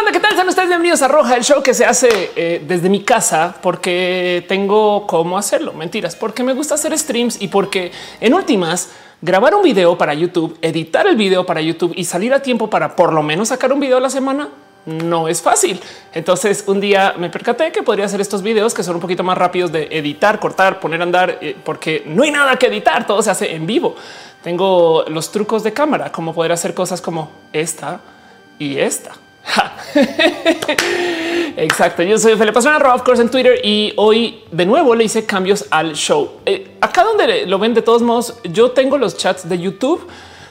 banda, ¿qué tal? Sean ustedes bienvenidos a Roja, el show que se hace eh, desde mi casa porque tengo cómo hacerlo. Mentiras, porque me gusta hacer streams y porque en últimas grabar un video para YouTube, editar el video para YouTube y salir a tiempo para por lo menos sacar un video a la semana no es fácil. Entonces un día me percaté que podría hacer estos videos que son un poquito más rápidos de editar, cortar, poner a andar, eh, porque no hay nada que editar, todo se hace en vivo. Tengo los trucos de cámara, como poder hacer cosas como esta y esta. Exacto. Yo soy Felipe Pastrana, of course, en Twitter y hoy de nuevo le hice cambios al show. Eh, acá donde lo ven, de todos modos, yo tengo los chats de YouTube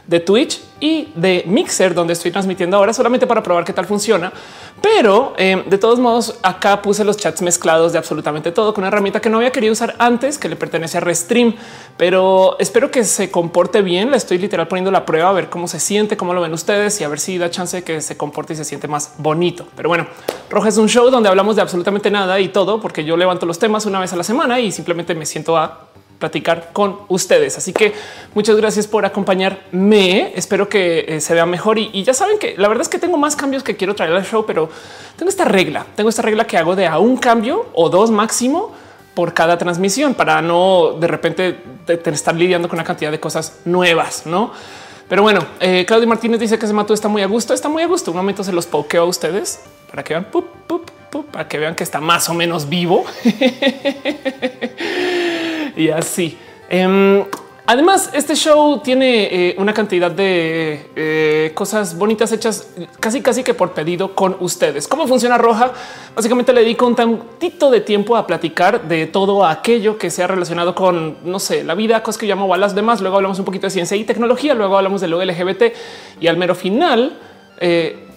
de Twitch y de Mixer, donde estoy transmitiendo ahora solamente para probar qué tal funciona. Pero eh, de todos modos, acá puse los chats mezclados de absolutamente todo con una herramienta que no había querido usar antes, que le pertenece a Restream, pero espero que se comporte bien. Le estoy literal poniendo la prueba a ver cómo se siente, cómo lo ven ustedes y a ver si da chance de que se comporte y se siente más bonito. Pero bueno, Roja es un show donde hablamos de absolutamente nada y todo, porque yo levanto los temas una vez a la semana y simplemente me siento a platicar con ustedes. Así que muchas gracias por acompañarme. Espero que eh, se vea mejor y, ya saben que la verdad es que tengo más cambios que quiero traer al show, pero tengo esta regla, tengo esta regla que hago de a un cambio o dos máximo por cada transmisión para no de repente estar lidiando con una cantidad de cosas nuevas, no? Pero bueno, eh, Claudio Martínez dice que se mató, está muy a gusto, está muy a gusto. Un momento se los pokeo a ustedes para que vean, para que vean que está más o menos vivo. y así. Em, además, este show tiene eh, una cantidad de eh, cosas bonitas hechas casi casi que por pedido con ustedes. ¿Cómo funciona Roja? Básicamente le dedico un tantito de tiempo a platicar de todo aquello que sea relacionado con, no sé, la vida, cosas que yo llamo a las demás. Luego hablamos un poquito de ciencia y tecnología, luego hablamos de lo LGBT y al mero final eh,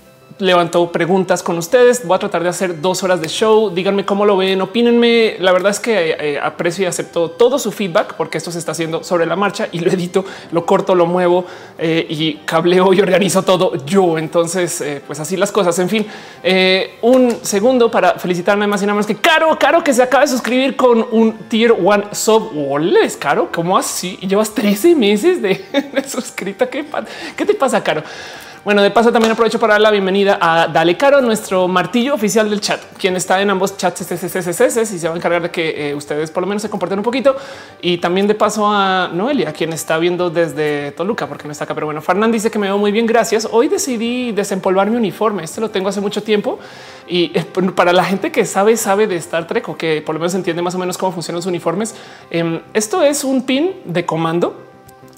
levantó preguntas con ustedes. Voy a tratar de hacer dos horas de show. Díganme cómo lo ven, opínenme. La verdad es que eh, aprecio y acepto todo su feedback porque esto se está haciendo sobre la marcha y lo edito, lo corto, lo muevo eh, y cableo y organizo todo yo. Entonces, eh, pues así las cosas. En fin, un segundo para felicitarme más y nada más que Caro, Caro, que se acaba de suscribir con un tier one sub. es Caro, ¿cómo así? Llevas 13 meses de, de suscrita. ¿Qué, ¿Qué te pasa, Caro? Bueno, de paso también aprovecho para dar la bienvenida a Dale Caro, nuestro martillo oficial del chat, quien está en ambos chats y se va a encargar de que eh, ustedes por lo menos se comporten un poquito. Y también de paso a Noelia, quien está viendo desde Toluca, porque no está acá. Pero bueno, Fernán dice que me veo muy bien, gracias. Hoy decidí desempolvar mi uniforme. Este lo tengo hace mucho tiempo y eh, para la gente que sabe, sabe de Star Trek o que por lo menos entiende más o menos cómo funcionan los uniformes. Em, esto es un pin de comando,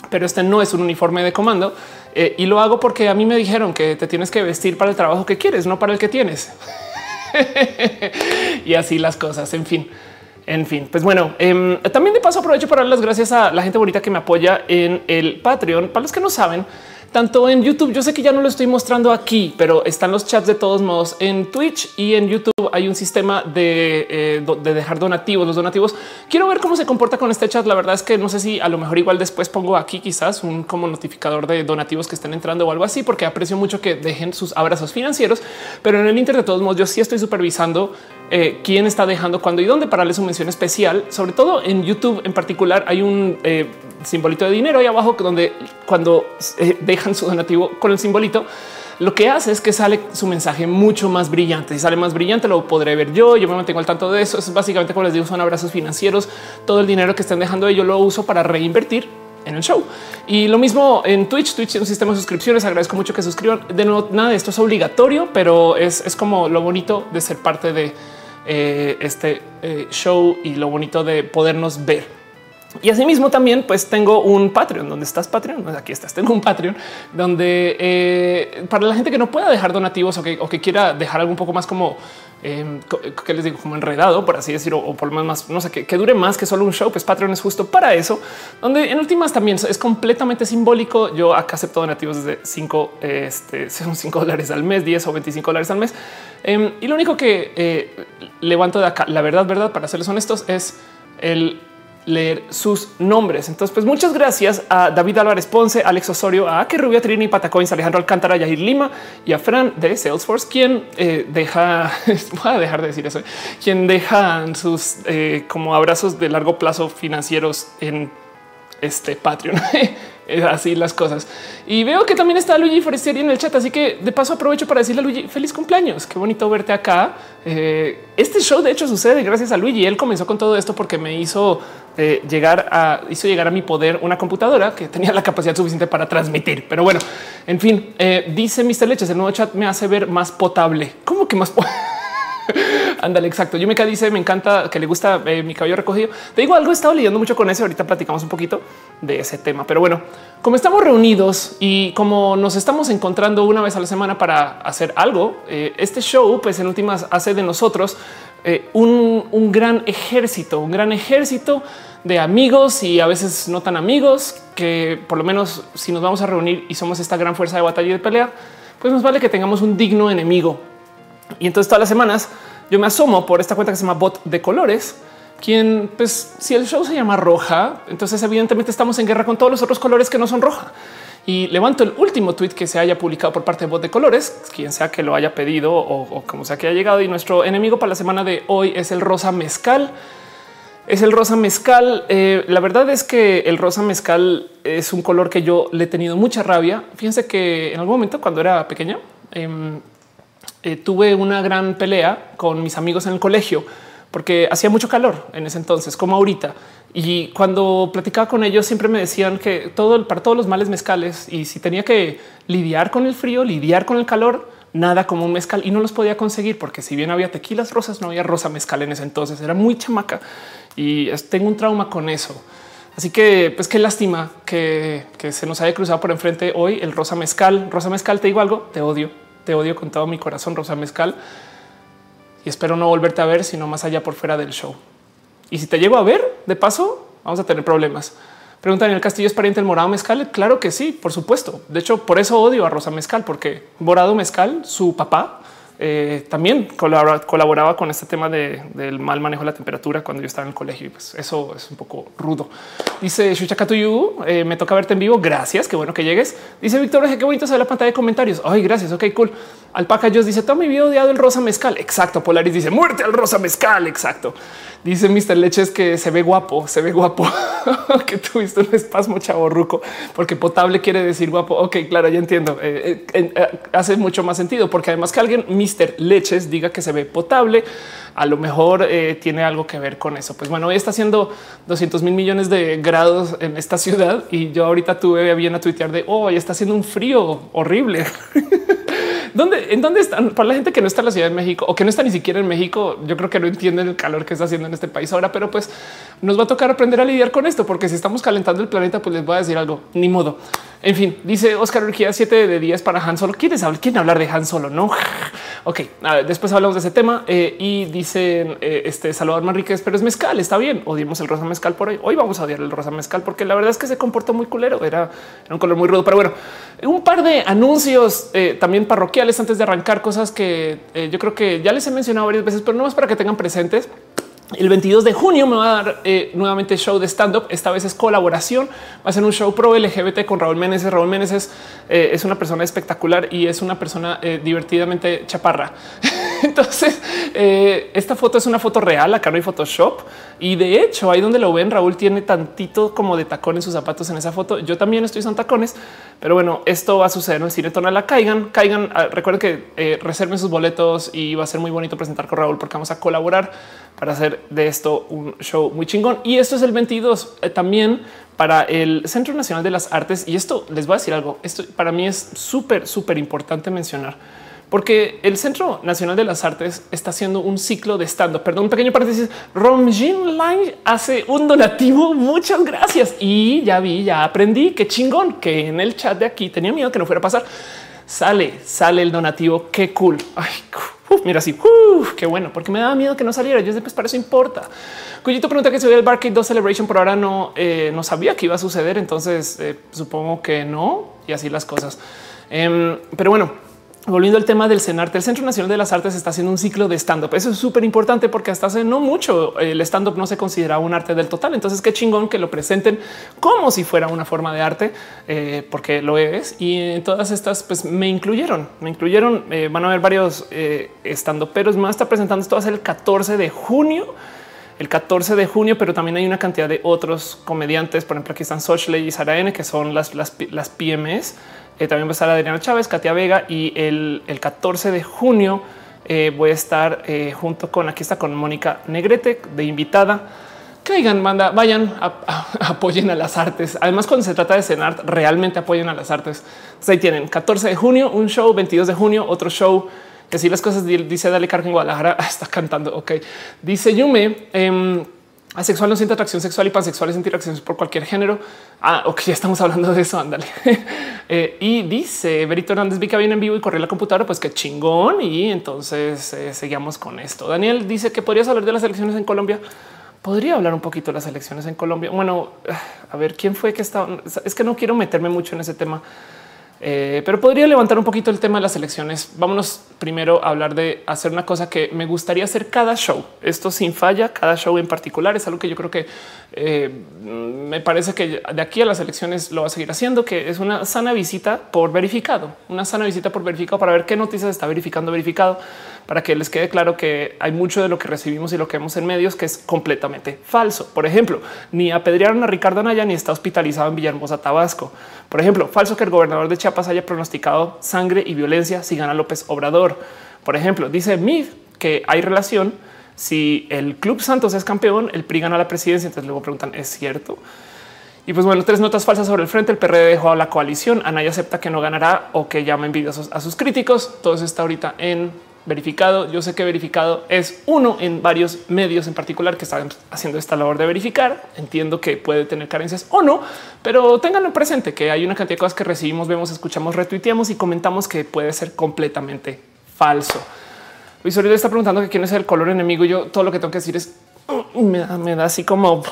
pero este no es un uniforme de comando eh, y lo hago porque a mí me dijeron que te tienes que vestir para el trabajo que quieres, no para el que tienes. y así las cosas. En fin, en fin, pues bueno, em, también de paso aprovecho para dar las gracias a la gente bonita que me apoya en el Patreon. Para los que no saben, tanto en YouTube. Yo sé que ya no lo estoy mostrando aquí, pero están los chats de todos modos en Twitch y en YouTube. Hay un sistema de, eh, de, dejar donativos. Los donativos quiero ver cómo se comporta con este chat. La verdad es que no sé si a lo mejor igual después pongo aquí quizás un como notificador de donativos que estén entrando o algo así, porque aprecio mucho que dejen sus abrazos financieros. Pero en el Inter de todos modos, yo sí estoy supervisando eh, quién está dejando cuándo y dónde para darles una mención especial. Sobre todo en YouTube en particular hay un eh, simbolito de dinero ahí abajo donde cuando eh, dejan su donativo con el simbolito, lo que hace es que sale su mensaje mucho más brillante. Si sale más brillante, lo podré ver yo. Yo me mantengo al tanto de eso. Es básicamente como les digo, son abrazos financieros. Todo el dinero que estén dejando yo lo uso para reinvertir en el show. Y lo mismo en Twitch. Twitch es un sistema de suscripciones. Agradezco mucho que suscriban. De nuevo, nada de esto es obligatorio, pero es, como lo bonito de ser parte de eh, este eh, show y lo bonito de podernos ver. Y asimismo también pues tengo un Patreon donde estás Patreon. Aquí estás. Tengo un Patreon donde eh, para la gente que no pueda dejar donativos o que, quiera dejar algo un poco más como eh, que les digo como enredado, por así decirlo, o por lo menos no sé que, dure más que solo un show. Pues Patreon es justo para eso, donde en últimas también es completamente simbólico. Yo acá acepto donativos desde 5, este, son 5 dólares al mes, 10 o 25 dólares al mes. Em, y lo único que eh, levanto de acá, la verdad, verdad, para serles honestos, es el leer sus nombres. Entonces, pues muchas gracias a David Álvarez Ponce, Alex Osorio, a Ake Rubia, Trini Patacoins, Alejandro Alcántara, Yahir Lima y a Fran de Salesforce, quien eh, deja, voy a dejar de decir eso, quien deja sus eh, como abrazos de largo plazo financieros en este Patreon. así las cosas. Y veo que también está Luigi Forestieri en el chat, así que de paso aprovecho para decirle a Luigi feliz cumpleaños. Qué bonito verte acá. Eh, este show de hecho sucede gracias a Luigi. Él comenzó con todo esto porque me hizo eh, llegar a hizo llegar a mi poder una computadora que tenía la capacidad suficiente para transmitir. Pero bueno, en fin, eh, dice Mr. Leches, el nuevo chat me hace ver más potable. ¿Cómo que más? Ándale, exacto. Yo me dice me encanta que le gusta eh, mi cabello recogido. Te digo algo, he estado leyendo mucho con eso. Ahorita platicamos un poquito de ese tema, pero bueno, como estamos reunidos y como nos estamos encontrando una vez a la semana para hacer algo, eh, este show, pues en últimas hace de nosotros eh, un, un gran ejército, un gran ejército de amigos y a veces no tan amigos que por lo menos si nos vamos a reunir y somos esta gran fuerza de batalla y de pelea, pues nos vale que tengamos un digno enemigo y entonces todas las semanas yo me asomo por esta cuenta que se llama bot de colores, quien pues si el show se llama roja, entonces evidentemente estamos en guerra con todos los otros colores que no son roja. Y levanto el último tweet que se haya publicado por parte de bot de colores, quien sea que lo haya pedido o, como sea que haya llegado. Y nuestro enemigo para la semana de hoy es el rosa mezcal. Es el rosa mezcal. Eh, la verdad es que el rosa mezcal es un color que yo le he tenido mucha rabia. Fíjense que en algún momento cuando era pequeña, em, eh, tuve una gran pelea con mis amigos en el colegio porque hacía mucho calor en ese entonces, como ahorita. Y cuando platicaba con ellos, siempre me decían que todo para todos los males mezcales y si tenía que lidiar con el frío, lidiar con el calor, nada como un mezcal y no los podía conseguir porque si bien había tequilas rosas, no había rosa mezcal en ese entonces. Era muy chamaca y tengo un trauma con eso. Así que, pues qué lástima que, que se nos haya cruzado por enfrente hoy el rosa mezcal. Rosa mezcal, te digo algo, te odio te odio con todo mi corazón, Rosa Mezcal. Y espero no volverte a ver, sino más allá por fuera del show. Y si te llego a ver, de paso, vamos a tener problemas. Preguntan, ¿el Castillo es pariente del Morado Mezcal? Claro que sí, por supuesto. De hecho, por eso odio a Rosa Mezcal, porque Morado Mezcal, su papá, eh, también colaboraba con este tema del mal manejo de la temperatura cuando yo estaba en el colegio y pues eso es un poco rudo. Dice Shuchakatuyu, eh, me toca verte en vivo. Gracias, qué bueno que llegues. Dice Víctor, qué bonito se ve la pantalla de comentarios. Ay, gracias. Ok, cool. Alpaca Dios dice todo mi video odiado el rosa mezcal. Exacto. Polaris dice muerte al rosa mezcal. Exacto. Dice Mr. Leches que se ve guapo, se ve guapo, que tuviste un espasmo chaborruco, porque potable quiere decir guapo. Ok, claro, ya entiendo. Eh, eh, eh, hace mucho más sentido, porque además que alguien Mr. Leches diga que se ve potable, a lo mejor tiene algo que ver con eso. Pues bueno, hoy está haciendo 200 mil millones de grados en esta ciudad y yo ahorita tuve bien a tuitear de hoy está haciendo un frío horrible. ¿Dónde, ¿En dónde están? Para la gente que no está en la Ciudad de México o que no está ni siquiera en México, yo creo que no entienden el calor que está haciendo en este país ahora, pero pues nos va a tocar aprender a lidiar con esto, porque si estamos calentando el planeta, pues les voy a decir algo, ni modo. En fin, dice Oscar Urquía 7 de 10 para Han Solo. ¿Quieres hablar? ¿Quieren hablar de Han Solo? No. ok, después hablamos de ese tema eh, y dice eh, este Salvador Manríquez, pero es mezcal. Está bien. Odiamos el rosa mezcal por hoy. Hoy vamos a odiar el rosa mezcal porque la verdad es que se comportó muy culero. Era, un color muy rudo, pero bueno, un par de anuncios eh, también parroquiales antes de arrancar cosas que yo creo que ya les he mencionado varias veces, pero no es para que tengan presentes. El 22 de junio me va a dar eh, nuevamente show de stand up. Esta vez es colaboración. Va a ser un show pro LGBT con Raúl Meneses. Raúl Meneses eh, es una persona espectacular y es una persona eh, divertidamente chaparra. Entonces, esta foto es una foto real. Acá no hay Photoshop. Y de hecho, ahí donde lo ven, Raúl tiene tantito como de tacón en sus zapatos en esa foto. Yo también estoy son tacones, pero bueno, esto va a suceder en el cine Tonala. Caigan, caigan. Ah, recuerden que reserven sus boletos y va a ser muy bonito presentar con Raúl porque vamos a colaborar para hacer de esto un show muy chingón. Y esto es el 22 eh, también para el Centro Nacional de las Artes. Y esto les voy a decir algo. Esto para mí es súper, súper importante mencionar porque el Centro Nacional de las Artes está haciendo un ciclo de stand up. Perdón, un pequeño paréntesis. Romjin Line hace un donativo. Muchas gracias. Y ya vi, ya aprendí qué chingón que en el chat de aquí tenía miedo que no fuera a pasar. Sale, sale el donativo. Qué cool. Ay, mira así, qué bueno, porque me daba miedo que no saliera. Yo después para eso importa. Cuyito pregunta que se ve el Barcade 2 Celebration, por ahora no, eh, no sabía que iba a suceder. Entonces eh, supongo que no y así las cosas. Em, pero bueno, volviendo al tema del CENARTE, el Centro Nacional de las Artes está haciendo un ciclo de stand up. Eso es súper importante porque hasta hace no mucho el stand up no se considera un arte del total. Entonces, qué chingón que lo presenten como si fuera una forma de arte, eh, porque lo es. Y en todas estas, pues me incluyeron, me incluyeron. Eh, van a haber varios eh, stand up, pero más está presentando esto va a ser el 14 de junio el 14 de junio, pero también hay una cantidad de otros comediantes. Por ejemplo, aquí están Sochley y Sara N, que son las, las, las PMs. Eh, también va a estar Adriana Chávez, Katia Vega y el, el 14 de junio eh, voy a estar eh, junto con aquí está con Mónica Negrete de invitada. Caigan, manda, vayan, apoyen a las artes. Además, cuando se trata de cenar, realmente apoyen a las artes. Entonces ahí tienen 14 de junio, un show, 22 de junio, otro show. Que si las cosas dice Dale Carga en Guadalajara está cantando. Ok, dice Yume. Eh, Asexual no siente atracción sexual y pansexual siente atracción por cualquier género. Ah, ok, ya estamos hablando de eso. Ándale. eh, y dice Berito Hernández vi que viene en vivo y corrió la computadora. Pues qué chingón. Y entonces eh, seguimos con esto. Daniel dice que podrías hablar de las elecciones en Colombia. Podría hablar un poquito de las elecciones en Colombia. Bueno, a ver quién fue que estaba. Es que no quiero meterme mucho en ese tema eh, pero podría levantar un poquito el tema de las elecciones. Vámonos primero a hablar de hacer una cosa que me gustaría hacer cada show. Esto sin falla, cada show en particular es algo que yo creo que eh, me parece que de aquí a las elecciones lo va a seguir haciendo, que es una sana visita por verificado, una sana visita por verificado para ver qué noticias está verificando verificado para que les quede claro que hay mucho de lo que recibimos y lo que vemos en medios que es completamente falso. Por ejemplo, ni apedrearon a Ricardo Anaya ni está hospitalizado en Villahermosa, Tabasco. Por ejemplo, falso que el gobernador de Chiapas haya pronosticado sangre y violencia si gana López Obrador. Por ejemplo, dice Mid que hay relación si el Club Santos es campeón, el PRI gana la presidencia. Entonces luego preguntan, ¿es cierto? Y pues bueno, tres notas falsas sobre el frente. El PRD dejó a la coalición. Anaya acepta que no ganará o que llama envidiosos a sus críticos. Todo eso está ahorita en verificado. Yo sé que verificado es uno en varios medios en particular que están haciendo esta labor de verificar. Entiendo que puede tener carencias o no, pero ténganlo presente que hay una cantidad de cosas que recibimos, vemos, escuchamos, retuiteamos y comentamos que puede ser completamente falso. Luis Oriol está preguntando que quién es el color enemigo. Yo todo lo que tengo que decir es me da, así como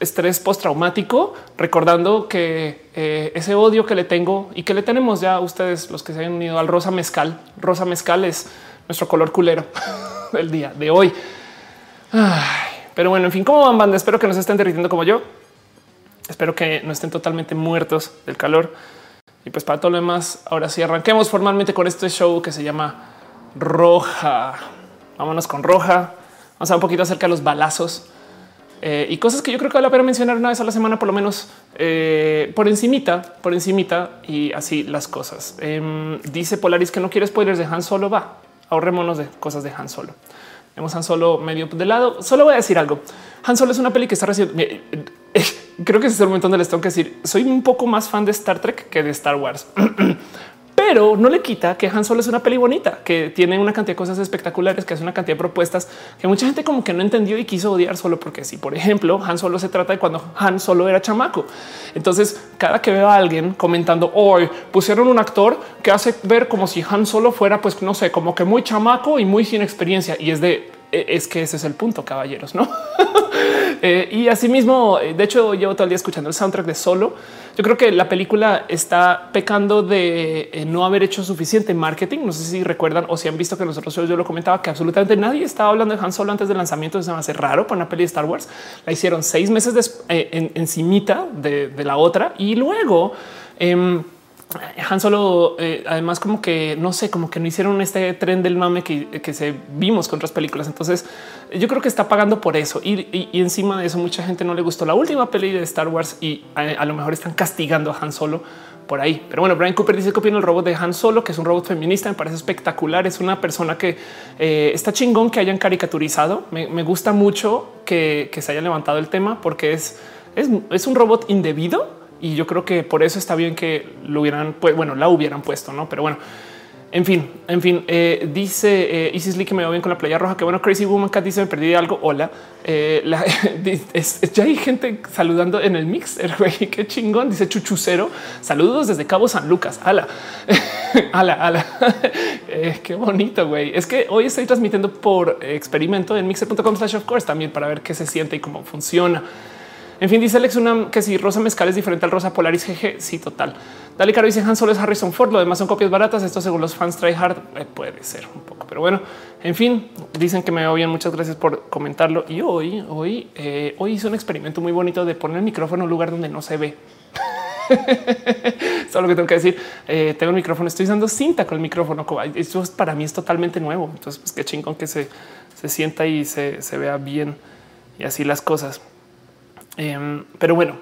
estrés postraumático, recordando que eh, ese odio que le tengo y que le tenemos ya a ustedes, los que se han unido al rosa mezcal. Rosa mezcal es nuestro color culero del día de hoy. pero bueno, en fin, ¿cómo van banda? Espero que no se estén derritiendo como yo. Espero que no estén totalmente muertos del calor. Y pues para todo lo demás, ahora sí arranquemos formalmente con este show que se llama Roja. Vámonos con Roja. Vamos a un poquito acerca de los balazos eh, y cosas que yo creo que vale la pena mencionar una vez a la semana, por lo menos eh, por encimita, por encimita y así las cosas. Em, dice Polaris que no quiere spoilers de Han Solo. Va, ahorrémonos de cosas de Han Solo. Vemos Han Solo medio de lado. Solo voy a decir algo. Han Solo es una peli que está recién. Eh, creo que es el momento donde les tengo que decir. Soy un poco más fan de Star Trek que de Star Wars. pero no le quita que Han Solo es una peli bonita, que tiene una cantidad de cosas espectaculares, que hace una cantidad de propuestas que mucha gente como que no entendió y quiso odiar solo porque si, por ejemplo, Han Solo se trata de cuando Han Solo era chamaco. Entonces, cada que veo a alguien comentando hoy pusieron un actor que hace ver como si Han Solo fuera, pues no sé, como que muy chamaco y muy sin experiencia y es de es que ese es el punto, caballeros, no? Eh, y asimismo, eh, de hecho, llevo todo el día escuchando el soundtrack de solo. Yo creo que la película está pecando de eh, no haber hecho suficiente marketing. No sé si recuerdan o si han visto que nosotros yo lo comentaba que absolutamente nadie estaba hablando de Han Solo antes del lanzamiento. Eso me hace raro para una peli de Star Wars. La hicieron seis meses en, encimita de, de, la otra y luego em, han Solo, eh, además, como que no sé, como que no hicieron este tren del mame que, se vimos con otras películas. Entonces, yo creo que está pagando por eso. Y, encima de eso, mucha gente no le gustó la última peli de Star Wars y a, lo mejor están castigando a Han Solo por ahí. Pero bueno, Brian Cooper dice que opina el robot de Han Solo, que es un robot feminista. Me parece espectacular. Es una persona que eh, está chingón que hayan caricaturizado. Me, gusta mucho que, se haya levantado el tema porque es, es, es un robot indebido y yo creo que por eso está bien que lo hubieran, pues bueno, la hubieran puesto, no? Pero bueno, en fin, en fin, eh, dice eh, Isis Lee que me va bien con la playa roja. Que bueno, Crazy Woman Cat dice me perdí algo. Hola, eh, ya hay gente saludando en el mix. Qué chingón. Dice Chuchucero. Saludos desde Cabo San Lucas. Ala, ala, ala. qué bonito, güey. Es que hoy estoy transmitiendo por experimento en mixer.com slash of course también para ver qué se siente y cómo funciona. En fin, dice Alex una que si rosa mezcal es diferente al rosa Polaris GG. Sí, total. Dale caro dice Han Solo es Harrison Ford. Lo demás son copias baratas. Esto según los fans try hard eh, puede ser un poco, pero bueno, en fin, dicen que me veo bien. Muchas gracias por comentarlo. Y hoy, hoy, eh, hoy hice un experimento muy bonito de poner el micrófono en un lugar donde no se ve. Solo que tengo que decir, eh, tengo el micrófono, estoy usando cinta con el micrófono. Esto para mí es totalmente nuevo. Entonces, pues qué chingón que se, se sienta y se, se vea bien y así las cosas. Em, pero bueno,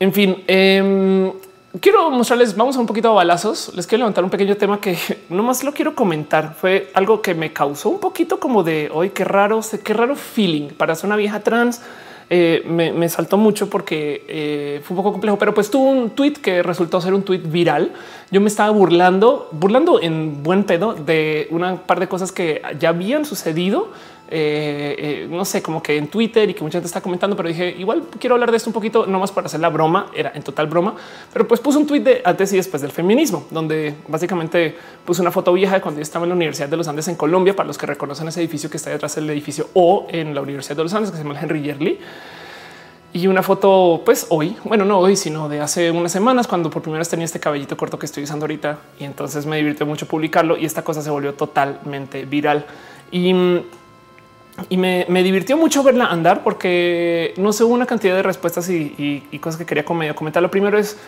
en fin, em, quiero mostrarles, vamos a un poquito a balazos. Les quiero levantar un pequeño tema que nomás lo quiero comentar. Fue algo que me causó un poquito como de hoy, qué raro, qué raro feeling para ser una vieja trans. Eh, me, saltó mucho porque eh, fue un poco complejo, pero pues tuvo un tweet que resultó ser un tweet viral. Yo me estaba burlando, burlando en buen pedo de una par de cosas que ya habían sucedido eh, eh, no sé, como que en Twitter y que mucha gente está comentando, pero dije igual quiero hablar de esto un poquito, no más para hacer la broma, era en total broma, pero pues puse un tweet de antes y después del feminismo, donde básicamente puse una foto vieja de cuando yo estaba en la Universidad de los Andes en Colombia, para los que reconocen ese edificio que está detrás del edificio o en la Universidad de los Andes, que se llama Henry Yerli. Y una foto, pues hoy, bueno, no hoy, sino de hace unas semanas, cuando por primera vez tenía este cabellito corto que estoy usando ahorita. Y entonces me divirtió mucho publicarlo y esta cosa se volvió totalmente viral. Y mm, y me, divirtió mucho verla andar porque no sé, una cantidad de respuestas y, cosas que quería comentar. Lo primero es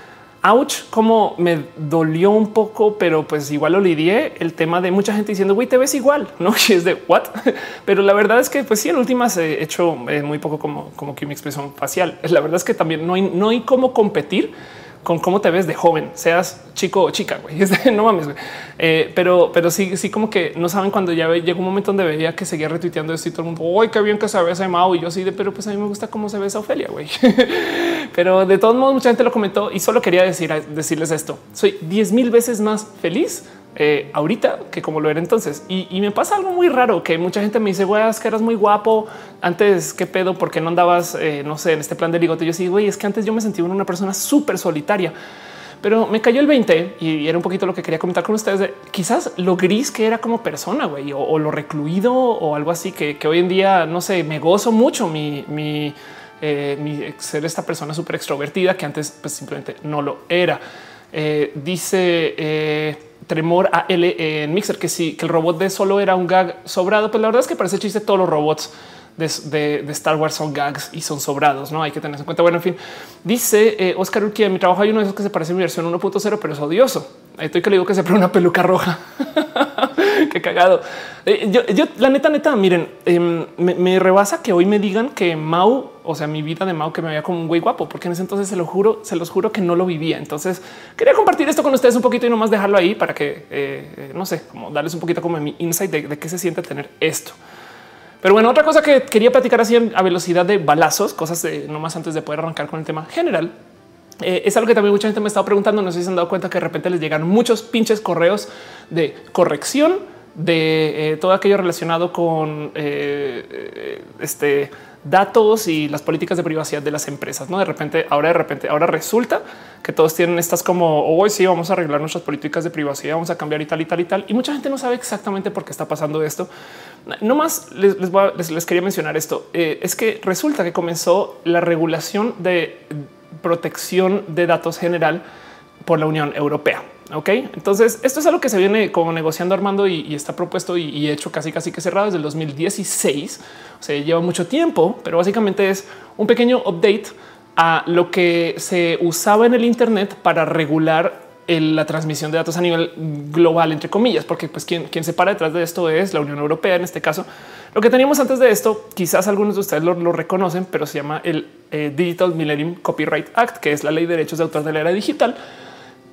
ouch, como me dolió un poco, pero pues igual lo lidié el tema de mucha gente diciendo güey, te ves igual, no? Y es de what? Pero la verdad es que, pues sí, en últimas he hecho eh, muy poco como, como que mi expresión facial. La verdad es que también no hay, no hay cómo competir con cómo te ves de joven, seas chico o chica, güey. no mames, eh, pero, pero sí, sí, como que no saben cuando ya llegó un momento donde veía que seguía retuiteando esto y todo el mundo, uy, qué bien que se ve ese Mao. Y yo sí, de, pero pues a mí me gusta cómo se ve esa Ofelia, güey. pero de todos modos, mucha gente lo comentó y solo quería decir, decirles esto. Soy 10 mil veces más feliz eh, ahorita que como lo era entonces. Y, me pasa algo muy raro que mucha gente me dice, güey, es que eras muy guapo antes. Qué pedo? ¿Por qué no andabas, eh, no sé, en este plan de ligote? Yo sí, güey, es que antes yo me sentía una persona súper solitaria, pero me cayó el 20 y era un poquito lo que quería comentar con ustedes. quizás lo gris que era como persona, güey, o, lo recluido o algo así que, hoy en día, no sé, me gozo mucho mi, mi, eh, ser esta persona súper extrovertida que antes pues, simplemente no lo era. dice Tremor AL en Mixer, que sí, que el robot de solo era un gag sobrado. Pues la verdad es que parece chiste todos los robots de, Star Wars son gags y son sobrados, no hay que tener en cuenta. Bueno, en fin, dice eh, Oscar Urquía, en mi trabajo hay uno de esos que se parece a mi versión 1.0, pero es odioso. Estoy que le digo que se pone una peluca roja. Qué cagado. Eh, yo, la neta, neta, miren, em, me, rebasa que hoy me digan que Mau, o sea, mi vida de Mau, que me veía como un güey guapo, porque en ese entonces se lo juro, se los juro que no lo vivía. Entonces quería compartir esto con ustedes un poquito y nomás dejarlo ahí para que, eh, no sé, como darles un poquito como mi insight de qué se siente tener esto. Pero bueno, otra cosa que quería platicar así a velocidad de balazos, cosas de no más antes de poder arrancar con el tema general. Eh, es algo que también mucha gente me estaba preguntando. No sé si se han dado cuenta que de repente les llegan muchos pinches correos de corrección de eh, todo aquello relacionado con eh, este datos y las políticas de privacidad de las empresas. No de repente, ahora de repente, ahora resulta que todos tienen estas como hoy sí vamos a arreglar nuestras políticas de privacidad, vamos a cambiar y tal y tal y tal. Y mucha gente no sabe exactamente por qué está pasando esto. No más les, les, quería mencionar esto. Eh, es que resulta que comenzó la regulación de protección de datos general por la Unión Europea. Ok, entonces esto es algo que se viene como negociando Armando y, está propuesto y, hecho casi casi que cerrado desde el 2016. O sea, lleva mucho tiempo, pero básicamente es un pequeño update a lo que se usaba en el Internet para regular la transmisión de datos a nivel global, entre comillas, porque pues quien, quien se para detrás de esto es la Unión Europea en este caso. Lo que teníamos antes de esto, quizás algunos de ustedes lo, reconocen, pero se llama el eh, Digital Millennium Copyright Act, que es la ley de derechos de autor de la era digital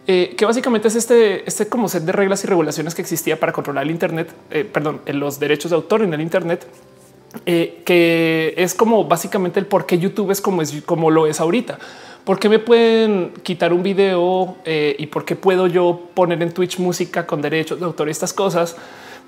eh, que básicamente es este, este como set de reglas y regulaciones que existía para controlar el Internet, eh, perdón, en los derechos de autor en el Internet, eh, que es como básicamente el por qué YouTube es como es como lo es ahorita. ¿Por qué me pueden quitar un video y por qué puedo yo poner en Twitch música con derechos de autor y estas cosas?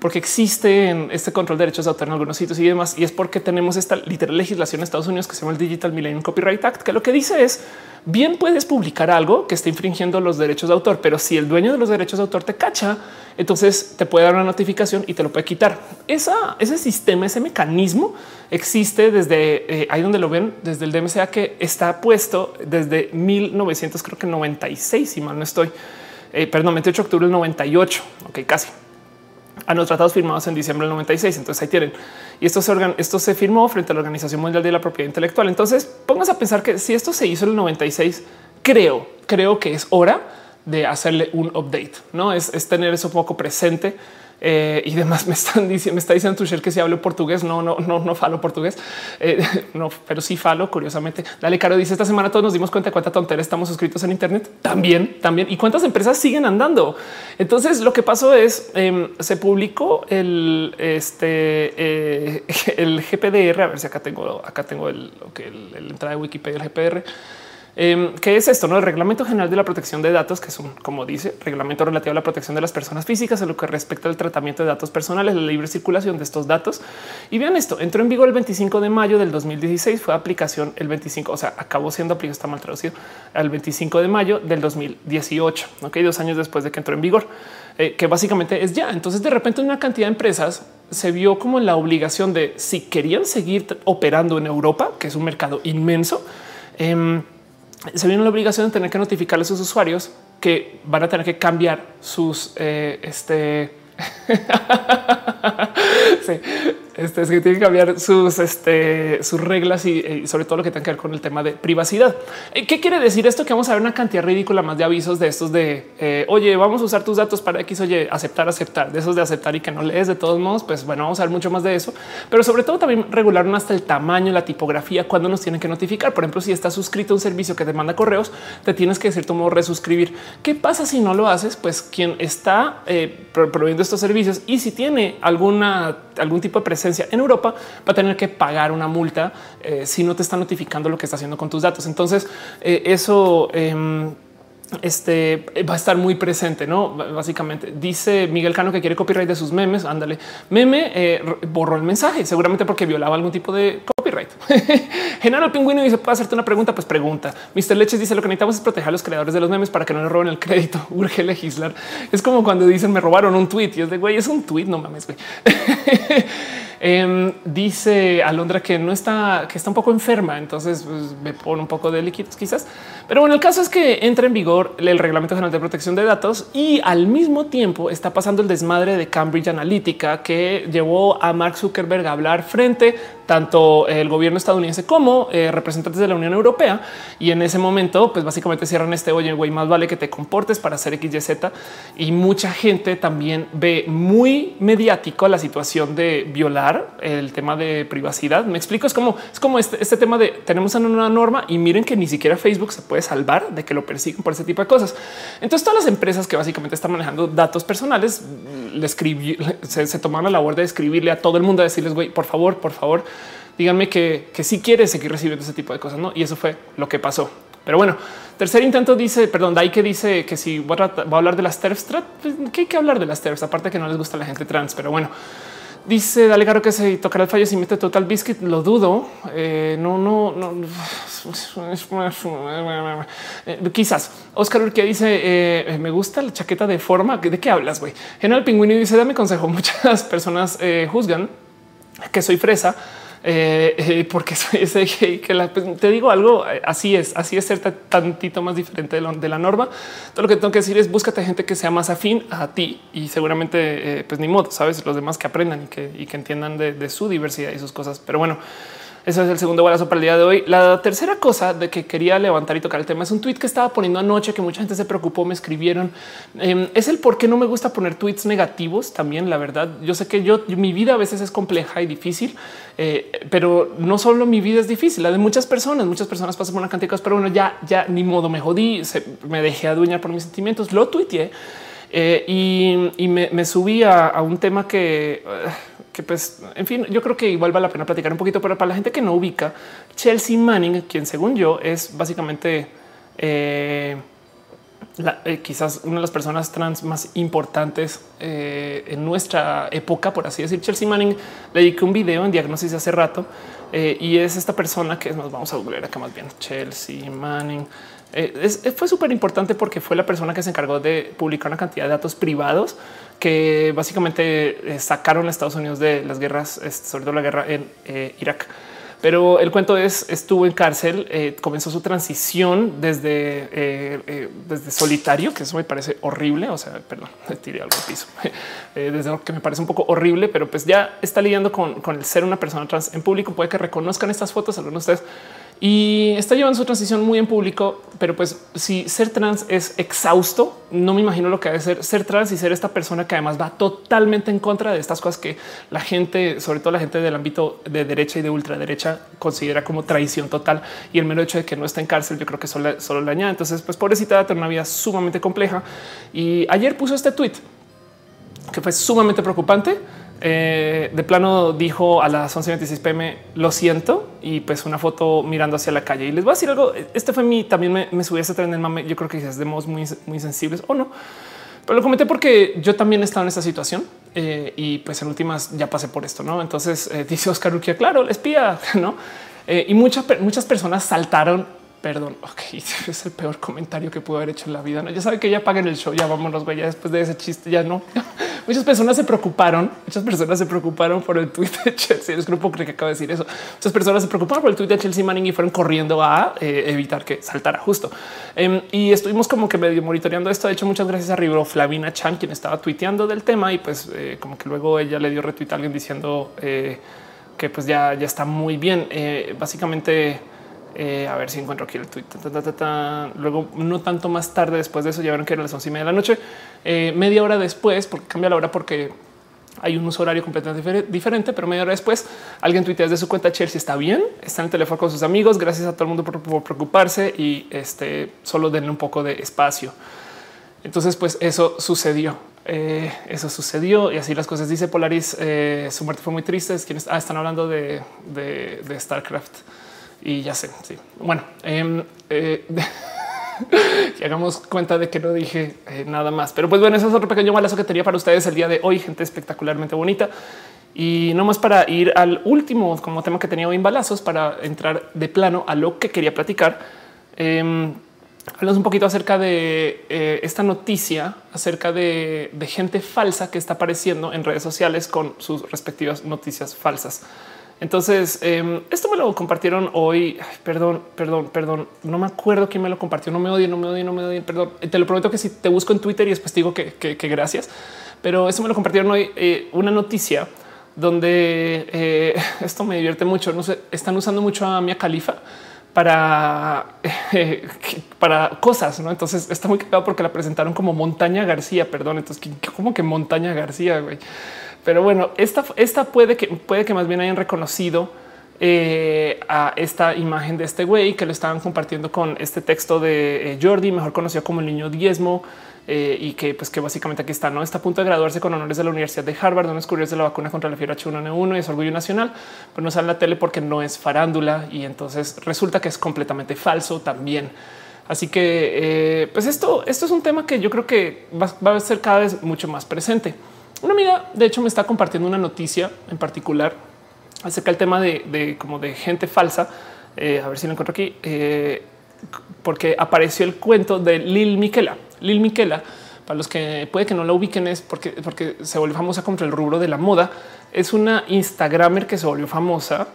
Porque existe este control de derechos de autor en algunos sitios y demás. Y es porque tenemos esta literal legislación en Estados Unidos que se llama el Digital Millennium Copyright Act, que lo que dice es bien puedes publicar algo que esté infringiendo los derechos de autor, pero si el dueño de los derechos de autor te cacha, entonces te puede dar una notificación y te lo puede quitar. Esa, ese sistema, ese mecanismo existe desde eh, ahí donde lo ven, desde el DMCA que está puesto desde 1996, creo que 96, si mal no estoy. Eh, perdón, 28 de octubre del 98. Ok, casi a los tratados firmados en diciembre del 96. Entonces ahí tienen. Y esto se, esto se firmó frente a la Organización Mundial de la Propiedad Intelectual. Entonces pónganse a pensar que si esto se hizo en el 96, creo, creo que es hora de hacerle un update. No es, tener eso poco presente Eh, y demás me están diciendo, me está diciendo Tuchel que si hablo portugués, no, no, no, no falo portugués, eh, no, pero sí falo. Curiosamente, dale, Caro dice esta semana todos nos dimos cuenta de cuánta tontería estamos suscritos en Internet. También, también y cuántas empresas siguen andando. Entonces, lo que pasó es em, se publicó el este eh, el GPDR. A ver si acá tengo, acá tengo el, el, el entrada de Wikipedia, el GPDR Em, ¿Qué es esto? No, el Reglamento General de la Protección de Datos, que es un, como dice, reglamento relativo a la protección de las personas físicas en lo que respecta al tratamiento de datos personales, la libre circulación de estos datos. Y vean esto, entró en vigor el 25 de mayo del 2016, fue aplicación el 25, o sea, acabó siendo aplicado, está mal traducido, al 25 de mayo del 2018, ok, dos años después de que entró en vigor, eh, que básicamente es ya. Entonces, de repente, una cantidad de empresas se vio como la obligación de si querían seguir operando en Europa, que es un mercado inmenso, eh, se viene la obligación de tener que notificarle a sus usuarios que van a tener que cambiar sus eh, este sí, este, es que tiene que cambiar sus, este, sus reglas y, sobre todo lo que tenga que ver con el tema de privacidad. Eh, ¿Qué quiere decir esto? Que vamos a ver una cantidad ridícula más de avisos de estos de eh, oye, vamos a usar tus datos para X, oye, aceptar, aceptar de esos de aceptar y que no lees de todos modos. Pues bueno, vamos a ver mucho más de eso, pero sobre todo también regularon hasta el tamaño, la tipografía, cuando nos tienen que notificar. Por ejemplo, si estás suscrito a un servicio que te manda correos, te tienes que decir cierto modo resuscribir. ¿Qué pasa si no lo haces? Pues quien está eh, proveyendo estos servicios y si tiene alguna algún tipo de presencia en Europa, va a tener que pagar una multa eh, si no te está notificando lo que está haciendo con tus datos. Entonces, eh, eso em, este va a estar muy presente, no? Básicamente dice Miguel Cano que quiere copyright de sus memes. Ándale, meme eh, borró el mensaje, seguramente porque violaba algún tipo de copyright. General Pingüino dice: Puedo hacerte una pregunta? Pues pregunta. Mr. Leches dice: Lo que necesitamos es proteger a los creadores de los memes para que no le roben el crédito. Urge legislar. Es como cuando dicen me robaron un tweet y es de güey, es un tweet. No mames, güey. Em, dice Alondra que no está, que está un poco enferma, entonces pues, me pone un poco de líquidos quizás. Pero bueno, el caso es que entra en vigor el Reglamento General de Protección de Datos y al mismo tiempo está pasando el desmadre de Cambridge Analytica que llevó a Mark Zuckerberg a hablar frente tanto el gobierno estadounidense como eh, representantes de la Unión Europea. Y en ese momento, pues básicamente cierran este oye, güey, más vale que te comportes para hacer XYZ. Y mucha gente también ve muy mediático la situación de violar el tema de privacidad. Me explico, es como es como este, este tema de tenemos una norma y miren que ni siquiera Facebook se puede salvar de que lo persiguen por ese tipo de cosas. Entonces, todas las empresas que básicamente están manejando datos personales le escribí, se, se tomaron la labor de escribirle a todo el mundo a decirles, güey, por favor, por favor, díganme que, que si quieres seguir recibiendo ese tipo de cosas. ¿no? Y eso fue lo que pasó. Pero bueno, tercer intento dice, perdón, Dai que dice que si va a, hablar de las TERFs, pues, ¿qué hay que hablar de las TERFs? Aparte que no les gusta la gente trans, pero bueno. Dice Dale Caro que se tocará el fallecimiento de Total Biscuit. Lo dudo. Eh, no, no, no. Eh, quizás. Oscar que dice eh, me gusta la chaqueta de forma. ¿De qué hablas? güey? General Pingüino dice dame consejo. Muchas personas juzgan que soy fresa eh, eh, porque soy ese que pues, te digo algo. Eh, así es, así es ser tantito más diferente de, la norma. Todo lo que tengo que decir es búscate gente que sea más afín a ti y seguramente, pues ni modo, sabes, los demás que aprendan y que, y que entiendan de, de su diversidad y sus cosas. Pero bueno, ese es el segundo balazo para el día de hoy. La tercera cosa de que quería levantar y tocar el tema es un tweet que estaba poniendo anoche que mucha gente se preocupó, me escribieron. Em, es el por qué no me gusta poner tweets negativos también. La verdad, yo sé que yo mi vida a veces es compleja y difícil, eh, pero no solo mi vida es difícil, la de muchas personas. Muchas personas pasan por una cantidad de cosas, pero bueno, ya, ya ni modo me jodí, me dejé adueñar por mis sentimientos. Lo tuiteé eh, y, me, subí a, un tema que, que, pues, en fin, yo creo que igual vale la pena platicar un poquito, pero para la gente que no ubica, Chelsea Manning, quien según yo es básicamente eh, quizás una de las personas trans más importantes en nuestra época, por así decir. Chelsea Manning le dediqué un video en diagnosis hace rato y es esta persona que nos vamos a googlear acá más bien. Chelsea Manning. Eh, fue súper importante porque fue la persona que se encargó de publicar una cantidad de datos privados que básicamente eh, sacaron a Estados Unidos de las guerras, sobre todo la guerra en eh, Irak. Pero el cuento es, estuvo en cárcel, comenzó su transición desde, desde solitario, que eso me parece horrible. O sea, perdón, tiré algo al piso, desde lo que me parece un poco horrible, pero pues ya está lidiando con, con el ser una persona trans en público. Puede que reconozcan estas fotos, algunos de ustedes y está llevando su transición muy en público. Pero pues si ser trans es exhausto, no me imagino lo que debe ser ser trans y ser esta persona que además va totalmente en contra de estas cosas que la gente, sobre todo la gente del ámbito de derecha y de ultraderecha, considera como traición total. Y el mero hecho de que no está en cárcel, yo creo que solo, solo le añade. Entonces, pues pobrecita va a tener una vida sumamente compleja. Y ayer puso este tweet que fue sumamente preocupante eh, de plano dijo a las 11:26 pm lo siento y pues una foto mirando hacia la calle y les voy a decir algo. Este fue mi también me, me subí a ese tren del mame. Yo creo que es de modos muy, muy sensibles o no, pero lo comenté porque yo también he estado en esta situación eh, y pues en últimas ya pasé por esto. No, entonces eh, dice Oscar Urquía, claro, le espía, no? y muchas, muchas personas saltaron Perdón, ok, es el peor comentario que puedo haber hecho en la vida. ¿no? Ya sabe que ya paguen el show, ya vámonos, güey, ya después de ese chiste, ya no. muchas personas se preocuparon, muchas personas se preocuparon por el tweet de Chelsea. Es grupo que acaba de decir eso. Muchas personas se preocuparon por el tweet de Chelsea Manning y fueron corriendo a eh, evitar que saltara justo. Em, y estuvimos como que medio monitoreando esto. De hecho, muchas gracias a Ribro Flavina Chan, quien estaba tuiteando del tema y pues eh, como que luego ella le dio retweet a alguien diciendo eh, que pues ya, ya está muy bien. básicamente, eh, a ver si encuentro aquí el tweet. Luego, no tanto más tarde, después de eso, ya vieron que era las once y media de la noche, eh, media hora después, porque cambia la hora porque hay un uso horario completamente diferente, pero media hora después alguien tuitea desde su cuenta Chelsea está bien, está en el teléfono con sus amigos. Gracias a todo el mundo por, preocuparse y este solo denle un poco de espacio. Entonces, pues eso sucedió. Eh, eso sucedió y así las cosas. Dice Polaris, su muerte fue muy triste. Quienes ah, están hablando de StarCraft y ya sé. Sí, bueno, eh, eh, que hagamos cuenta de que no dije eh, nada más. Pero pues bueno, eso es otro pequeño balazo que tenía para ustedes el día de hoy. Gente espectacularmente bonita. Y no más para ir al último como tema que tenía hoy en balazos para entrar de plano a lo que quería platicar. Eh, hablamos un poquito acerca de eh, esta noticia acerca de gente falsa que está apareciendo en redes sociales con sus respectivas noticias falsas. Entonces, em, esto me lo compartieron hoy. perdón, perdón, perdón. No me acuerdo quién me lo compartió. No me odien, no me odien, no me odien. Perdón. Te lo prometo que si te busco en Twitter y después digo que, gracias. Pero eso me lo compartieron hoy. Eh, una noticia donde eh, esto me divierte mucho. No sé, están usando mucho a Mia Califa para, para cosas, ¿no? Entonces está muy cagado porque la presentaron como Montaña García, perdón. Entonces, ¿cómo que Montaña García, güey? Pero bueno, esta, puede que puede que más bien hayan reconocido eh, a esta imagen de este güey que lo estaban compartiendo con este texto de eh, Jordi, mejor conocido como el niño diezmo, eh, y que pues que básicamente aquí está, no está a punto de graduarse con honores de la Universidad de Harvard, donde es curioso de la vacuna contra la fiebre H1N1 y es orgullo nacional, pero no sale en la tele porque no es farándula y entonces resulta que es completamente falso también. Así que pues esto, esto es un tema que yo creo que va a ser cada vez mucho más presente. Una amiga, de hecho, me está compartiendo una noticia en particular acerca del tema de, como de gente falsa. Eh, a ver si lo encuentro aquí, eh, porque apareció el cuento de Lil Miquela. Lil Miquela, para los que puede que no la ubiquen, es porque, porque se volvió famosa contra el rubro de la moda. Es una Instagramer que se volvió famosa.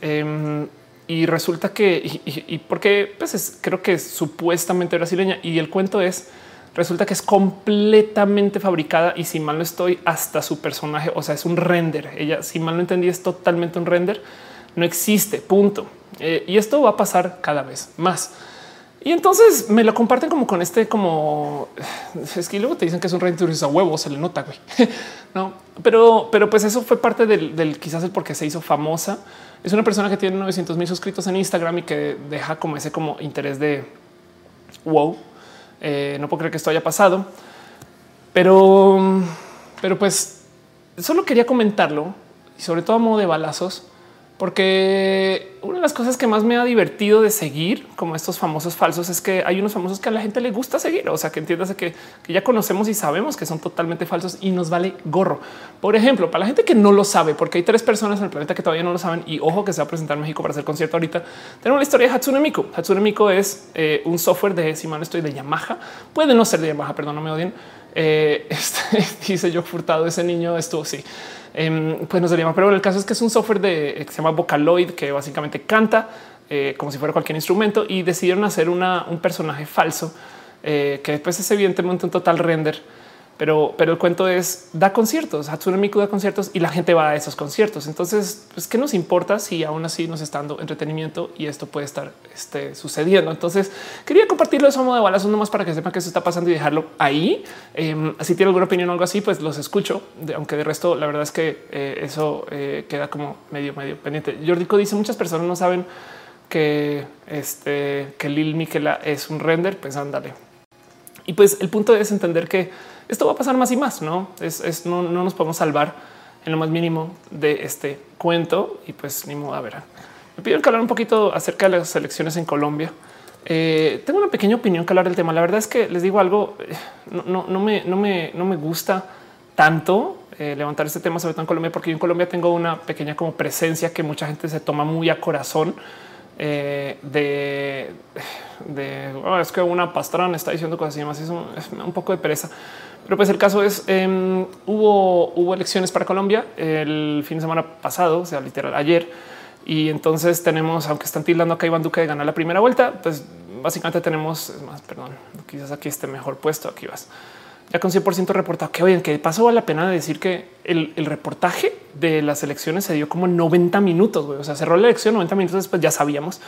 Em, y resulta que, y, porque pues creo que es supuestamente brasileña y el cuento es resulta que es completamente fabricada y si mal no estoy, hasta su personaje, o sea, es un render. Ella, si mal no entendí, es totalmente un render. No existe, punto. Eh, y esto va a pasar cada vez más. Y entonces me lo comparten como con este, como es que luego te dicen que es un render y a huevo se le nota, güey. no, pero, pero pues eso fue parte del, del quizás el por qué se hizo famosa. Es una persona que tiene 900 mil suscritos en Instagram y que deja como ese como interés de wow, eh, no puedo creer que esto haya pasado, pero, pero pues solo quería comentarlo y sobre todo a modo de balazos, porque una de las cosas que más me ha divertido de seguir como estos famosos falsos es que hay unos famosos que a la gente le gusta seguir. O sea, que entiendas que, ya conocemos y sabemos que son totalmente falsos y nos vale gorro. Por ejemplo, para la gente que no lo sabe, porque hay tres personas en el planeta que todavía no lo saben y ojo que se va a presentar en México para hacer concierto ahorita. Tenemos la historia de Hatsune Miku. Hatsune Miku es eh, un software de si mal estoy de Yamaha. Puede no ser de Yamaha, perdón, no me odien. Eh, este, dice yo furtado ese niño estuvo sí. Em, pues no se llama, pero el caso es que es un software de eh, que se llama Vocaloid que básicamente canta eh, como si fuera cualquier instrumento y decidieron hacer una, un personaje falso eh, que después es evidentemente un total render Pero, pero el cuento es da conciertos, Hatsune Miku da conciertos y la gente va a esos conciertos. Entonces, pues, ¿qué nos importa si aún así nos está dando entretenimiento y esto puede estar este, sucediendo? Entonces, quería compartirlo de modo de balazos nomás para que sepan que eso está pasando y dejarlo ahí. Eh, si tiene alguna opinión o algo así, pues los escucho, aunque de resto la verdad es que eh, eso eh, queda como medio, medio pendiente. Jordico dice muchas personas no saben que este que Lil Miquela es un render, pues ándale. Y pues el punto es entender que esto va a pasar más y más, no es, no, nos podemos salvar en lo más mínimo de este cuento. Y pues ni modo. A ver, me pidieron que hablar un poquito acerca de las elecciones en Colombia. Eh, tengo una pequeña opinión que hablar del tema. La verdad es que les digo algo, eh, no, no, me, no, me, no me gusta tanto eh, levantar este tema, sobre todo en Colombia, porque yo en Colombia tengo una pequeña como presencia que mucha gente se toma muy a corazón. de, de oh, es que una pastrana está diciendo cosas y demás. Es un, es un poco de pereza. Pero pues el caso es, eh, hubo, hubo elecciones para Colombia el fin de semana pasado, o sea, literal ayer. Y entonces tenemos, aunque están tildando acá Iván Duque de ganar la primera vuelta, pues básicamente tenemos, es más, perdón, quizás aquí esté mejor puesto, aquí vas. Ya con 100% reportado que oye, que pasó vale la pena decir que el, el, reportaje de las elecciones se dio como 90 minutos, o sea, cerró la elección 90 minutos después, ya sabíamos.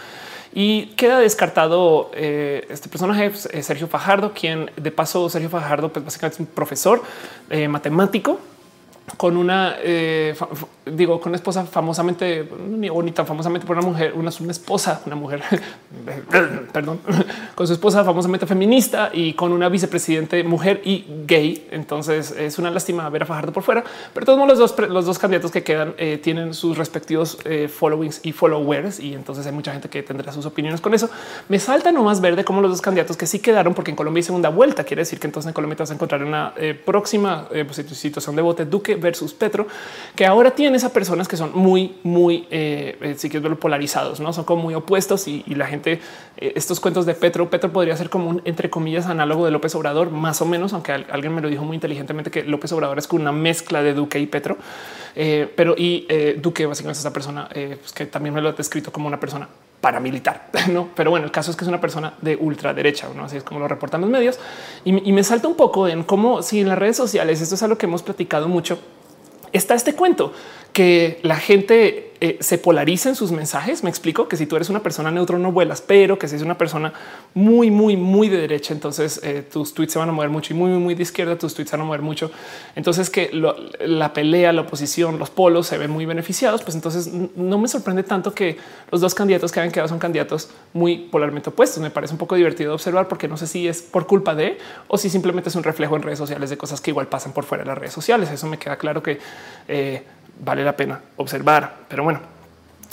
Y queda descartado eh, este personaje, pues, eh, Sergio Fajardo, quien de paso Sergio Fajardo, pues básicamente es un profesor eh, matemático con una, eh, digo, con una esposa famosamente, ni bonita, famosamente por una mujer, una, una esposa, una mujer, perdón, con su esposa famosamente feminista y con una vicepresidente mujer y gay. Entonces es una lástima ver a Fajardo por fuera, pero todos los dos, los dos candidatos que quedan eh, tienen sus respectivos eh, followings y followers. Y entonces hay mucha gente que tendrá sus opiniones con eso. Me salta nomás ver de cómo los dos candidatos que sí quedaron, porque en Colombia hay segunda vuelta, quiere decir que entonces en Colombia te vas a encontrar una próxima pues, situación de voto Duque versus Petro, que ahora tiene esas personas que son muy, muy, eh, eh si quieres verlo, polarizados, no son como muy opuestos y, la gente, eh, estos cuentos de Petro, Petro podría ser como un entre comillas análogo de López Obrador, más o menos, aunque alguien me lo dijo muy inteligentemente que López Obrador es como una mezcla de Duque y Petro, pero y Duque básicamente es esa persona pues que también me lo ha descrito como una persona paramilitar, no? Pero bueno, el caso es que es una persona de ultraderecha, no así es como lo reportan los medios. Y, y me salta un poco en cómo si en las redes sociales esto es algo que hemos platicado mucho está este cuento que la gente eh, se polariza en sus mensajes. Me explico que si tú eres una persona neutro no vuelas, pero que si es una persona muy, muy, muy de derecha, entonces eh, tus tweets se van a mover mucho y muy, muy de izquierda, tus tweets van a mover mucho. Entonces que la pelea, la oposición, los polos se ven muy beneficiados. Pues entonces no me sorprende tanto que los dos candidatos que han quedado son candidatos muy polarmente opuestos. Me parece un poco divertido observar porque no sé si es por culpa de o si simplemente es un reflejo en redes sociales de cosas que igual pasan por fuera de las redes sociales. Eso me queda claro que eh, vale la pena observar. Pero bueno,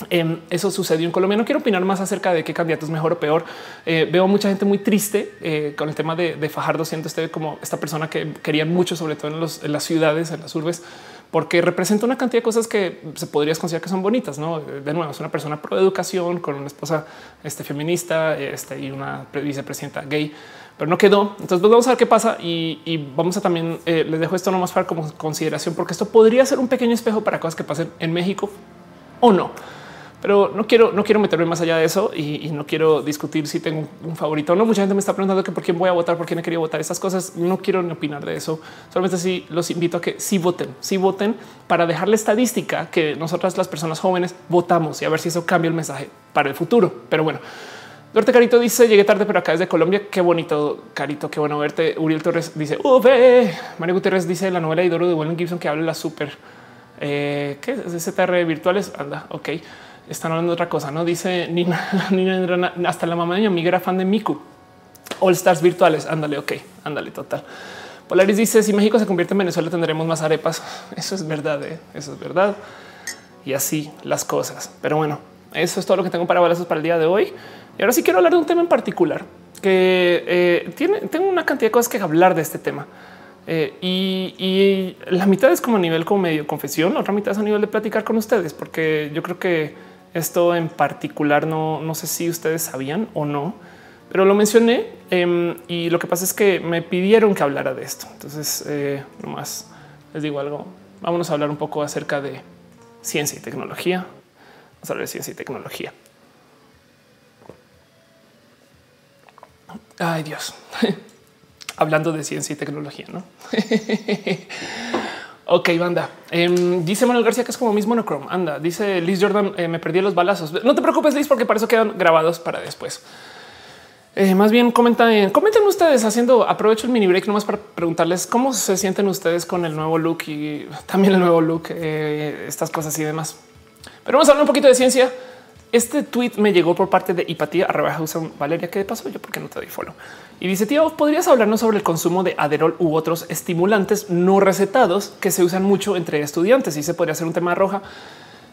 em, eso sucedió en Colombia. No quiero opinar más acerca de qué candidato es mejor o peor. Eh, veo mucha gente muy triste eh, con el tema de, Fajardo, siendo este como esta persona que querían mucho, sobre todo en, las ciudades, en las urbes, porque representa una cantidad de cosas que se podría considerar que son bonitas. No, de nuevo, es una persona pro educación con una esposa este, feminista este, y una vicepresidenta gay pero no quedó. Entonces pues vamos a ver qué pasa y, vamos a también eh, les dejo esto nomás para como consideración, porque esto podría ser un pequeño espejo para cosas que pasen en México o no. Pero no quiero, no quiero meterme más allá de eso y, no quiero discutir si tengo un favorito o no. Mucha gente me está preguntando que por quién voy a votar, por quién he querido votar estas cosas. No quiero ni opinar de eso. Solamente sí los invito a que sí voten, sí voten para dejar la estadística que nosotras las personas jóvenes votamos y a ver si eso cambia el mensaje para el futuro. Pero bueno, Duarte Carito dice llegué tarde, pero acá desde Colombia. Qué bonito, Carito. Qué bueno verte. Uriel Torres dice. Mario Gutiérrez dice la novela de Doro de William Gibson que habla la súper. Eh, ¿Qué es ZR virtuales? Anda, ok. Están hablando de otra cosa. No dice Nina, Nina hasta la mamá de mi amiga era fan de Miku. All Stars virtuales. Ándale, ok, ándale, total. Polaris dice si México se convierte en Venezuela tendremos más arepas. Eso es verdad, ¿eh? eso es verdad. Y así las cosas. Pero bueno, eso es todo lo que tengo para balazos para el día de hoy. Ahora sí quiero hablar de un tema en particular que eh, tengo una cantidad de cosas que hablar de este tema. Eh, y, la mitad es como a nivel como medio confesión, la otra mitad es a nivel de platicar con ustedes, porque yo creo que esto en particular no, no sé si ustedes sabían o no, pero lo mencioné em, y lo que pasa es que me pidieron que hablara de esto. Entonces, eh, nomás les digo algo. Vámonos a hablar un poco acerca de ciencia y tecnología. Vamos a hablar de ciencia y tecnología. Ay Dios. hablando de ciencia y tecnología, ¿no? ok, banda. Em, dice Manuel García que es como mismo monochrome. Anda, dice Liz Jordan, eh, me perdí los balazos. No te preocupes, Liz, porque para eso quedan grabados para después. Eh, más bien comenten, comenten ustedes haciendo aprovecho el mini break nomás para preguntarles cómo se sienten ustedes con el nuevo look y también el nuevo look, eh, estas cosas y demás. Pero vamos a hablar un poquito de ciencia. Este tweet me llegó por parte de Hipatía Valeria. ¿Qué pasó? Yo porque no te doy follow y dice tío, podrías hablarnos sobre el consumo de Aderol u otros estimulantes no recetados que se usan mucho entre estudiantes y se podría hacer un tema roja.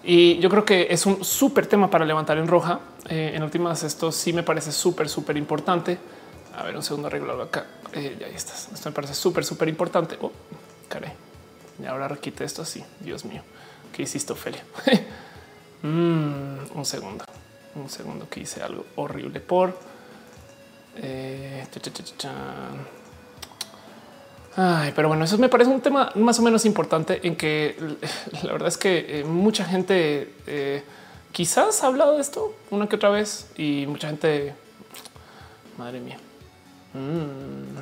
Y yo creo que es un súper tema para levantar en roja. Eh, en últimas, esto sí me parece súper, súper importante. A ver, un segundo arreglado acá. Eh, ya ahí estás. Esto me parece súper, súper importante. Oh, caray. Y ahora quite esto así. Dios mío, ¿qué hiciste, Ofelia? Mm, un segundo, un segundo que hice algo horrible por. Eh, Ay, pero bueno, eso me parece un tema más o menos importante en que la verdad es que eh, mucha gente eh, quizás ha hablado de esto una que otra vez y mucha gente, madre mía. Mm.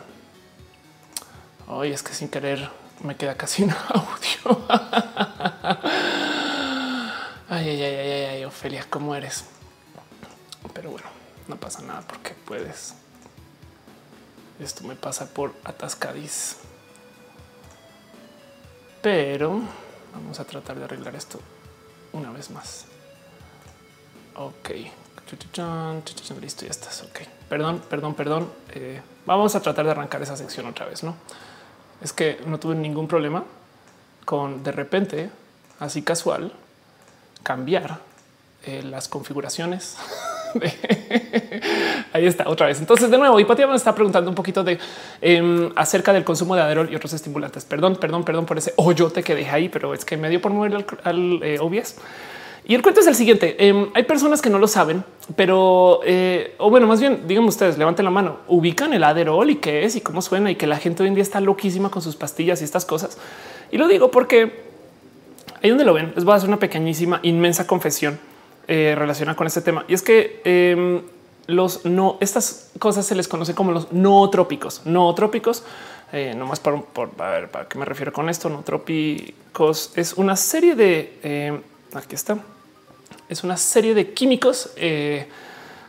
Hoy es que sin querer me queda casi un audio. Ay, ay, ay, ay, ay, Ofelia, ¿cómo eres? Pero bueno, no pasa nada porque puedes. Esto me pasa por atascadís pero vamos a tratar de arreglar esto una vez más. Ok, listo, ya estás. Ok, perdón, perdón, perdón. Eh, vamos a tratar de arrancar esa sección otra vez. No es que no tuve ningún problema con de repente, así casual, cambiar eh, las configuraciones Ahí está otra vez. Entonces, de nuevo, Hipatia me está preguntando un poquito de em, acerca del consumo de Aderol y otros estimulantes. Perdón, perdón, perdón por ese hoyote que dejé ahí, pero es que me dio por mover al, al eh, Y el cuento es el siguiente. Em, hay personas que no lo saben, pero eh, o bueno, más bien díganme ustedes, levanten la mano, ubican el Aderol y qué es y cómo suena y que la gente hoy en día está loquísima con sus pastillas y estas cosas. Y lo digo porque ahí donde lo ven, les voy a hacer una pequeñísima, inmensa confesión eh, relacionada con este tema. Y es que em, los no, estas cosas se les conoce como los nootrópicos. Eh, no más por, por a ver para qué me refiero con esto. No trópicos es una serie de em, aquí está. Es una serie de químicos eh,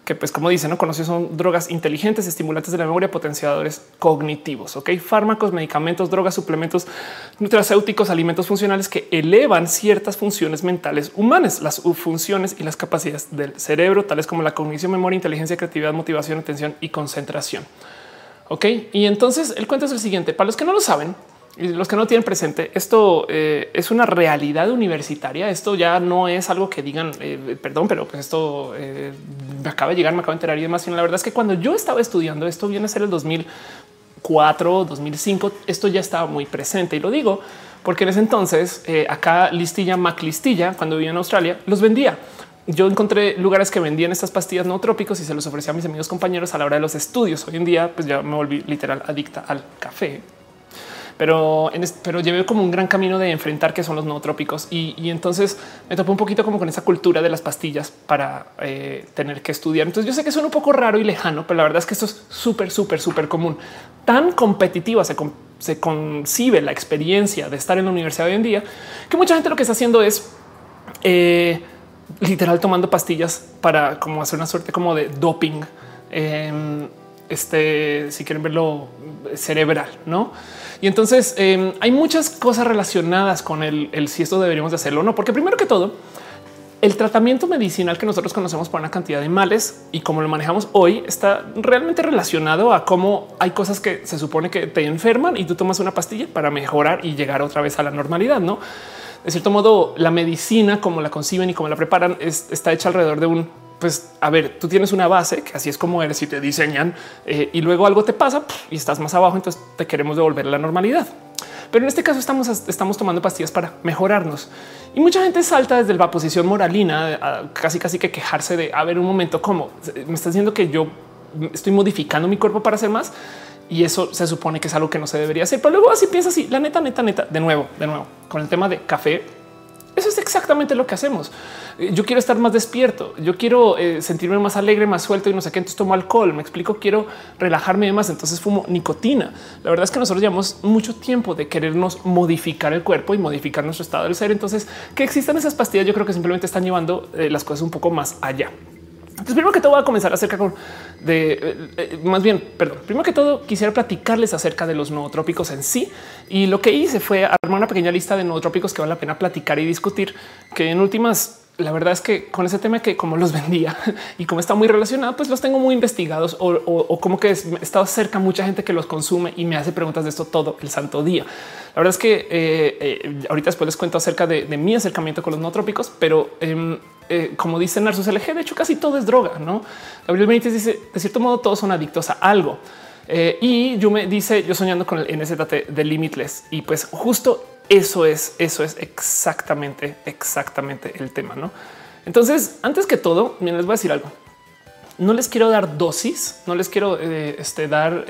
que pues como dicen, no conocidos son drogas inteligentes, estimulantes de la memoria, potenciadores cognitivos, ok, fármacos, medicamentos, drogas, suplementos nutracéuticos, alimentos funcionales que elevan ciertas funciones mentales humanas, las funciones y las capacidades del cerebro, tales como la cognición, memoria, inteligencia, creatividad, motivación, atención y concentración. Ok, y entonces el cuento es el siguiente. Para los que no lo saben, los que no tienen presente, esto eh, es una realidad universitaria. Esto ya no es algo que digan, eh, perdón, pero pues esto eh, me acaba de llegar, me acaba de enterar y demás. La verdad es que cuando yo estaba estudiando, esto viene a ser el 2004, 2005, esto ya estaba muy presente. Y lo digo porque en ese entonces acá Listilla, Mac Listilla, cuando vivía en Australia, los vendía. Yo encontré lugares que vendían estas pastillas no trópicos y se los ofrecía a mis amigos compañeros a la hora de los estudios. Hoy en día, pues ya me volví literal adicta al café pero, en pero llevé como un gran camino de enfrentar que son los nootrópicos y, y entonces me topé un poquito como con esa cultura de las pastillas para eh, tener que estudiar. Entonces yo sé que suena un poco raro y lejano, pero la verdad es que esto es súper, súper, súper común. Tan competitiva se, se concibe la experiencia de estar en la universidad hoy en día que mucha gente lo que está haciendo es eh, literal tomando pastillas para como hacer una suerte como de doping. Eh, este, si quieren verlo cerebral, no? Y entonces em, hay muchas cosas relacionadas con el, si esto deberíamos de hacerlo o no, porque primero que todo, el tratamiento medicinal que nosotros conocemos por una cantidad de males y cómo lo manejamos hoy está realmente relacionado a cómo hay cosas que se supone que te enferman y tú tomas una pastilla para mejorar y llegar otra vez a la normalidad, no? De cierto modo, la medicina, como la conciben y como la preparan, está hecha alrededor de un pues a ver, tú tienes una base que así es como eres y te diseñan eh, y luego algo te pasa y estás más abajo, entonces te queremos devolver a la normalidad. Pero en este caso estamos, estamos tomando pastillas para mejorarnos y mucha gente salta desde la posición moralina a casi casi que quejarse de a ver un momento cómo me está diciendo que yo estoy modificando mi cuerpo para hacer más y eso se supone que es algo que no se debería hacer. Pero luego así piensas así, la neta, neta, neta, de nuevo, de nuevo, con el tema de café, eso es exactamente lo que hacemos. Eh, yo quiero estar más despierto, yo quiero eh, sentirme más alegre, más suelto y no sé qué. Entonces tomo alcohol, me explico, quiero relajarme más. Entonces fumo nicotina. La verdad es que nosotros llevamos mucho tiempo de querernos modificar el cuerpo y modificar nuestro estado del ser. Entonces que existan esas pastillas, yo creo que simplemente están llevando eh, las cosas un poco más allá. Primero que todo, voy a comenzar acerca de eh, eh, más bien, perdón. Primero que todo, quisiera platicarles acerca de los nootrópicos en sí. Y lo que hice fue armar una pequeña lista de nootrópicos que vale la pena platicar y discutir. Que en últimas, la verdad es que con ese tema que como los vendía y como está muy relacionado, pues los tengo muy investigados o, como que he estado cerca mucha gente que los consume y me hace preguntas de esto todo el santo día. La verdad es que eh, ahorita después les cuento acerca de, mi acercamiento con los nootrópicos, pero em, eh, como dice Narsus LG, de hecho casi todo es droga, ¿no? Gabriel Benítez dice, de cierto modo todos son adictos a algo. Eh, y yo me dice, yo soñando con el NZT de Limitless. Y pues justo eso es, eso es exactamente, exactamente el tema, ¿no? Entonces, antes que todo, les voy a decir algo. No les quiero dar dosis, no les quiero eh, este, dar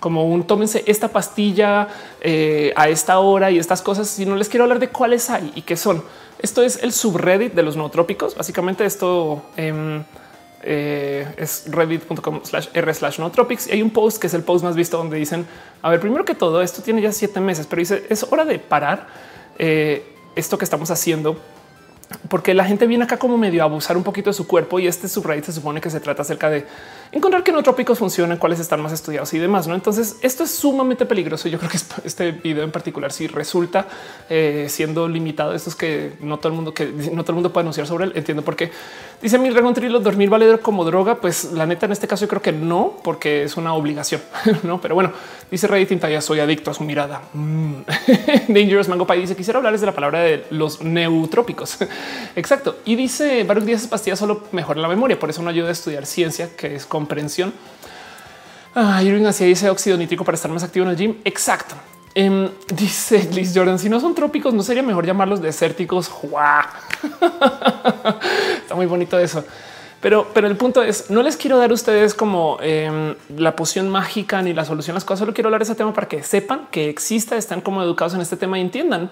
como un tómense esta pastilla a esta hora y estas cosas, sino les quiero hablar de cuáles hay y qué son. Esto es el subreddit de los nootrópicos. Básicamente esto em, eh, es reddit.com slash r slash nootropics. Y hay un post que es el post más visto donde dicen, a ver, primero que todo, esto tiene ya siete meses, pero dice, es hora de parar eh, esto que estamos haciendo porque la gente viene acá como medio a abusar un poquito de su cuerpo y este subreddit se supone que se trata acerca de encontrar que no trópicos funcionan, cuáles están más estudiados y demás. No, entonces esto es sumamente peligroso. Yo creo que este video en particular, si resulta eh, siendo limitado, esto es que no todo el mundo que no todo el mundo puede anunciar sobre él. Entiendo por qué dice mi Trilo dormir vale como droga. Pues la neta, en este caso, yo creo que no, porque es una obligación, no? Pero bueno, dice Reddit ya soy adicto a su mirada. Mm. Dangerous Mango Pie dice quisiera hablarles de la palabra de los neutrópicos. Exacto. Y dice varios días pastillas solo mejora la memoria. Por eso no ayuda a estudiar ciencia, que es comprensión. Ah, Irving así dice óxido nítrico para estar más activo en el gym. Exacto. Em, dice Liz Jordan, si no son trópicos, no sería mejor llamarlos desérticos. Está muy bonito eso. Pero, pero el punto es, no les quiero dar a ustedes como em, la poción mágica ni la solución a las cosas. Solo quiero hablar de ese tema para que sepan que exista, están como educados en este tema y entiendan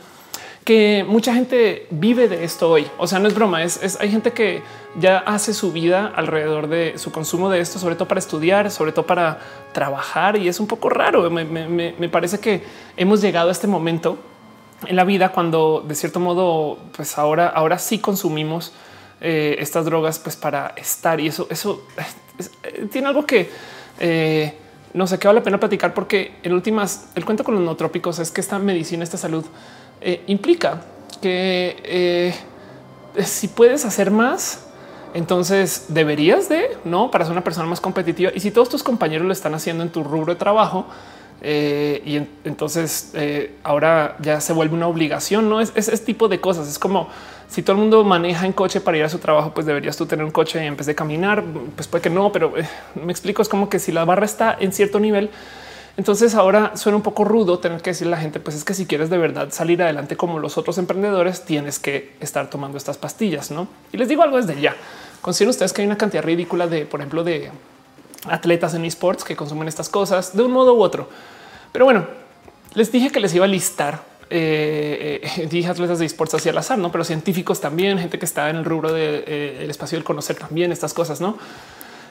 que mucha gente vive de esto hoy. O sea, no es broma, es, hay gente que ya hace su vida alrededor de su consumo de esto, sobre todo para estudiar, sobre todo para trabajar y es un poco raro. Me, parece que hemos llegado a este momento en la vida cuando de cierto modo, pues ahora, ahora sí consumimos eh, estas drogas pues para estar y eso, eso eh, tiene algo que eh, no sé qué vale la pena platicar porque en últimas el cuento con los nootrópicos es que esta medicina, esta salud eh, implica que eh, si puedes hacer más, entonces deberías de no para ser una persona más competitiva. Y si todos tus compañeros lo están haciendo en tu rubro de trabajo, eh, y entonces ahora ya se vuelve una obligación, no es ese tipo de cosas. Es como si todo el mundo maneja en coche para ir a su trabajo, pues deberías tú tener un coche en vez de caminar. Pues puede que no, pero me explico. Es como que si la barra está en cierto nivel, entonces ahora suena un poco rudo tener que decirle a la gente, pues es que si quieres de verdad salir adelante como los otros emprendedores, tienes que estar tomando estas pastillas, ¿no? Y les digo algo desde ya. Consideren ustedes que hay una cantidad ridícula de, por ejemplo, de atletas en esports que consumen estas cosas de un modo u otro. Pero bueno, les dije que les iba a listar eh, eh, dije atletas de esports hacia el azar, no, pero científicos también, gente que está en el rubro del de, eh, espacio del conocer también estas cosas, no?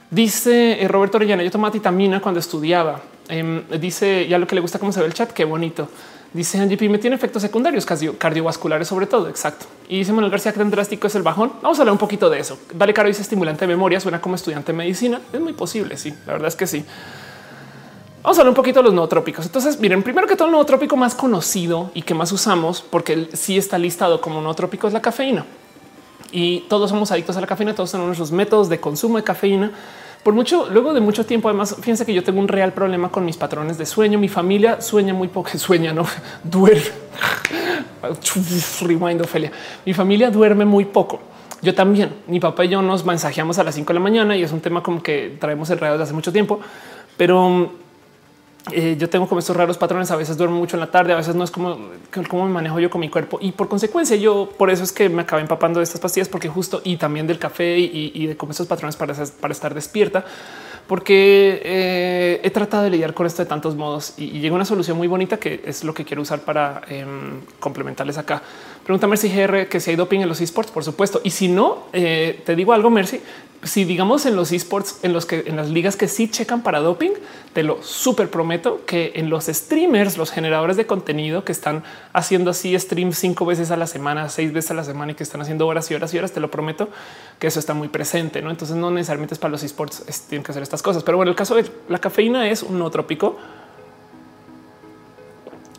Dice eh, Roberto Orellana, yo tomaba titamina cuando estudiaba. Em, dice ya lo que le gusta cómo se ve el chat. Qué bonito. Dice Angie me tiene efectos secundarios cardiovasculares, sobre todo. Exacto. Y dice Manuel García que tan drástico es el bajón. Vamos a hablar un poquito de eso. Dale caro dice estimulante de memoria. Suena como estudiante de medicina. Es muy posible. Sí, la verdad es que sí. Vamos a hablar un poquito de los nootrópicos. Entonces, miren, primero que todo, el nootrópico más conocido y que más usamos, porque sí está listado como nootrópico, es la cafeína y todos somos adictos a la cafeína, todos tenemos nuestros métodos de consumo de cafeína. Por mucho, luego de mucho tiempo, además, fíjense que yo tengo un real problema con mis patrones de sueño. Mi familia sueña muy poco, sueña, no duerme. Rewind, Ophelia. Mi familia duerme muy poco. Yo también. Mi papá y yo nos mensajeamos a las 5 de la mañana y es un tema como que traemos enredados desde hace mucho tiempo, pero eh, yo tengo como estos raros patrones. A veces duermo mucho en la tarde, a veces no es como cómo me manejo yo con mi cuerpo. Y por consecuencia, yo por eso es que me acabé empapando de estas pastillas, porque justo y también del café y, de como estos patrones para, para estar despierta, porque eh, he tratado de lidiar con esto de tantos modos y, llega una solución muy bonita que es lo que quiero usar para em, complementarles acá. Pregunta Mercy GR que si hay doping en los esports, por supuesto. Y si no, eh, te digo algo, Mercy, si digamos en los esports, en los que en las ligas que sí checan para doping, te lo súper prometo que en los streamers, los generadores de contenido que están haciendo así stream cinco veces a la semana, seis veces a la semana y que están haciendo horas y horas y horas, te lo prometo que eso está muy presente. ¿no? Entonces no necesariamente es para los esports, tienen que hacer estas cosas. Pero bueno, el caso de la cafeína es un nootrópico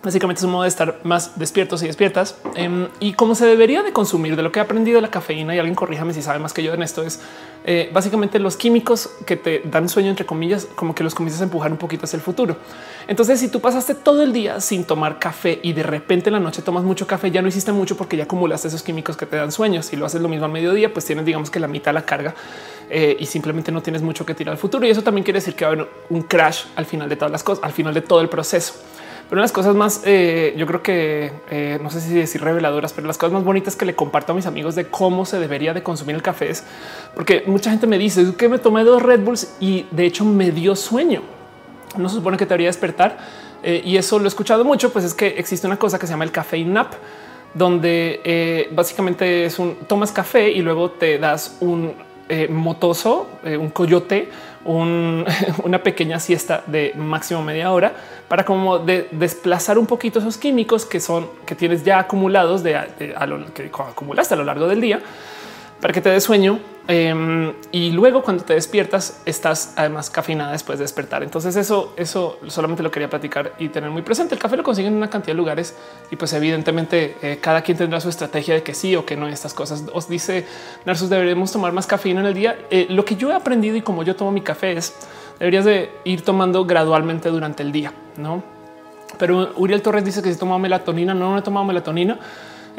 Básicamente es un modo de estar más despiertos y despiertas em, y cómo se debería de consumir de lo que he aprendido la cafeína y alguien corríjame si sabe más que yo en esto es eh, básicamente los químicos que te dan sueño entre comillas como que los comienzas a empujar un poquito hacia el futuro. Entonces si tú pasaste todo el día sin tomar café y de repente en la noche tomas mucho café ya no hiciste mucho porque ya acumulaste esos químicos que te dan sueños. Si lo haces lo mismo a mediodía pues tienes digamos que la mitad de la carga eh, y simplemente no tienes mucho que tirar al futuro y eso también quiere decir que va a haber un crash al final de todas las cosas, al final de todo el proceso. Pero las cosas más, eh, yo creo que eh, no sé si decir reveladoras, pero las cosas más bonitas que le comparto a mis amigos de cómo se debería de consumir el café es porque mucha gente me dice que me tomé dos Red Bulls y de hecho me dio sueño. No se supone que te debería despertar eh, y eso lo he escuchado mucho. Pues es que existe una cosa que se llama el café nap, donde básicamente es un tomas café y luego te das un motoso, un coyote una pequeña siesta de máximo media hora para como de desplazar un poquito esos químicos que son que tienes ya acumulados de, a lo que acumulaste a lo largo del día para que te dé sueño. Em, y luego cuando te despiertas estás además cafeinada después de despertar. Entonces eso, eso solamente lo quería platicar y tener muy presente. El café lo consiguen en una cantidad de lugares y pues evidentemente eh, cada quien tendrá su estrategia de que sí o que no estas cosas. Os dice Narsus, deberíamos tomar más cafeína en el día. Eh, lo que yo he aprendido y como yo tomo mi café es deberías de ir tomando gradualmente durante el día, no? Pero Uriel Torres dice que si toma melatonina, no, no he tomado melatonina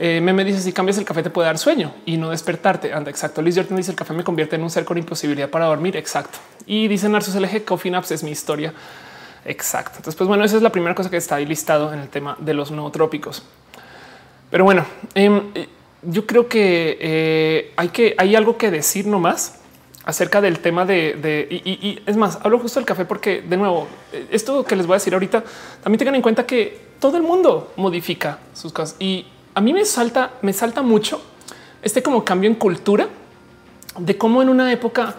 eh, me dice si cambias el café te puede dar sueño y no despertarte. Anda, exacto. Liz Jordan dice el café me convierte en un ser con imposibilidad para dormir. Exacto. Y dice Narsus LG Coffee Naps es mi historia. Exacto. Entonces, pues bueno, esa es la primera cosa que está ahí listado en el tema de los nootrópicos. Pero bueno, em, yo creo que eh, hay que hay algo que decir nomás acerca del tema de, y, y, es más, hablo justo del café porque de nuevo, esto que les voy a decir ahorita, también tengan en cuenta que todo el mundo modifica sus cosas y a mí me salta, me salta mucho este como cambio en cultura de cómo en una época,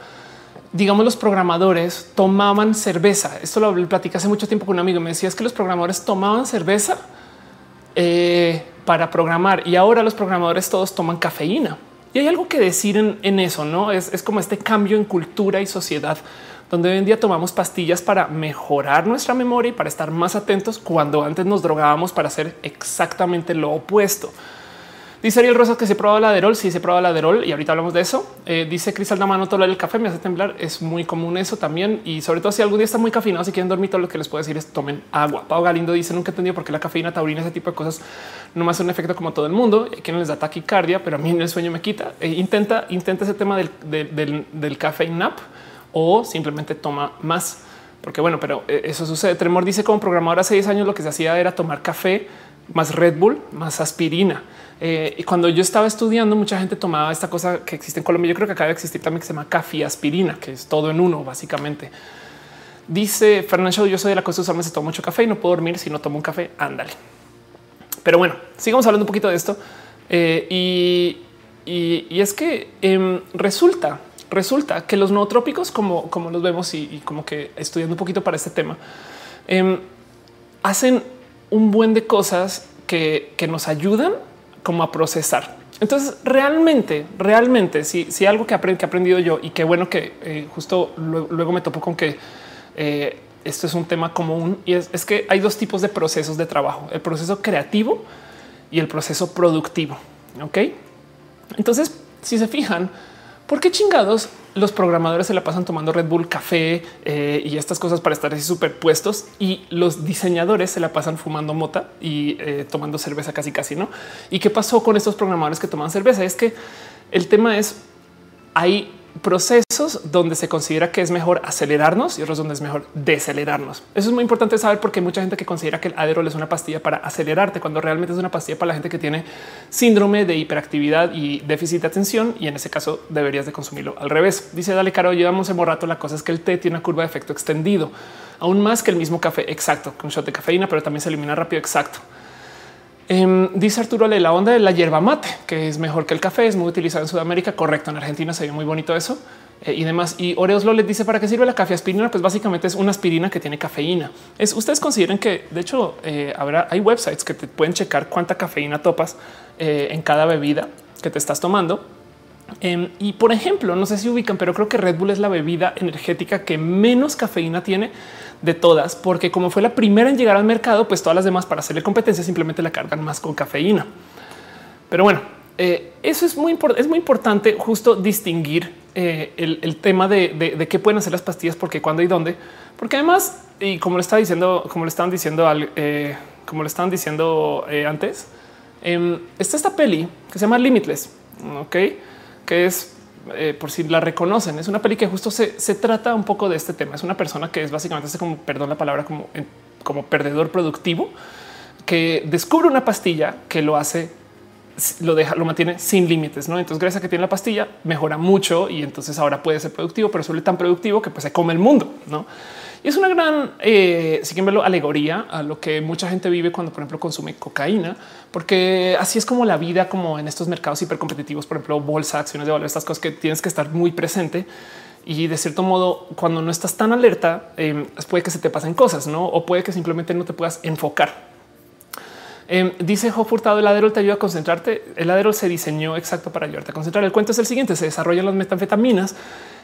digamos, los programadores tomaban cerveza. Esto lo platicé hace mucho tiempo con un amigo. Me decía es que los programadores tomaban cerveza eh, para programar y ahora los programadores todos toman cafeína. Y hay algo que decir en, eso, no es, es como este cambio en cultura y sociedad donde hoy en día tomamos pastillas para mejorar nuestra memoria y para estar más atentos cuando antes nos drogábamos para hacer exactamente lo opuesto. Dice Ariel Rosas que se prueba la derol. Sí, se prueba la derol y ahorita hablamos de eso. Eh, dice Cristal Damano, todo el café me hace temblar. Es muy común eso también. Y sobre todo si algún día está muy cafeinado, si quieren dormir, todo lo que les puedo decir es tomen agua. Pau Galindo dice nunca he entendido por qué la cafeína, taurina, ese tipo de cosas no más un efecto como todo el mundo. Que les da taquicardia, pero a mí el sueño me quita. Eh, intenta, intenta ese tema del, del, del café nap o simplemente toma más. Porque bueno, pero eh, eso sucede. Tremor dice como programador hace 10 años lo que se hacía era tomar café más Red Bull, más aspirina. Eh, y cuando yo estaba estudiando, mucha gente tomaba esta cosa que existe en Colombia. Yo creo que acaba de existir también que se llama café aspirina, que es todo en uno, básicamente. Dice Fernando, yo soy de la cosa de usarme si tomo mucho café y no puedo dormir si no tomo un café. Ándale. Pero bueno, sigamos hablando un poquito de esto. Eh, y, es que em, resulta resulta que los nootrópicos, como, como los vemos y, como que estudiando un poquito para este tema, em, hacen un buen de cosas que, nos ayudan como a procesar. Entonces, realmente, realmente, si, si algo que, aprendí, que he aprendido yo y qué bueno que eh, justo luego, me topo con que eh, esto es un tema común y es, es, que hay dos tipos de procesos de trabajo, el proceso creativo y el proceso productivo. Ok. Entonces, si se fijan, ¿Por qué chingados los programadores se la pasan tomando Red Bull, café eh, y estas cosas para estar así superpuestos y los diseñadores se la pasan fumando mota y eh, tomando cerveza casi casi, ¿no? ¿Y qué pasó con estos programadores que toman cerveza? Es que el tema es, hay procesos donde se considera que es mejor acelerarnos y otros donde es mejor decelerarnos. Eso es muy importante saber porque hay mucha gente que considera que el Adderall es una pastilla para acelerarte cuando realmente es una pastilla para la gente que tiene síndrome de hiperactividad y déficit de atención y en ese caso deberías de consumirlo al revés. Dice Dale Caro, llevamos en rato. La cosa es que el té tiene una curva de efecto extendido, aún más que el mismo café exacto, con shot de cafeína, pero también se elimina rápido exacto. Em, dice Arturo Le, la onda de la hierba mate, que es mejor que el café, es muy utilizado en Sudamérica. Correcto. En Argentina se ve muy bonito eso eh, y demás. Y Oreos les dice para qué sirve la café aspirina. Pues básicamente es una aspirina que tiene cafeína. Es ustedes consideren que de hecho eh, habrá hay websites que te pueden checar cuánta cafeína topas eh, en cada bebida que te estás tomando. Em, y por ejemplo, no sé si ubican, pero creo que Red Bull es la bebida energética que menos cafeína tiene de todas, porque como fue la primera en llegar al mercado, pues todas las demás para hacerle competencia simplemente la cargan más con cafeína. Pero bueno, eh, eso es muy, es muy importante justo distinguir eh, el, tema de, qué pueden hacer las pastillas, porque cuándo y dónde, porque además, y como le estaba diciendo, como le estaban diciendo, eh, como le estaban diciendo antes, em, está esta peli que se llama Limitless, ok, que es eh, por si la reconocen, es una peli que justo se, trata un poco de este tema. Es una persona que es básicamente como, perdón la palabra, como, como perdedor productivo, que descubre una pastilla que lo hace lo deja, lo mantiene sin límites, ¿no? Entonces, gracias a que tiene la pastilla, mejora mucho y entonces ahora puede ser productivo, pero suele tan productivo que pues se come el mundo, ¿no? Y es una gran, eh, si quieren verlo, alegoría a lo que mucha gente vive cuando, por ejemplo, consume cocaína, porque así es como la vida, como en estos mercados hipercompetitivos, por ejemplo, bolsa, acciones de valor, estas cosas que tienes que estar muy presente. Y de cierto modo, cuando no estás tan alerta, eh, puede que se te pasen cosas, no? O puede que simplemente no te puedas enfocar. Eh, dice Jo Furtado, el Adderall te ayuda a concentrarte. El Adderall se diseñó exacto para ayudarte a concentrar. El cuento es el siguiente: se desarrollan las metanfetaminas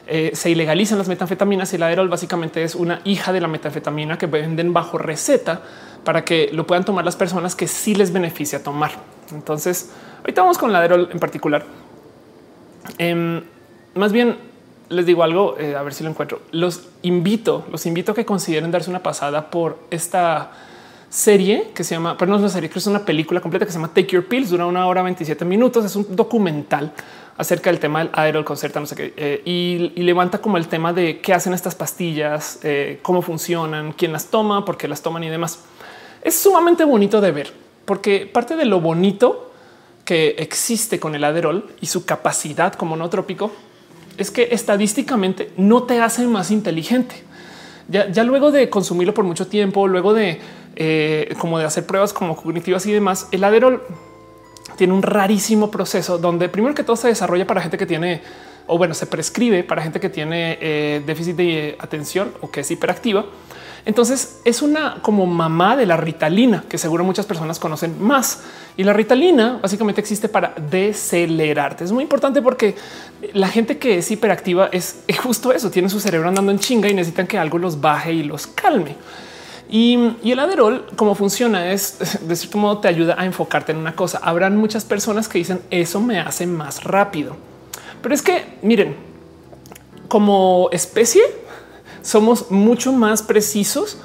eh, se ilegalizan las metanfetaminas y el Adderall básicamente es una hija de la metanfetamina que venden bajo receta para que lo puedan tomar las personas que sí les beneficia tomar. Entonces, ahorita vamos con el Adderall en particular. Em, más bien, les digo algo, eh, a ver si lo encuentro. Los invito, los invito a que consideren darse una pasada por esta serie que se llama, pero no es una serie, que es una película completa que se llama Take Your Pills, dura una hora 27 minutos, es un documental acerca del tema del aerol concerta, no sé qué, eh, y, levanta como el tema de qué hacen estas pastillas, eh, cómo funcionan, quién las toma, por qué las toman y demás. Es sumamente bonito de ver, porque parte de lo bonito que existe con el Adderall y su capacidad como no trópico es que estadísticamente no te hace más inteligente. Ya, ya luego de consumirlo por mucho tiempo, luego de eh, como de hacer pruebas como cognitivas y demás, el Adderall tiene un rarísimo proceso donde primero que todo se desarrolla para gente que tiene o bueno, se prescribe para gente que tiene eh, déficit de atención o que es hiperactiva. Entonces es una como mamá de la ritalina que seguro muchas personas conocen más. Y la ritalina básicamente existe para decelerarte. Es muy importante porque la gente que es hiperactiva es justo eso. Tiene su cerebro andando en chinga y necesitan que algo los baje y los calme. Y, el Adderall, como funciona, es de cierto modo te ayuda a enfocarte en una cosa. Habrán muchas personas que dicen eso me hace más rápido, pero es que miren, como especie somos mucho más precisos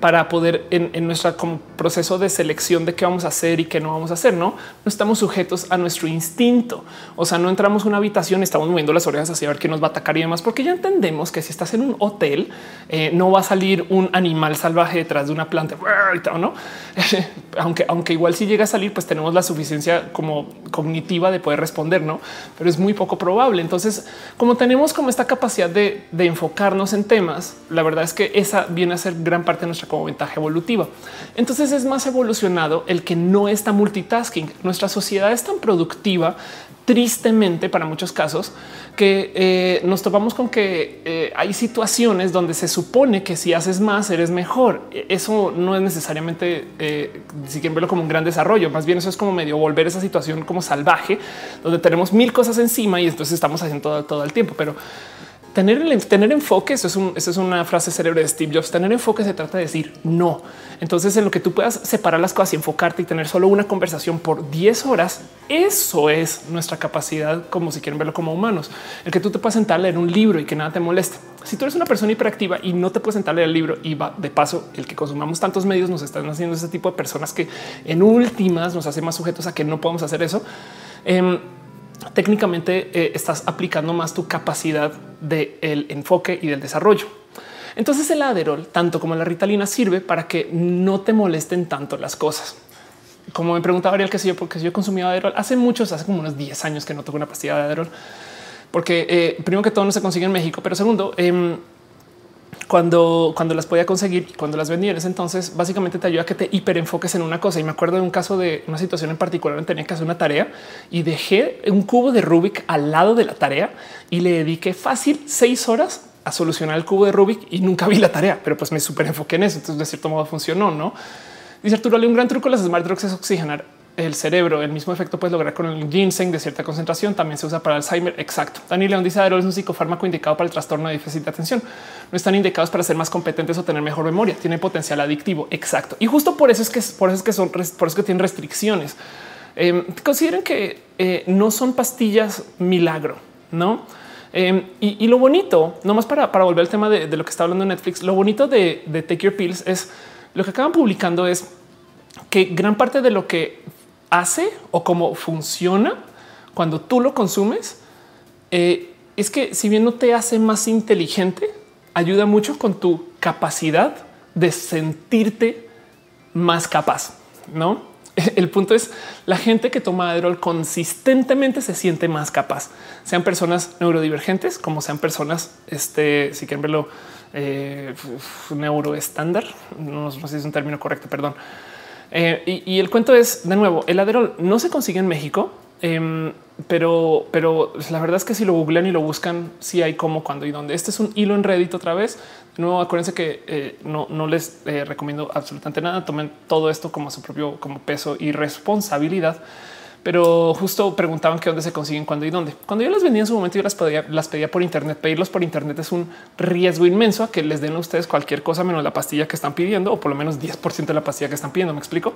para poder en, nuestro proceso de selección de qué vamos a hacer y qué no vamos a hacer. No, no estamos sujetos a nuestro instinto. O sea, no entramos a una habitación, estamos moviendo las orejas hacia ver qué nos va a atacar y demás, porque ya entendemos que si estás en un hotel, eh, no va a salir un animal salvaje detrás de una planta, no? aunque, aunque igual si llega a salir, pues tenemos la suficiencia como cognitiva de poder responder, no? Pero es muy poco probable. Entonces, como tenemos como esta capacidad de, de enfocarnos en temas, la verdad es que esa viene a ser gran parte de nuestra como ventaja evolutiva. Entonces es más evolucionado el que no está multitasking. Nuestra sociedad es tan productiva tristemente para muchos casos que eh, nos topamos con que eh, hay situaciones donde se supone que si haces más eres mejor. E, eso no es necesariamente eh, si quieren verlo como un gran desarrollo, más bien eso es como medio volver esa situación como salvaje, donde tenemos mil cosas encima y entonces estamos haciendo todo, todo el tiempo. Pero tener, tener enfoque, eso es, una frase cerebro de Steve Jobs, tener enfoque se trata de decir no. Entonces en lo que tú puedas separar las cosas y enfocarte y tener solo una conversación por 10 horas, eso es nuestra capacidad como si quieren verlo como humanos. El que tú te puedas sentar a leer un libro y que nada te moleste. Si tú eres una persona hiperactiva y no te puedes sentar a leer el libro y va de paso el que consumamos tantos medios nos están haciendo ese tipo de personas que en últimas nos hace más sujetos a que no podemos hacer eso. Em, técnicamente eh, estás aplicando más tu capacidad del enfoque y del desarrollo. Entonces el Aderol, tanto como la Ritalina, sirve para que no te molesten tanto las cosas. Como me preguntaba Ariel, que sé yo, porque yo consumía Aderol hace muchos, hace como unos 10 años que no toco una pastilla de Aderol, porque eh, primero que todo no se consigue en México, pero segundo, eh, cuando, cuando las podía conseguir, cuando las vendía entonces, básicamente te ayuda a que te hiperenfoques en una cosa. Y me acuerdo de un caso de una situación en particular, tenía que hacer una tarea y dejé un cubo de Rubik al lado de la tarea y le dediqué fácil seis horas a solucionar el cubo de Rubik y nunca vi la tarea, pero pues me súper enfoqué en eso. Entonces, de cierto modo funcionó, no? Dice Arturo, un gran truco las smart drugs es oxigenar el cerebro. El mismo efecto puedes lograr con el ginseng de cierta concentración. También se usa para Alzheimer. Exacto. Dani León dice es un psicofármaco indicado para el trastorno de déficit de atención. No están indicados para ser más competentes o tener mejor memoria. Tiene potencial adictivo. Exacto. Y justo por eso es que por eso es que son por eso que tienen restricciones. Eh, consideren que eh, no son pastillas milagro, no? Eh, y, lo bonito, nomás para, para volver al tema de, lo que está hablando Netflix, lo bonito de, de Take Your Pills es lo que acaban publicando es que gran parte de lo que hace o cómo funciona cuando tú lo consumes eh, es que si bien no te hace más inteligente, ayuda mucho con tu capacidad de sentirte más capaz, ¿no? El punto es la gente que toma Adderall consistentemente se siente más capaz, sean personas neurodivergentes como sean personas, este, si quieren verlo, eh, neuroestándar, no sé si es un término correcto, perdón, eh, y, el cuento es de nuevo, el Adderall no se consigue en México, em, pero, pero la verdad es que si lo googlean y lo buscan, si hay cómo, cuándo y dónde. Este es un hilo en Reddit otra vez. No acuérdense que eh, no, no, les eh, recomiendo absolutamente nada. Tomen todo esto como su propio como peso y responsabilidad pero justo preguntaban que dónde se consiguen, cuándo y dónde. Cuando yo las vendía en su momento, yo las pedía, las pedía por Internet. Pedirlos por Internet es un riesgo inmenso a que les den a ustedes cualquier cosa menos la pastilla que están pidiendo o por lo menos 10% de la pastilla que están pidiendo. Me explico.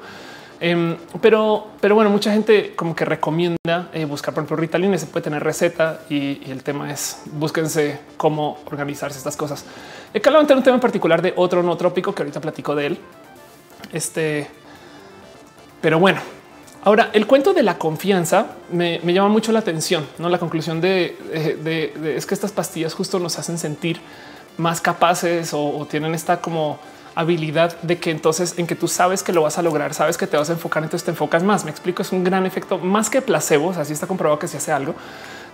Em, pero, pero bueno, mucha gente como que recomienda eh, buscar, por ejemplo, Ritalin. Se puede tener receta y, el tema es búsquense cómo organizarse estas cosas. He que levantar un tema en particular de otro no trópico que ahorita platico de él. Este, pero bueno, Ahora, el cuento de la confianza me, llama mucho la atención. No la conclusión de, es que estas pastillas justo nos hacen sentir más capaces o, tienen esta como habilidad de que entonces en que tú sabes que lo vas a lograr, sabes que te vas a enfocar, entonces te enfocas más. Me explico, es un gran efecto más que placebo. Así está comprobado que se hace algo.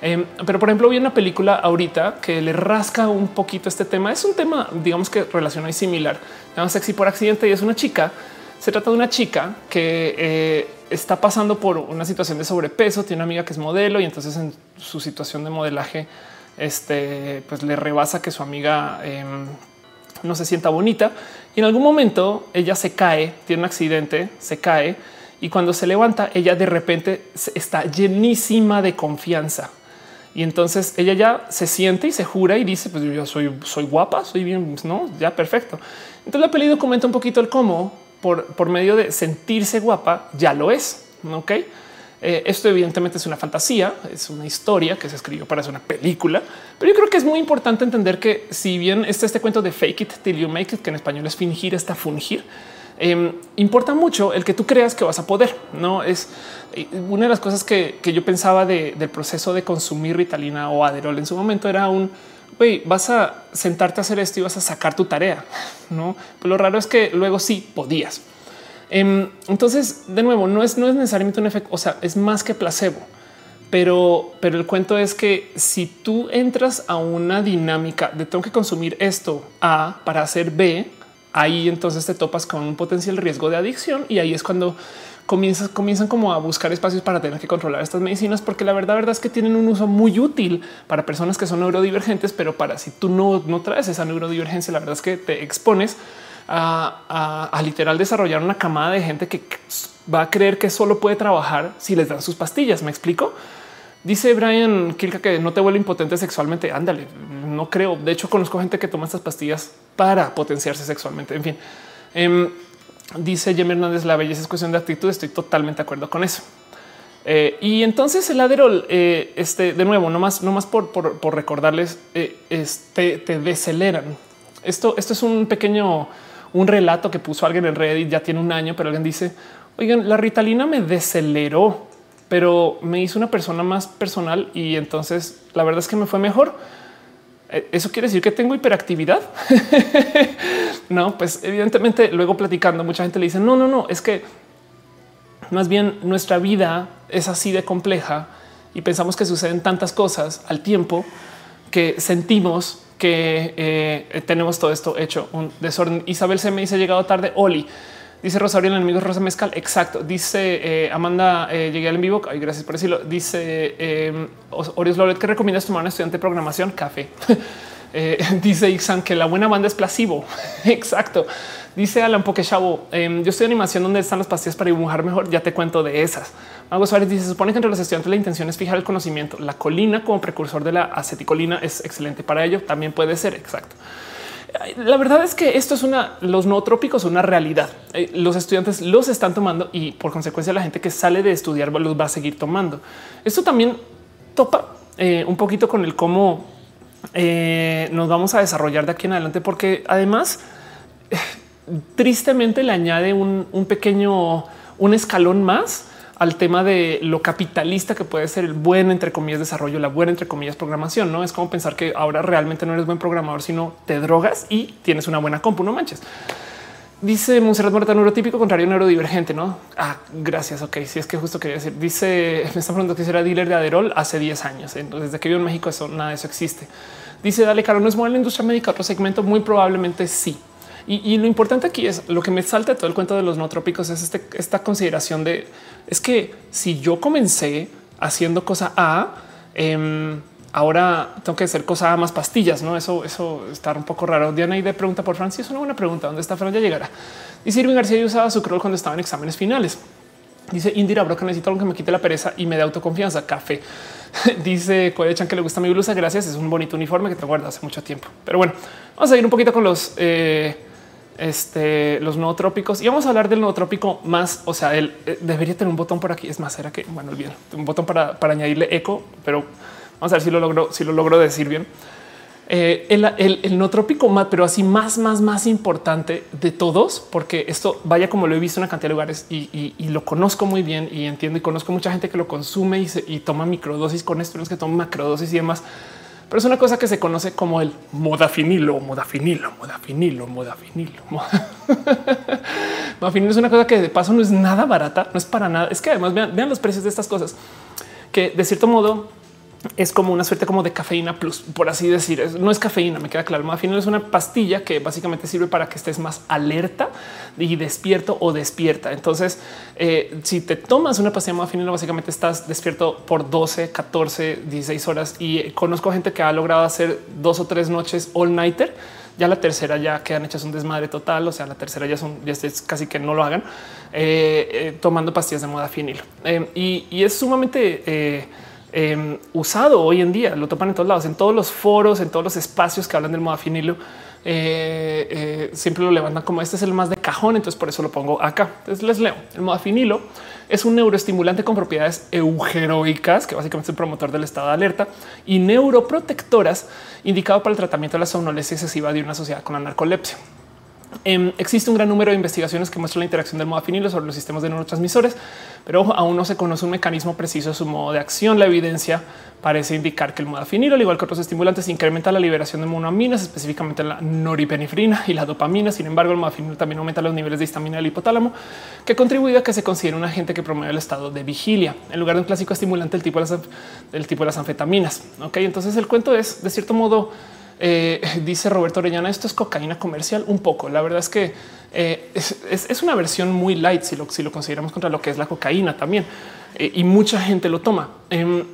Em, pero por ejemplo, vi una película ahorita que le rasca un poquito este tema. Es un tema, digamos que relacionado y similar. Se Sexy por accidente y es una chica. Se trata de una chica que eh, está pasando por una situación de sobrepeso, tiene una amiga que es modelo y entonces en su situación de modelaje, este, pues le rebasa que su amiga em, no se sienta bonita y en algún momento ella se cae, tiene un accidente, se cae y cuando se levanta ella de repente está llenísima de confianza. Y entonces ella ya se siente y se jura y dice, pues yo soy, soy guapa, soy bien, no, ya perfecto. Entonces la peli comenta un poquito el cómo por, medio de sentirse guapa, ya lo es. Ok. Eh, esto evidentemente es una fantasía, es una historia que se escribió para hacer una película, pero yo creo que es muy importante entender que si bien este, este cuento de fake it till you make it, que en español es fingir hasta fungir, em, importa mucho el que tú creas que vas a poder. No es eh, una de las cosas que, yo pensaba del proceso de consumir Ritalina o Aderol en su momento era un vas a sentarte a hacer esto y vas a sacar tu tarea. No, pero lo raro es que luego sí podías. Em, entonces, de nuevo, no es, no es necesariamente un efecto, o sea, es más que placebo. Pero, pero el cuento es que si tú entras a una dinámica de tengo que consumir esto A para hacer B, ahí entonces te topas con un potencial riesgo de adicción y ahí es cuando comienzan, comienzan como a buscar espacios para tener que controlar estas medicinas, porque la verdad, verdad es que tienen un uso muy útil para personas que son neurodivergentes, pero para si tú no, no traes esa neurodivergencia, la verdad es que te expones a, literal desarrollar una camada de gente que va a creer que solo puede trabajar si les dan sus pastillas. Me explico. Dice Brian Kilka que no te vuelve impotente sexualmente. Ándale, no creo. De hecho, conozco gente que toma estas pastillas para potenciarse sexualmente. En fin, em, Dice Jem Hernández, la belleza es cuestión de actitud. Estoy totalmente de acuerdo con eso. Eh, y entonces el Aderol, eh, este de nuevo, no más, no más por, por, recordarles, eh, este te deceleran. Esto, esto es un pequeño, un relato que puso alguien en Reddit ya tiene un año, pero alguien dice, oigan, la Ritalina me deceleró pero me hizo una persona más personal y entonces la verdad es que me fue mejor. Eh, ¿Eso quiere decir que tengo hiperactividad? no, pues evidentemente luego platicando mucha gente le dice no, no, no, es que más bien nuestra vida es así de compleja y pensamos que suceden tantas cosas al tiempo que sentimos que eh, tenemos todo esto hecho un desorden. Isabel se me dice llegado tarde. Oli dice Rosario, el enemigo Rosa Mezcal. Exacto. Dice eh, Amanda, eh, llegué al en vivo. Ay, gracias por decirlo. Dice eh, Orios que recomiendas tomar un estudiante de programación café. dice Ixan que la buena banda es placebo. Exacto. Dice Alan Pokeshabo, eh, yo estoy en animación donde están las pastillas para dibujar mejor. Ya te cuento de esas. Mago Suárez dice: Se supone que entre los estudiantes la intención es fijar el conocimiento. La colina como precursor de la aceticolina es excelente para ello. También puede ser exacto. La verdad es que esto es una, los nootrópicos, una realidad. Eh, los estudiantes los están tomando y por consecuencia la gente que sale de estudiar los va a seguir tomando. Esto también topa eh, un poquito con el cómo eh, nos vamos a desarrollar de aquí en adelante, porque además tristemente le añade un, pequeño, un escalón más al tema de lo capitalista que puede ser el buen entre comillas desarrollo, la buena entre comillas programación. No es como pensar que ahora realmente no eres buen programador, sino te drogas y tienes una buena compu. No manches. Dice Monserrat Muerta, neurotípico contrario neurodivergente, no? Ah, gracias. Ok, si es que justo quería decir. Dice, me está preguntando que será dealer de Aderol hace 10 años. Desde que vivo en México, eso nada de eso existe. Dice, dale, caro, no es buena la industria médica, otro segmento, muy probablemente sí. Y, lo importante aquí es lo que me salta de todo el cuento de los no trópicos es este, esta consideración de es que si yo comencé haciendo cosa A, em, ahora tengo que hacer cosa A más pastillas. No, eso, eso está un poco raro. Diana y de pregunta por Francia. Es una buena pregunta. ¿Dónde está Fran? Ya llegará. Dice Irving García, usaba su cuando estaba en exámenes finales. Dice Indira Bro que necesito algo que me quite la pereza y me dé autoconfianza. Café. Dice Chan que le gusta mi blusa. Gracias. Es un bonito uniforme que te guarda hace mucho tiempo. Pero bueno, vamos a ir un poquito con los eh, este, los nootrópicos y vamos a hablar del nootrópico más. O sea, él eh, debería tener un botón por aquí. Es más, era que bueno, bien un botón para, añadirle eco, pero vamos a ver si lo logro, si lo logro decir bien. Eh, el, el, nootrópico más, pero así más, más, más importante de todos, porque esto vaya como lo he visto en una cantidad de lugares y, lo conozco muy bien y entiendo y conozco mucha gente que lo consume y, y toma microdosis con esto, es que toma macrodosis y demás pero es una cosa que se conoce como el modafinilo, modafinilo, modafinilo, modafinilo. modafinilo es una cosa que de paso no es nada barata, no es para nada. Es que además vean, vean los precios de estas cosas que de cierto modo es como una suerte como de cafeína plus, por así decir. No es cafeína, me queda claro. Al final es una pastilla que básicamente sirve para que estés más alerta y despierto o despierta. Entonces, eh, si te tomas una pastilla más básicamente estás despierto por 12, 14, 16 horas. Y conozco gente que ha logrado hacer dos o tres noches all nighter. Ya la tercera ya quedan hechas un desmadre total. O sea, la tercera ya son ya es casi que no lo hagan eh, eh, tomando pastillas de moda finil y, y, es sumamente Em, usado hoy en día. Lo topan en todos lados, en todos los foros, en todos los espacios que hablan del modafinilo. Eh, eh, siempre lo levantan como este es el más de cajón. Entonces por eso lo pongo acá. Entonces les leo. El modafinilo es un neuroestimulante con propiedades eugeroicas, que básicamente es el promotor del estado de alerta y neuroprotectoras indicado para el tratamiento de la somnolencia excesiva de una sociedad con la narcolepsia. Em, existe un gran número de investigaciones que muestran la interacción del modafinilo sobre los sistemas de neurotransmisores, pero aún no se conoce un mecanismo preciso de su modo de acción. La evidencia parece indicar que el modafinilo, al igual que otros estimulantes, incrementa la liberación de monoaminas, específicamente la noripinefrina y la dopamina. Sin embargo, el modafinilo también aumenta los niveles de histamina del hipotálamo, que contribuye a que se considere un agente que promueve el estado de vigilia en lugar de un clásico estimulante del tipo de las, del tipo de las anfetaminas. Ok, entonces el cuento es de cierto modo eh, dice Roberto Orellana, esto es cocaína comercial un poco. La verdad es que eh, es, una versión muy light si lo, si lo consideramos contra lo que es la cocaína también. Eh, y mucha gente lo toma. Em,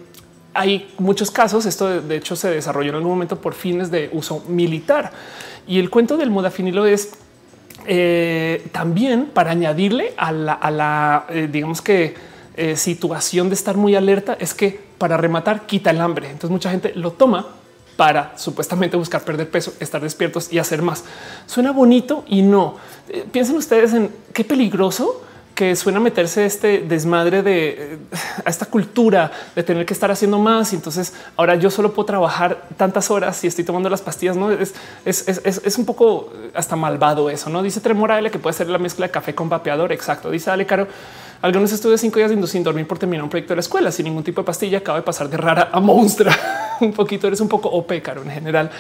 hay muchos casos. Esto de, hecho se desarrolló en algún momento por fines de uso militar. Y el cuento del modafinilo es también para añadirle a la, digamos que situación de estar muy alerta es que para rematar quita el hambre. Entonces mucha gente lo toma para supuestamente buscar perder peso, estar despiertos y hacer más. Suena bonito y no. Eh, piensen ustedes en qué peligroso que suena meterse este desmadre de eh, a esta cultura de tener que estar haciendo más. Y entonces ahora yo solo puedo trabajar tantas horas y estoy tomando las pastillas. No es, es, un poco hasta malvado eso. No dice Tremora L que puede ser la mezcla de café con vapeador. Exacto. Dice Ale Caro Algunos estuve cinco días sin dormir por terminar un proyecto de la escuela sin ningún tipo de pastilla. Acaba de pasar de rara a monstrua. un poquito eres un poco OP, caro en general.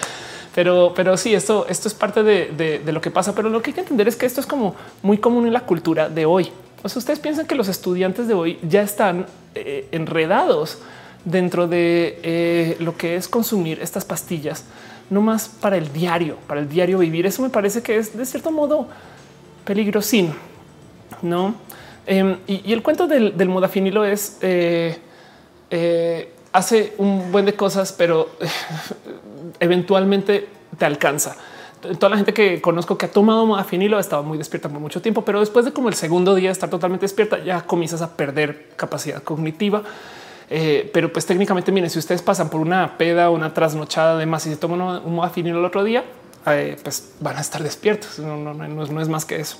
Pero, pero sí, esto, esto es parte de, lo que pasa. Pero lo que hay que entender es que esto es como muy común en la cultura de hoy. O sea, ustedes piensan que los estudiantes de hoy ya están eh, enredados dentro de eh, lo que es consumir estas pastillas, no más para el diario, para el diario vivir. Eso me parece que es de cierto modo peligrosín, no? Em, y, el cuento del, del modafinilo es eh, hace un buen de cosas, pero eventualmente te alcanza. Toda la gente que conozco que ha tomado modafinilo estaba muy despierta por mucho tiempo, pero después de como el segundo día estar totalmente despierta, ya comienzas a perder capacidad cognitiva. Eh, pero pues técnicamente, miren, si ustedes pasan por una peda, una trasnochada de más y se toman un modafinilo el otro día, eh, pues van a estar despiertos. No, es, más que eso.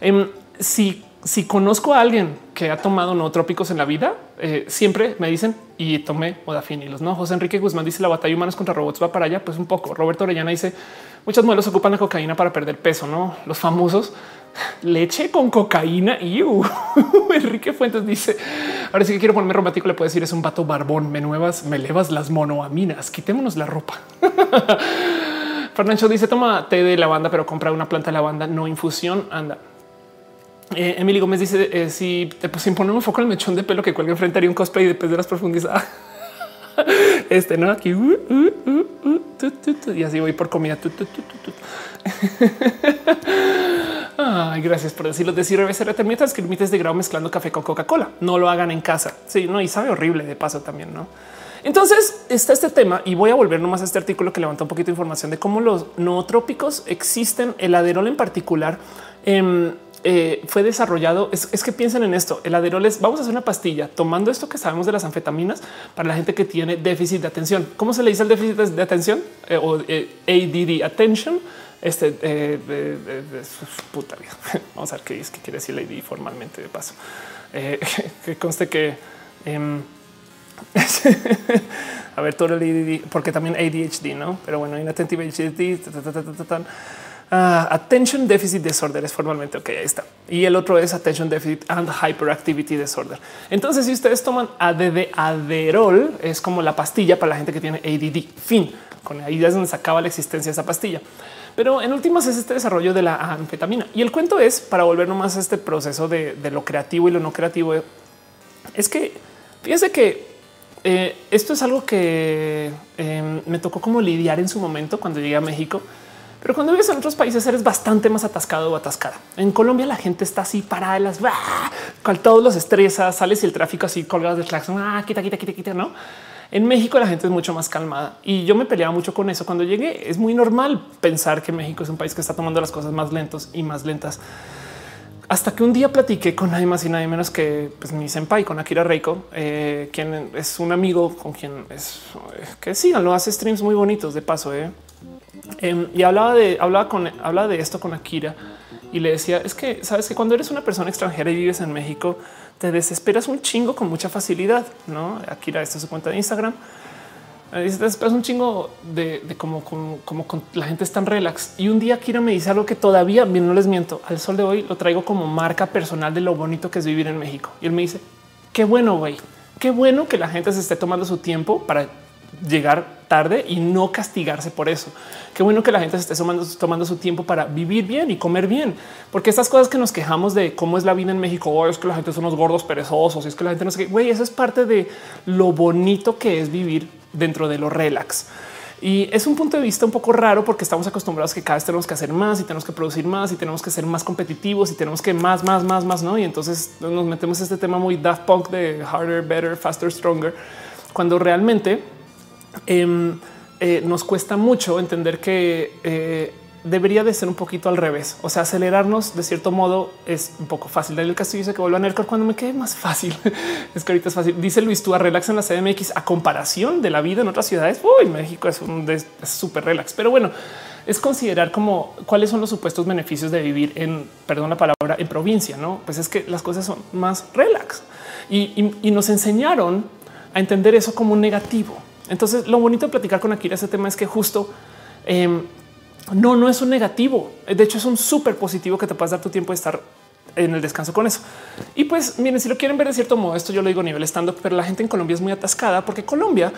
Em, si si conozco a alguien que ha tomado no trópicos en la vida, eh, siempre me dicen y tomé los No, José Enrique Guzmán dice la batalla humanos contra robots va para allá. Pues un poco. Roberto Orellana dice muchos modelos ocupan la cocaína para perder peso. No los famosos leche con cocaína. Y Enrique Fuentes dice ahora sí que quiero ponerme romántico. Le puedo decir es un vato barbón. Me nuevas, me elevas las monoaminas. Quitémonos la ropa. Fernando dice toma té de lavanda, pero compra una planta de lavanda, no infusión. Anda. Eh, Emily Gómez dice eh, si te pues, imponer un foco en el mechón de pelo que cuelga enfrente haría un cosplay después de las profundizadas. este no aquí uh, uh, uh, y así voy por comida. Gracias por decirlo. Decir RBC termina que límites de grado mezclando café con Coca-Cola. No lo hagan en casa. Sí, no, y sabe horrible de paso también, no? Entonces está este tema y voy a volver nomás a este artículo que levanta un poquito de información de cómo los nootrópicos existen, el aderol en particular. Eh, eh, fue desarrollado. Es, que piensen en esto. El aderol es vamos a hacer una pastilla tomando esto que sabemos de las anfetaminas para la gente que tiene déficit de atención. ¿Cómo se le dice el déficit de atención eh, o eh, ADD attention? Este puta vida. Vamos a ver qué es que quiere decir ADD formalmente de paso. que conste que em, a ver todo el ADD, porque también ADHD, no? Pero bueno, inattentive ADHD. Ah, attention Deficit Disorder es formalmente ok. Ahí está. Y el otro es Attention Deficit and Hyperactivity Disorder. Entonces, si ustedes toman ADD Aderol, es como la pastilla para la gente que tiene ADD. Fin. Con ahí es donde se acaba la existencia de esa pastilla. Pero en últimas es este desarrollo de la anfetamina. Y el cuento es para volver nomás a este proceso de, lo creativo y lo no creativo. Es que fíjense que eh, esto es algo que eh, me tocó como lidiar en su momento cuando llegué a México pero cuando vives en otros países eres bastante más atascado o atascada. En Colombia la gente está así para las con todos los estresas, sales y el tráfico así colgados de claxon, ah, quita, quita, quita, quita, no? En México la gente es mucho más calmada y yo me peleaba mucho con eso cuando llegué. Es muy normal pensar que México es un país que está tomando las cosas más lentos y más lentas. Hasta que un día platiqué con nadie más y nadie menos que pues, mi senpai, con Akira Reiko, eh, quien es un amigo con quien es que sí, lo hace streams muy bonitos de paso. Eh. Em, y hablaba de, hablaba con, hablaba de esto con Akira y le decía es que sabes que cuando eres una persona extranjera y vives en México, te desesperas un chingo con mucha facilidad. No, Akira, esta es su cuenta de Instagram. Eh, dice, te desesperas un chingo de, cómo como, la gente es tan relax. Y un día Akira me dice algo que todavía bien no les miento. Al sol de hoy lo traigo como marca personal de lo bonito que es vivir en México. Y él me dice qué bueno, güey, qué bueno que la gente se esté tomando su tiempo para llegar tarde y no castigarse por eso. Qué bueno que la gente se esté tomando, su tiempo para vivir bien y comer bien, porque estas cosas que nos quejamos de cómo es la vida en México, oh, es que la gente son unos gordos perezosos, es que la gente no sé güey, eso es parte de lo bonito que es vivir dentro de lo relax. Y es un punto de vista un poco raro porque estamos acostumbrados que cada vez tenemos que hacer más y tenemos que producir más y tenemos que ser más competitivos y tenemos que más, más, más, más, no? Y entonces nos metemos este tema muy Daft Punk de harder, better, faster, stronger, cuando realmente Em, eh, nos cuesta mucho entender que eh, debería de ser un poquito al revés. O sea, acelerarnos de cierto modo es un poco fácil. Daniel Castillo dice que vuelva a Nercor cuando me quede más fácil. es que ahorita es fácil. Dice Luis, tú a relax en la CDMX a comparación de la vida en otras ciudades. Uy, México es un súper relax, pero bueno, es considerar como cuáles son los supuestos beneficios de vivir en, perdón la palabra, en provincia. No, pues es que las cosas son más relax y nos enseñaron a entender eso como un negativo. Entonces, lo bonito de platicar con Akira ese tema es que justo em, no, no es un negativo. De hecho, es un súper positivo que te puedas dar tu tiempo de estar en el descanso con eso. Y pues miren, si lo quieren ver de cierto modo, esto yo lo digo a nivel stand-up, pero la gente en Colombia es muy atascada porque Colombia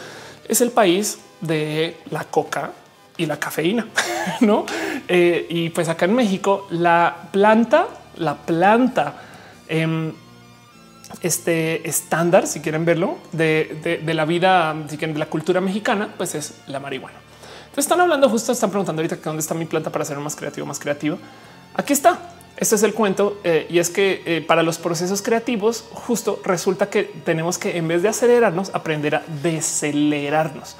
es el país de la coca y la cafeína, ¿no? Eh, y pues acá en México la planta, la planta em, este estándar, si quieren verlo, de, la vida, si quieren, de la cultura mexicana, pues es la marihuana. Entonces están hablando justo, están preguntando ahorita dónde está mi planta para ser más creativo, más creativo. Aquí está. Este es el cuento eh, y es que eh, para los procesos creativos justo resulta que tenemos que en vez de acelerarnos aprender a decelerarnos.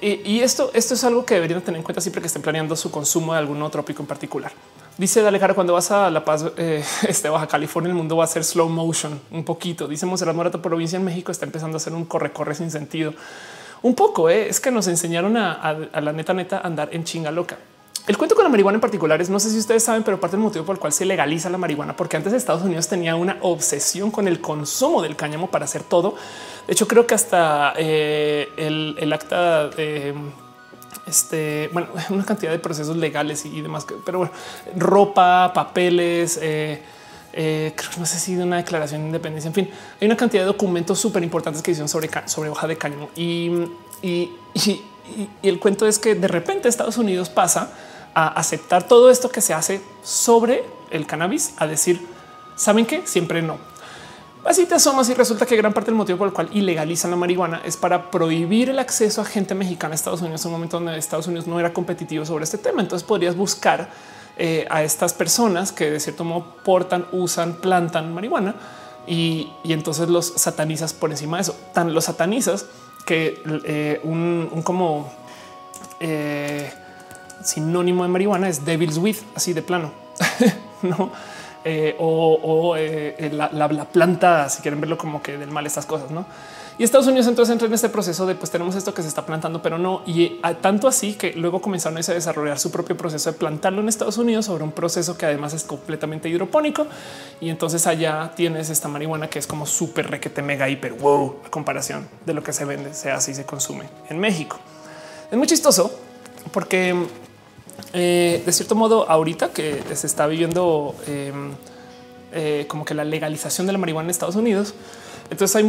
Y, esto, esto es algo que deberían tener en cuenta siempre que estén planeando su consumo de algún otro trópico en particular. Dice Cara, cuando vas a La Paz, eh, este Baja California, el mundo va a ser slow motion un poquito. Dice Monserrat Morato, provincia en México está empezando a hacer un corre corre sin sentido. Un poco eh, es que nos enseñaron a, la neta neta andar en chinga loca. El cuento con la marihuana en particular es, no sé si ustedes saben, pero parte del motivo por el cual se legaliza la marihuana, porque antes Estados Unidos tenía una obsesión con el consumo del cáñamo para hacer todo. De hecho, creo que hasta eh, el, acta de este, bueno, una cantidad de procesos legales y demás, pero bueno, ropa, papeles, eh, eh, creo que no sé si de una declaración de independencia. En fin, hay una cantidad de documentos súper importantes que hicieron sobre, sobre hoja de cáñamo y, y, el cuento es que de repente Estados Unidos pasa a aceptar todo esto que se hace sobre el cannabis, a decir, saben que siempre no. Así te asomas y resulta que gran parte del motivo por el cual ilegalizan la marihuana es para prohibir el acceso a gente mexicana a Estados Unidos en un momento donde Estados Unidos no era competitivo sobre este tema. Entonces podrías buscar eh, a estas personas que de cierto modo portan, usan, plantan marihuana y, entonces los satanizas por encima de eso. Tan los satanizas que eh, un, como eh, sinónimo de marihuana es devil's with, así de plano. no eh, o, eh, la, planta, si quieren verlo como que del mal estas cosas, ¿no? Y Estados Unidos entonces entra en este proceso de pues tenemos esto que se está plantando, pero no. Y tanto así que luego comenzaron a desarrollar su propio proceso de plantarlo en Estados Unidos sobre un proceso que además es completamente hidropónico. Y entonces allá tienes esta marihuana que es como súper requete mega hiper wow a comparación de lo que se vende, se hace y se consume en México. Es muy chistoso porque eh, de cierto modo, ahorita que se está viviendo em, eh, como que la legalización de la marihuana en Estados Unidos, entonces hay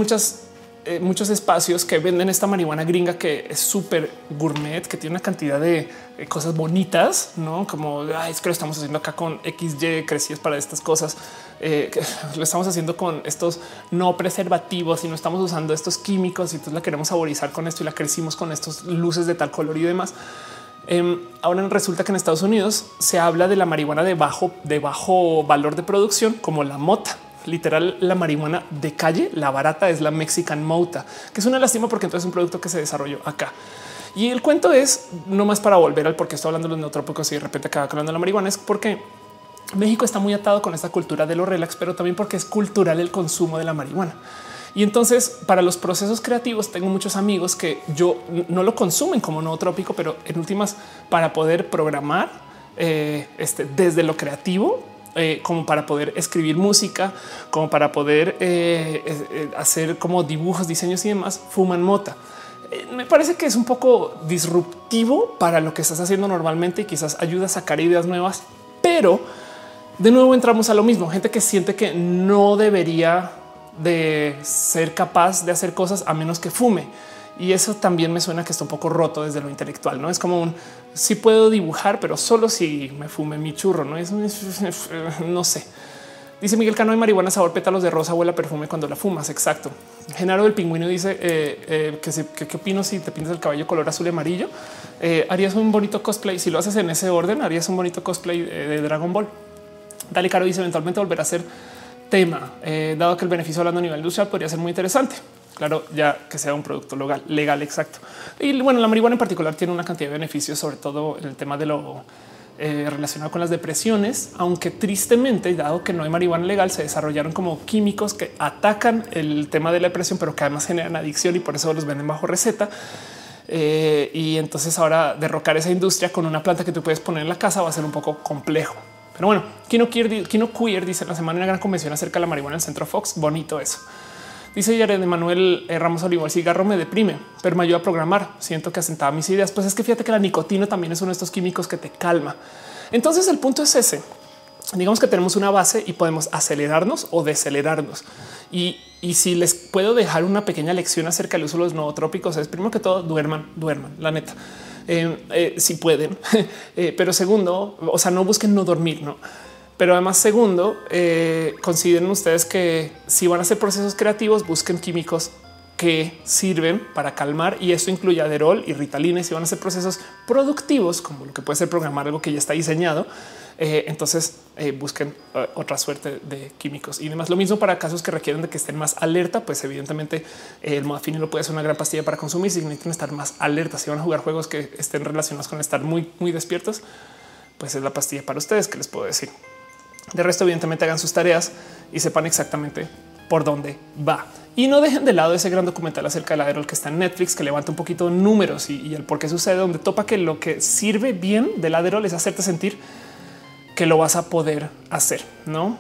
eh, muchos espacios que venden esta marihuana gringa que es súper gourmet, que tiene una cantidad de cosas bonitas, no como es que lo estamos haciendo acá con XY crecidas para estas cosas. lo estamos haciendo con estos no preservativos y no estamos usando estos químicos y entonces la queremos saborizar con esto y la crecimos con estos luces de tal color y demás. Em, ahora resulta que en Estados Unidos se habla de la marihuana de bajo, de bajo valor de producción como la mota. Literal, la marihuana de calle, la barata es la Mexican Mota, que es una lástima porque entonces es un producto que se desarrolló acá. Y el cuento es no más para volver al porque estoy hablando de los neotrópicos y de repente acaba hablando de la marihuana, es porque México está muy atado con esta cultura de lo relax, pero también porque es cultural el consumo de la marihuana. Y entonces para los procesos creativos tengo muchos amigos que yo no lo consumen como no trópico, pero en últimas para poder programar eh, este, desde lo creativo, eh, como para poder escribir música, como para poder eh, hacer como dibujos, diseños y demás, fuman mota. me parece que es un poco disruptivo para lo que estás haciendo normalmente y quizás ayuda a sacar ideas nuevas, pero de nuevo entramos a lo mismo. Gente que siente que no debería de ser capaz de hacer cosas a menos que fume. Y eso también me suena que está un poco roto desde lo intelectual. No es como un si puedo dibujar, pero solo si me fume mi churro. No es no sé. Dice Miguel Cano de marihuana, sabor pétalos de rosa, huele perfume cuando la fumas. Exacto. Genaro del pingüino dice eh, eh, que, qué opino si te pintas el cabello color azul y amarillo. Eh, harías un bonito cosplay. Si lo haces en ese orden, harías un bonito cosplay de Dragon Ball. Dale Caro dice eventualmente volver a ser tema, eh, dado que el beneficio hablando a nivel industrial podría ser muy interesante. Claro, ya que sea un producto legal, legal exacto. Y bueno, la marihuana en particular tiene una cantidad de beneficios, sobre todo en el tema de lo eh, relacionado con las depresiones, aunque tristemente, dado que no hay marihuana legal, se desarrollaron como químicos que atacan el tema de la depresión, pero que además generan adicción y por eso los venden bajo receta. Eh, y entonces ahora derrocar esa industria con una planta que tú puedes poner en la casa va a ser un poco complejo. Pero bueno, Kino Queer, dice la semana una gran convención acerca de la marihuana en el centro Fox. Bonito eso. Dice Jared de Manuel eh, Ramos Olivo, el cigarro me deprime, pero me ayuda a programar. Siento que asentaba mis ideas. Pues es que fíjate que la nicotina también es uno de estos químicos que te calma. Entonces el punto es ese. digamos que tenemos una base y podemos acelerarnos o decelerarnos. Y, si les puedo dejar una pequeña lección acerca del uso de los nootrópicos, es primero que todo duerman, duerman, la neta. Eh, eh, si pueden, eh, pero segundo, o sea, no busquen no dormir, no. Pero además, segundo, consideren ustedes que si van a hacer procesos creativos, busquen químicos que sirven para calmar y esto incluye aderol y ritalina y si van a hacer procesos productivos como lo que puede ser programar algo que ya está diseñado eh, entonces eh, busquen eh, otra suerte de químicos y demás. Lo mismo para casos que requieren de que estén más alerta, pues evidentemente el lo puede ser una gran pastilla para consumir si necesitan estar más alerta. Si van a jugar juegos que estén relacionados con estar muy, muy despiertos, pues es la pastilla para ustedes que les puedo decir. De resto, evidentemente hagan sus tareas y sepan exactamente por dónde va. Y no dejen de lado ese gran documental acerca del Adderall que está en Netflix, que levanta un poquito números y, el por qué sucede, donde topa que lo que sirve bien del Adderall es hacerte sentir que lo vas a poder hacer, no?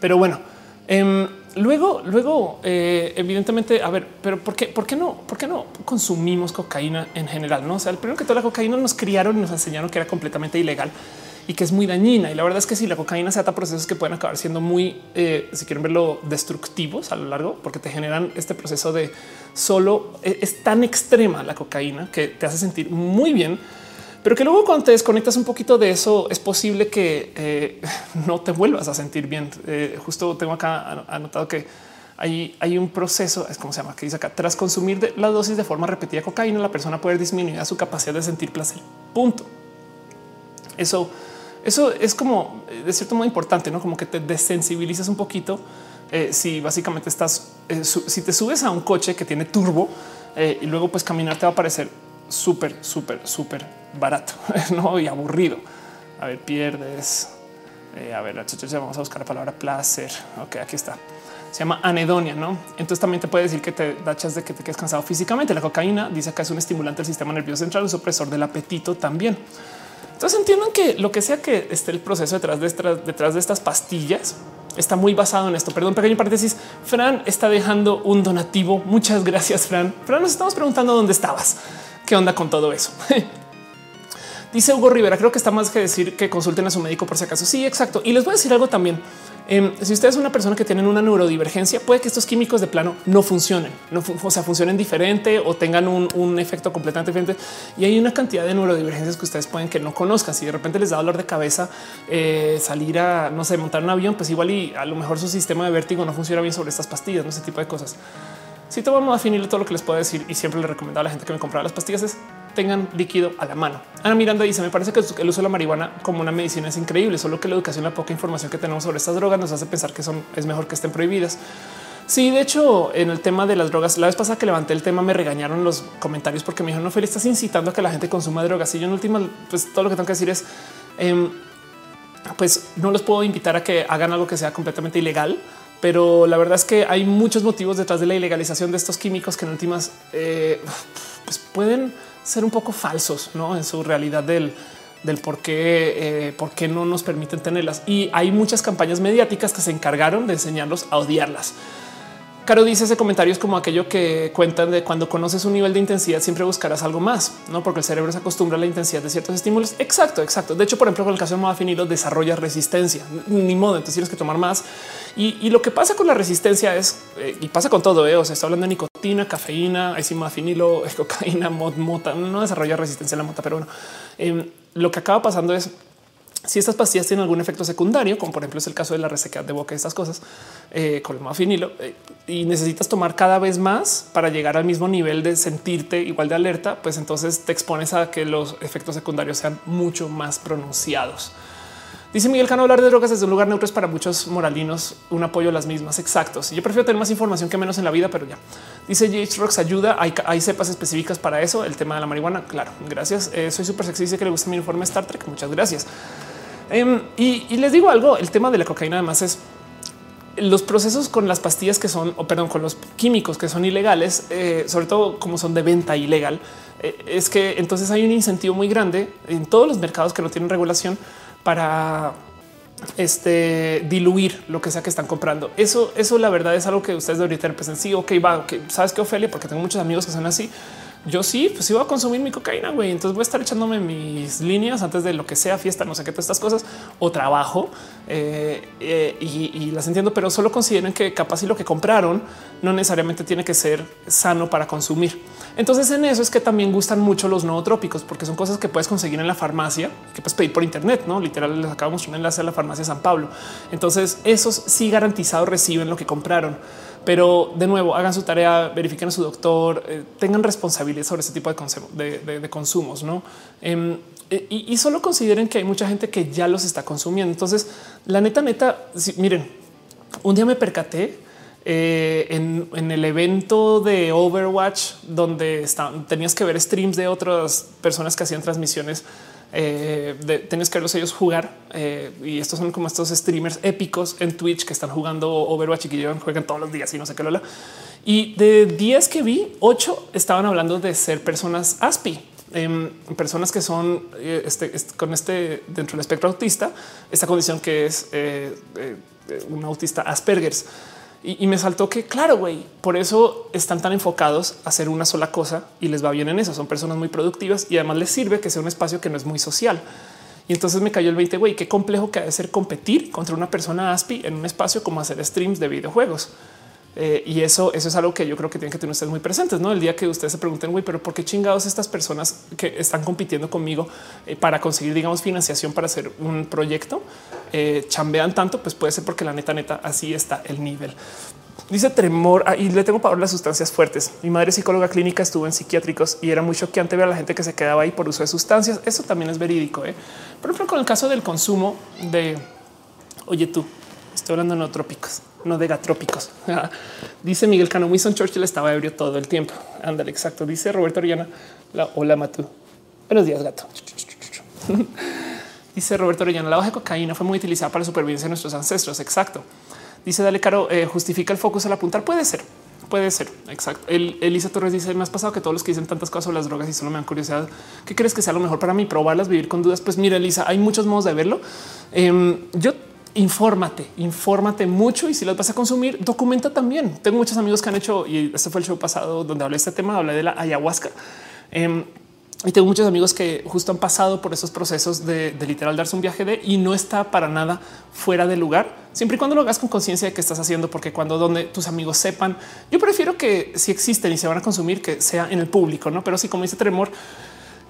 Pero bueno, em, luego, luego, eh, evidentemente, a ver, pero por qué, por qué no, por qué no consumimos cocaína en general? No, o sea, el primero que toda la cocaína nos criaron y nos enseñaron que era completamente ilegal y que es muy dañina. Y la verdad es que si la cocaína se ata procesos que pueden acabar siendo muy, eh, si quieren verlo, destructivos a lo largo, porque te generan este proceso de solo eh, es tan extrema la cocaína que te hace sentir muy bien pero que luego cuando te desconectas un poquito de eso es posible que eh, no te vuelvas a sentir bien. Eh, justo tengo acá anotado que hay, hay un proceso, es como se llama, que dice acá, tras consumir la dosis de forma repetida cocaína, la persona puede disminuir su capacidad de sentir placer. Punto. Eso, eso es como eh, de cierto modo importante, no como que te desensibilizas un poquito. si básicamente estás, si te subes a un coche que tiene turbo y luego pues caminar te va a parecer súper, súper, súper barato ¿no? y aburrido. A ver, pierdes. Eh, a ver, vamos a buscar la palabra placer. Ok, aquí está. Se llama anedonia, ¿no? Entonces también te puede decir que te dachas de que te quedes cansado físicamente. La cocaína dice que es un estimulante del sistema nervioso central, un supresor del apetito también. Entonces entiendan que lo que sea que esté el proceso detrás de, estas, detrás de estas pastillas está muy basado en esto. Perdón, pequeño paréntesis. Fran está dejando un donativo. Muchas gracias, Fran. Fran, nos estamos preguntando dónde estabas. ¿Qué onda con todo eso? Dice Hugo Rivera, creo que está más que decir que consulten a su médico por si acaso. Sí, exacto. Y les voy a decir algo también. Em, si ustedes son una persona que tienen una neurodivergencia, puede que estos químicos de plano no funcionen, no, o sea, funcionen diferente o tengan un, efecto completamente diferente. Y hay una cantidad de neurodivergencias que ustedes pueden que no conozcan. Si de repente les da dolor de cabeza eh, salir a, no sé, montar un avión, pues igual y a lo mejor su sistema de vértigo no funciona bien sobre estas pastillas, no ese tipo de cosas. Si te vamos a definir todo lo que les puedo decir y siempre le recomiendo a la gente que me compra las pastillas es tengan líquido a la mano. Ana Miranda dice: Me parece que el uso de la marihuana como una medicina es increíble, solo que la educación, la poca información que tenemos sobre estas drogas nos hace pensar que son es mejor que estén prohibidas. Sí, de hecho, en el tema de las drogas, la vez pasada que levanté el tema, me regañaron los comentarios porque me dijeron: No, Feliz, estás incitando a que la gente consuma drogas. Y yo en última, pues todo lo que tengo que decir es: em, Pues no los puedo invitar a que hagan algo que sea completamente ilegal pero la verdad es que hay muchos motivos detrás de la ilegalización de estos químicos que en últimas eh, pues pueden ser un poco falsos ¿no? en su realidad del, del por qué, eh, por qué no nos permiten tenerlas. Y hay muchas campañas mediáticas que se encargaron de enseñarlos a odiarlas. Caro dice ese comentario es como aquello que cuentan de cuando conoces un nivel de intensidad siempre buscarás algo más, no porque el cerebro se acostumbra a la intensidad de ciertos estímulos. Exacto, exacto. De hecho, por ejemplo, con el caso de modafinilo desarrolla resistencia, ni modo. Entonces tienes que tomar más. Y, lo que pasa con la resistencia es eh, y pasa con todo. Eh, o sea, está hablando de nicotina, cafeína, hay modafinilo, cocaína, mod, mota. No desarrolla resistencia a la mota, pero bueno, em, lo que acaba pasando es si estas pastillas tienen algún efecto secundario, como por ejemplo es el caso de la resequedad de boca, estas cosas eh, con el modafinilo, eh, y necesitas tomar cada vez más para llegar al mismo nivel de sentirte igual de alerta, pues entonces te expones a que los efectos secundarios sean mucho más pronunciados. Dice Miguel Cano hablar de drogas desde un lugar neutro es para muchos moralinos un apoyo a las mismas. Exactos. Yo prefiero tener más información que menos en la vida, pero ya dice James Rocks ayuda. Hay, cepas específicas para eso. El tema de la marihuana. Claro, gracias. Eh, soy súper sexy. Dice que le gusta mi informe Star Trek. Muchas gracias. Em, y, les digo algo, el tema de la cocaína además es los procesos con las pastillas que son, o perdón, con los químicos que son ilegales, eh, sobre todo como son de venta ilegal, eh, es que entonces hay un incentivo muy grande en todos los mercados que no tienen regulación para este diluir lo que sea que están comprando. Eso, eso la verdad es algo que ustedes deberían tener presente. Sí, ok, va, que sabes que Ofelia, porque tengo muchos amigos que son así yo sí, pues iba a consumir mi cocaína, güey. Entonces voy a estar echándome mis líneas antes de lo que sea fiesta, no sé qué, todas estas cosas o trabajo eh, eh, y, las entiendo, pero solo consideren que capaz y lo que compraron no necesariamente tiene que ser sano para consumir. Entonces en eso es que también gustan mucho los nootrópicos porque son cosas que puedes conseguir en la farmacia, que puedes pedir por internet, no literal. Les acabamos un enlace a la farmacia San Pablo. Entonces esos sí garantizados reciben lo que compraron. Pero de nuevo, hagan su tarea, verifiquen a su doctor, eh, tengan responsabilidad sobre ese tipo de, consumos, ¿no? Em, e, y, solo consideren que hay mucha gente que ya los está consumiendo. Entonces, la neta, neta, miren, un día me percaté eh, en, el evento de Overwatch, donde tenías que ver streams de otras personas que hacían transmisiones eh, tienes que verlos ellos jugar eh, y estos son como estos streamers épicos en Twitch que están jugando Overwatch y que juegan todos los días y no sé qué lola. Y de 10 que vi, 8 estaban hablando de ser personas ASPI, em, personas que son eh, este, con este dentro del espectro autista, esta condición que es un autista Asperger's. Y, me saltó que, claro, güey, por eso están tan enfocados a hacer una sola cosa y les va bien en eso. Son personas muy productivas y además les sirve que sea un espacio que no es muy social. Y entonces me cayó el 20, güey, qué complejo que ha de ser competir contra una persona ASPI en un espacio como hacer streams de videojuegos. Eh, y eso, eso es algo que yo creo que tienen que tener ustedes muy presentes. No el día que ustedes se pregunten, güey, pero por qué chingados estas personas que están compitiendo conmigo eh, para conseguir, digamos, financiación para hacer un proyecto eh, chambean tanto, pues puede ser porque la neta, neta, así está el nivel. Dice Tremor ah, y le tengo para las sustancias fuertes. Mi madre psicóloga clínica estuvo en psiquiátricos y era muy choqueante ver a la gente que se quedaba ahí por uso de sustancias. Eso también es verídico. Por ejemplo, con el caso del consumo de oye, tú estoy hablando de no trópicos no de gatrópicos. Dice Miguel Cano, Winston Churchill estaba ebrio todo el tiempo. Ándale, exacto. Dice Roberto Oriana, la, hola Matú. Buenos días, gato. Dice Roberto Orellana, la hoja de cocaína fue muy utilizada para la supervivencia de nuestros ancestros. Exacto. Dice Dale Caro, eh, justifica el focus al apuntar. Puede ser, puede ser. Exacto. El, Elisa Torres dice: Me has pasado que todos los que dicen tantas cosas sobre las drogas y solo me dan curiosidad. ¿Qué crees que sea lo mejor para mí? Probarlas, vivir con dudas. Pues mira, Elisa, hay muchos modos de verlo. Em, yo infórmate, infórmate mucho y si las vas a consumir, documenta también. Tengo muchos amigos que han hecho y este fue el show pasado donde hablé de este tema, hablé de la ayahuasca. Em, y tengo muchos amigos que justo han pasado por esos procesos de, literal darse un viaje de y no está para nada fuera de lugar, siempre y cuando lo hagas con conciencia de que estás haciendo, porque cuando donde tus amigos sepan, yo prefiero que si existen y se van a consumir, que sea en el público, no? Pero si como dice Tremor,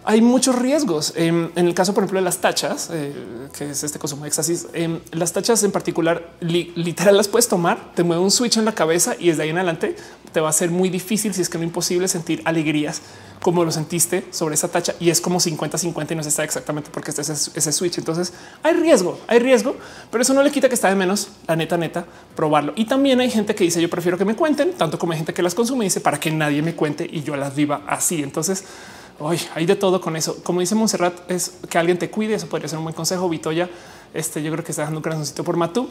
hay muchos riesgos. En, el caso, por ejemplo, de las tachas, eh, que es este consumo de éxtasis, em, las tachas en particular, literal las puedes tomar, te mueve un switch en la cabeza y desde ahí en adelante te va a ser muy difícil, si es que no imposible, sentir alegrías como lo sentiste sobre esa tacha y es como 50 50 y no se está exactamente porque este es ese switch. Entonces hay riesgo, hay riesgo, pero eso no le quita que está de menos la neta, neta, probarlo. Y también hay gente que dice yo prefiero que me cuenten, tanto como hay gente que las consume y dice para que nadie me cuente y yo las viva así. Entonces, Hoy hay de todo con eso. Como dice Monserrat, es que alguien te cuide. Eso podría ser un buen consejo. Vitoya, este yo creo que está dejando un corazoncito por Matú.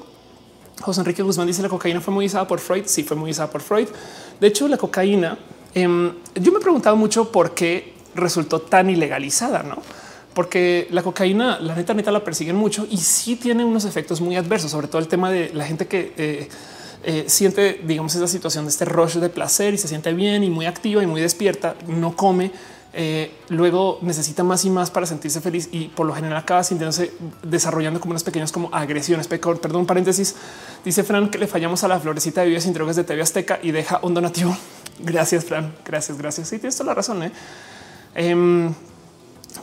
José Enrique Guzmán dice la cocaína fue muy usada por Freud. Sí, fue muy usada por Freud. De hecho, la cocaína, em, yo me he preguntado mucho por qué resultó tan ilegalizada, no? Porque la cocaína, la neta, neta la persiguen mucho y sí tiene unos efectos muy adversos, sobre todo el tema de la gente que eh, eh, siente, digamos, esa situación de este rush de placer y se siente bien y muy activa y muy despierta, no come eh, luego necesita más y más para sentirse feliz y por lo general acaba sintiéndose desarrollando como unas pequeñas como agresiones. Perdón, paréntesis. Dice Fran que le fallamos a la florecita de vidas sin drogas de TV Azteca y deja un donativo. Gracias, Fran. Gracias, gracias. Sí, tienes toda la razón. ¿eh? Em,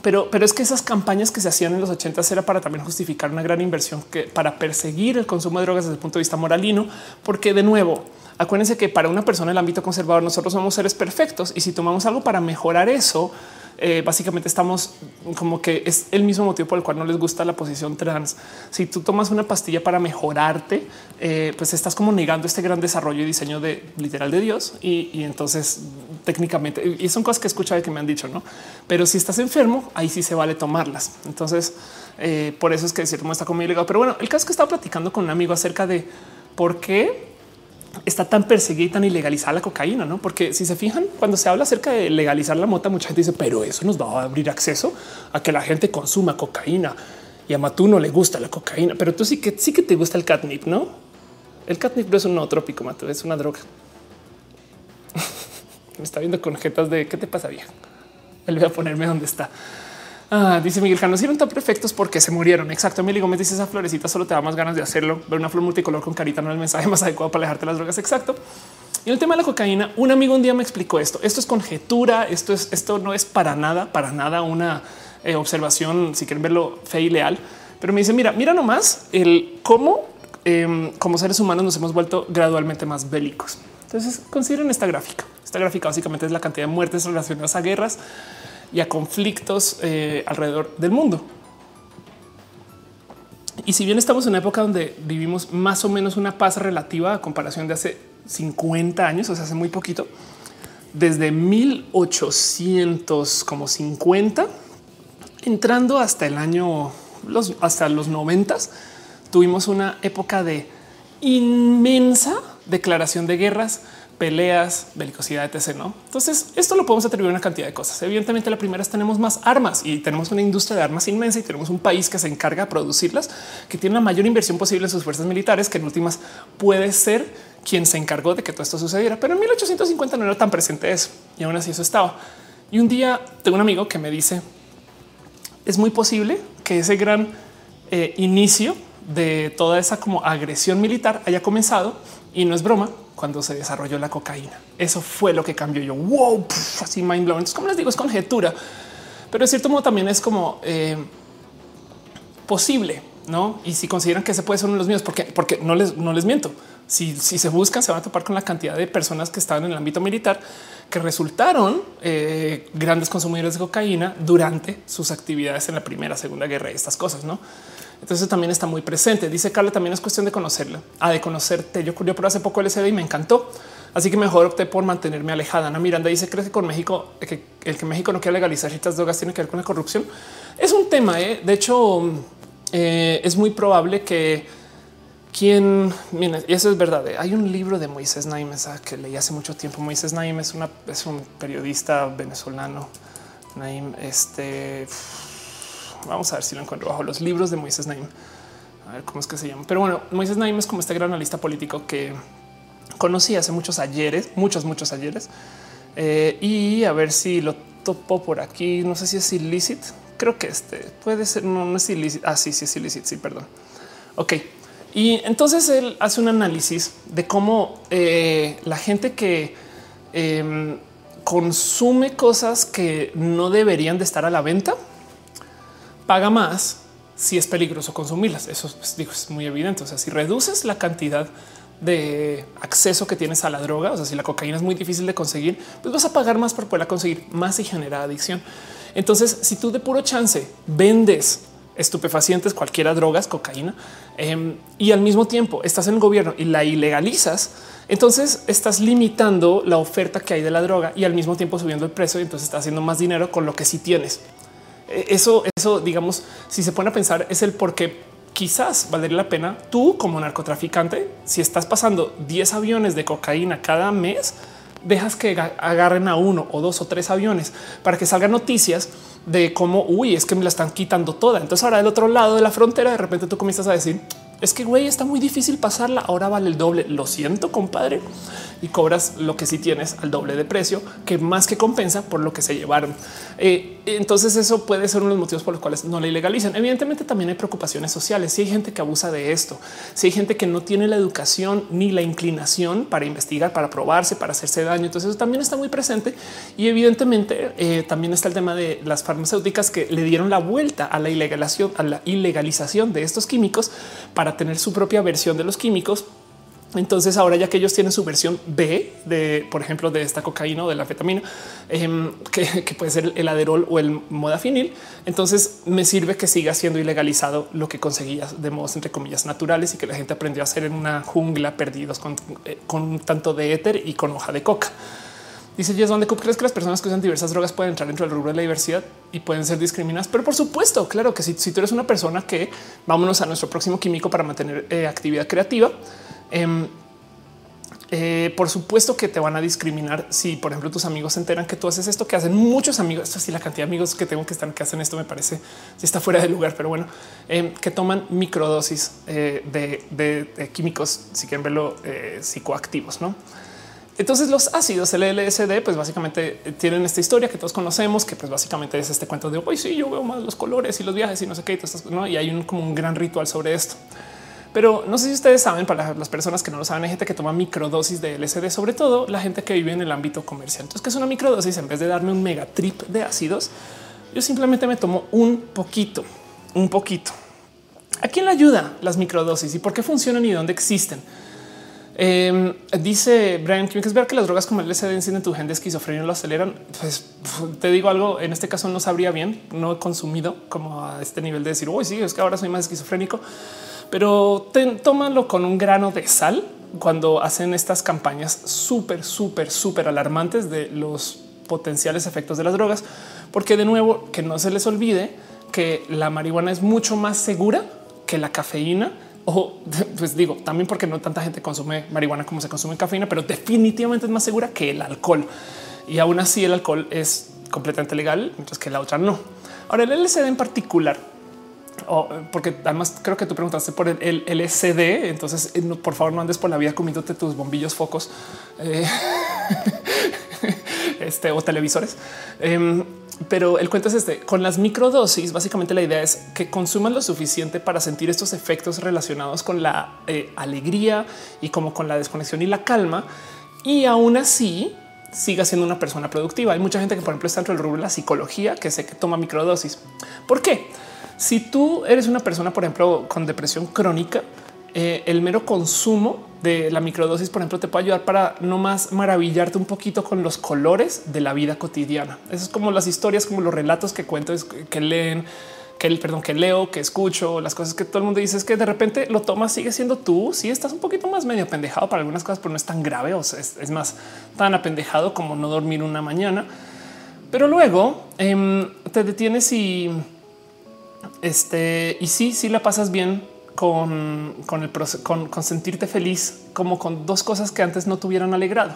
pero, pero es que esas campañas que se hacían en los 80 era para también justificar una gran inversión que para perseguir el consumo de drogas desde el punto de vista moralino, porque de nuevo, Acuérdense que para una persona en el ámbito conservador nosotros somos seres perfectos y si tomamos algo para mejorar eso, eh, básicamente estamos como que es el mismo motivo por el cual no les gusta la posición trans. Si tú tomas una pastilla para mejorarte, eh, pues estás como negando este gran desarrollo y diseño de literal de Dios. Y, entonces técnicamente, y son cosas que he escuchado y que me han dicho, no? Pero si estás enfermo, ahí sí se vale tomarlas. Entonces, eh, por eso es que de cierto modo está ilegal. Pero bueno, el caso es que estaba platicando con un amigo acerca de por qué está tan perseguida y tan ilegalizada la cocaína, no? Porque si se fijan, cuando se habla acerca de legalizar la mota, mucha gente dice, pero eso nos va a abrir acceso a que la gente consuma cocaína y a Matú no le gusta la cocaína, pero tú sí que sí que te gusta el catnip, no? El catnip no es un nootrópico, Matú, es una droga. Me está viendo con jetas de qué te pasa, vieja. Él voy a ponerme donde está. Ah, dice Miguel Cano, hicieron tan perfectos porque se murieron. Exacto. Emily Gómez dice esa florecita solo te da más ganas de hacerlo. Ver una flor multicolor con carita no es el mensaje más adecuado para alejarte las drogas. Exacto. Y el tema de la cocaína, un amigo un día me explicó esto. Esto es conjetura. Esto es, esto no es para nada, para nada una eh, observación, si quieren verlo fe y leal. Pero me dice, mira, mira nomás el cómo em, como seres humanos nos hemos vuelto gradualmente más bélicos. Entonces consideren esta gráfica. Esta gráfica básicamente es la cantidad de muertes relacionadas a guerras y a conflictos eh, alrededor del mundo. Y si bien estamos en una época donde vivimos más o menos una paz relativa a comparación de hace 50 años, o sea, hace muy poquito, desde 1800 como 50, entrando hasta el año hasta los 90 tuvimos una época de inmensa declaración de guerras, peleas, belicosidad, etc. ¿no? Entonces, esto lo podemos atribuir a una cantidad de cosas. Evidentemente, la primera es tenemos más armas y tenemos una industria de armas inmensa y tenemos un país que se encarga de producirlas, que tiene la mayor inversión posible en sus fuerzas militares, que en últimas puede ser quien se encargó de que todo esto sucediera. Pero en 1850 no era tan presente eso y aún así eso estaba. Y un día tengo un amigo que me dice es muy posible que ese gran eh, inicio de toda esa como agresión militar haya comenzado y no es broma cuando se desarrolló la cocaína. Eso fue lo que cambió yo. Wow, así mind blowing. Entonces, como les digo, es conjetura, pero de cierto modo también es como eh, posible, no? Y si consideran que ese puede ser uno de los míos, porque, porque no les, no les miento. Si, si se buscan, se van a topar con la cantidad de personas que estaban en el ámbito militar que resultaron eh, grandes consumidores de cocaína durante sus actividades en la primera, segunda guerra y estas cosas, no? Entonces también está muy presente. Dice Carla, también es cuestión de conocerla, ah, de conocerte. Yo ocurrió por hace poco LSD y me encantó. Así que mejor opté por mantenerme alejada. Ana Miranda dice, ¿crees que con México, que el que México no quiere legalizar ciertas drogas tiene que ver con la corrupción? Es un tema. ¿eh? De hecho, eh, es muy probable que quien, mira, y eso es verdad. ¿eh? Hay un libro de Moisés Naim que leí hace mucho tiempo. Moisés Naim es, una, es un periodista venezolano. Naim, este Vamos a ver si lo encuentro bajo los libros de Moisés Naim. A ver cómo es que se llama. Pero bueno, Moisés Naim es como este gran analista político que conocí hace muchos ayeres, muchos, muchos ayeres. Eh, y a ver si lo topo por aquí. No sé si es ilícito. Creo que este puede ser. No, es ilícito. Ah, sí, sí es ilícito. Sí, perdón. Ok. Y entonces él hace un análisis de cómo eh, la gente que em, consume cosas que no deberían de estar a la venta paga más si es peligroso consumirlas. Eso pues, es muy evidente. O sea, si reduces la cantidad de acceso que tienes a la droga, o sea, si la cocaína es muy difícil de conseguir, pues vas a pagar más por poderla conseguir más y genera adicción. Entonces, si tú de puro chance vendes estupefacientes, cualquiera drogas, cocaína, em, y al mismo tiempo estás en el gobierno y la ilegalizas, entonces estás limitando la oferta que hay de la droga y al mismo tiempo subiendo el precio y entonces estás haciendo más dinero con lo que sí tienes. Eh, eso, eso, digamos, si se pone a pensar, es el por qué quizás valdría la pena tú como narcotraficante, si estás pasando 10 aviones de cocaína cada mes, dejas que agarren a uno o dos o tres aviones para que salgan noticias de cómo, uy, es que me la están quitando toda. Entonces ahora del otro lado de la frontera, de repente tú comienzas a decir, es que güey, está muy difícil pasarla. Ahora vale el doble. Lo siento, compadre. Y cobras lo que sí tienes al doble de precio, que más que compensa por lo que se llevaron. Eh, entonces eso puede ser uno de los motivos por los cuales no la ilegalizan. Evidentemente también hay preocupaciones sociales. Si hay gente que abusa de esto, si hay gente que no tiene la educación ni la inclinación para investigar, para probarse, para hacerse daño. Entonces eso también está muy presente. Y evidentemente eh, también está el tema de las farmacéuticas que le dieron la vuelta a la ilegalización, a la ilegalización de estos químicos para tener su propia versión de los químicos. Entonces ahora ya que ellos tienen su versión B de, por ejemplo, de esta cocaína o de la fetamina, em, que, puede ser el aderol o el modafinil, entonces me sirve que siga siendo ilegalizado lo que conseguías de modos entre comillas naturales y que la gente aprendió a hacer en una jungla perdidos con, eh, con tanto de éter y con hoja de coca. Dice Jess, ¿dónde crees que las personas que usan diversas drogas pueden entrar dentro del rubro de la diversidad y pueden ser discriminadas? Pero por supuesto, claro que si, si tú eres una persona que vámonos a nuestro próximo químico para mantener eh, actividad creativa, em, eh, por supuesto que te van a discriminar si, por ejemplo, tus amigos se enteran que tú haces esto, que hacen muchos amigos. Esto sí, la cantidad de amigos que tengo que están que hacen esto me parece si está fuera de lugar, pero bueno, em, que toman microdosis eh, de, de, químicos, si quieren verlo, psicoactivos, no? Entonces los ácidos, LSD, pues básicamente eh, tienen esta historia que todos conocemos, que pues básicamente es este cuento de hoy sí, yo veo más los colores y los viajes y no sé qué, y, ¿no? y hay un como un gran ritual sobre esto. Pero no sé si ustedes saben, para las personas que no lo saben, hay gente que toma microdosis de LSD, sobre todo la gente que vive en el ámbito comercial. Entonces, que es una microdosis en vez de darme un mega trip de ácidos, yo simplemente me tomo un poquito, un poquito. ¿A quién le ayuda las microdosis y por qué funcionan y dónde existen? Em, dice Brian que es ver que las drogas como el LSD encienden tu gen de esquizofrenia lo aceleran. Pues te digo algo, en este caso no sabría bien, no he consumido como a este nivel de decir, uy, sí, es que ahora soy más esquizofrénico, pero tómalo con un grano de sal cuando hacen estas campañas súper, súper, súper alarmantes de los potenciales efectos de las drogas, porque de nuevo que no se les olvide que la marihuana es mucho más segura que la cafeína o pues digo también porque no tanta gente consume marihuana como se consume cafeína, pero definitivamente es más segura que el alcohol. Y aún así el alcohol es completamente legal, mientras que la otra no. Ahora el LSD en particular, porque además creo que tú preguntaste por el, LSD, entonces eh, por favor no andes por la vida comiéndote tus bombillos focos eh, este, o televisores. Em, pero el cuento es este con las microdosis. Básicamente la idea es que consuman lo suficiente para sentir estos efectos relacionados con la eh, alegría y como con la desconexión y la calma. Y aún así siga siendo una persona productiva. Hay mucha gente que, por ejemplo, está dentro del rubro de la psicología que sé que toma microdosis. ¿Por qué? Si tú eres una persona, por ejemplo, con depresión crónica, eh, el mero consumo de la microdosis, por ejemplo, te puede ayudar para no más maravillarte un poquito con los colores de la vida cotidiana. Eso es como las historias, como los relatos que cuento, que leen, que el perdón, que leo, que escucho, las cosas que todo el mundo dice es que de repente lo tomas, sigue siendo tú. Si estás un poquito más medio apendejado para algunas cosas, pero no es tan grave. O sea, es, más tan apendejado como no dormir una mañana. Pero luego em, te detienes y este y sí, sí la pasas bien con, el con, con sentirte feliz, como con dos cosas que antes no tuvieran alegrado.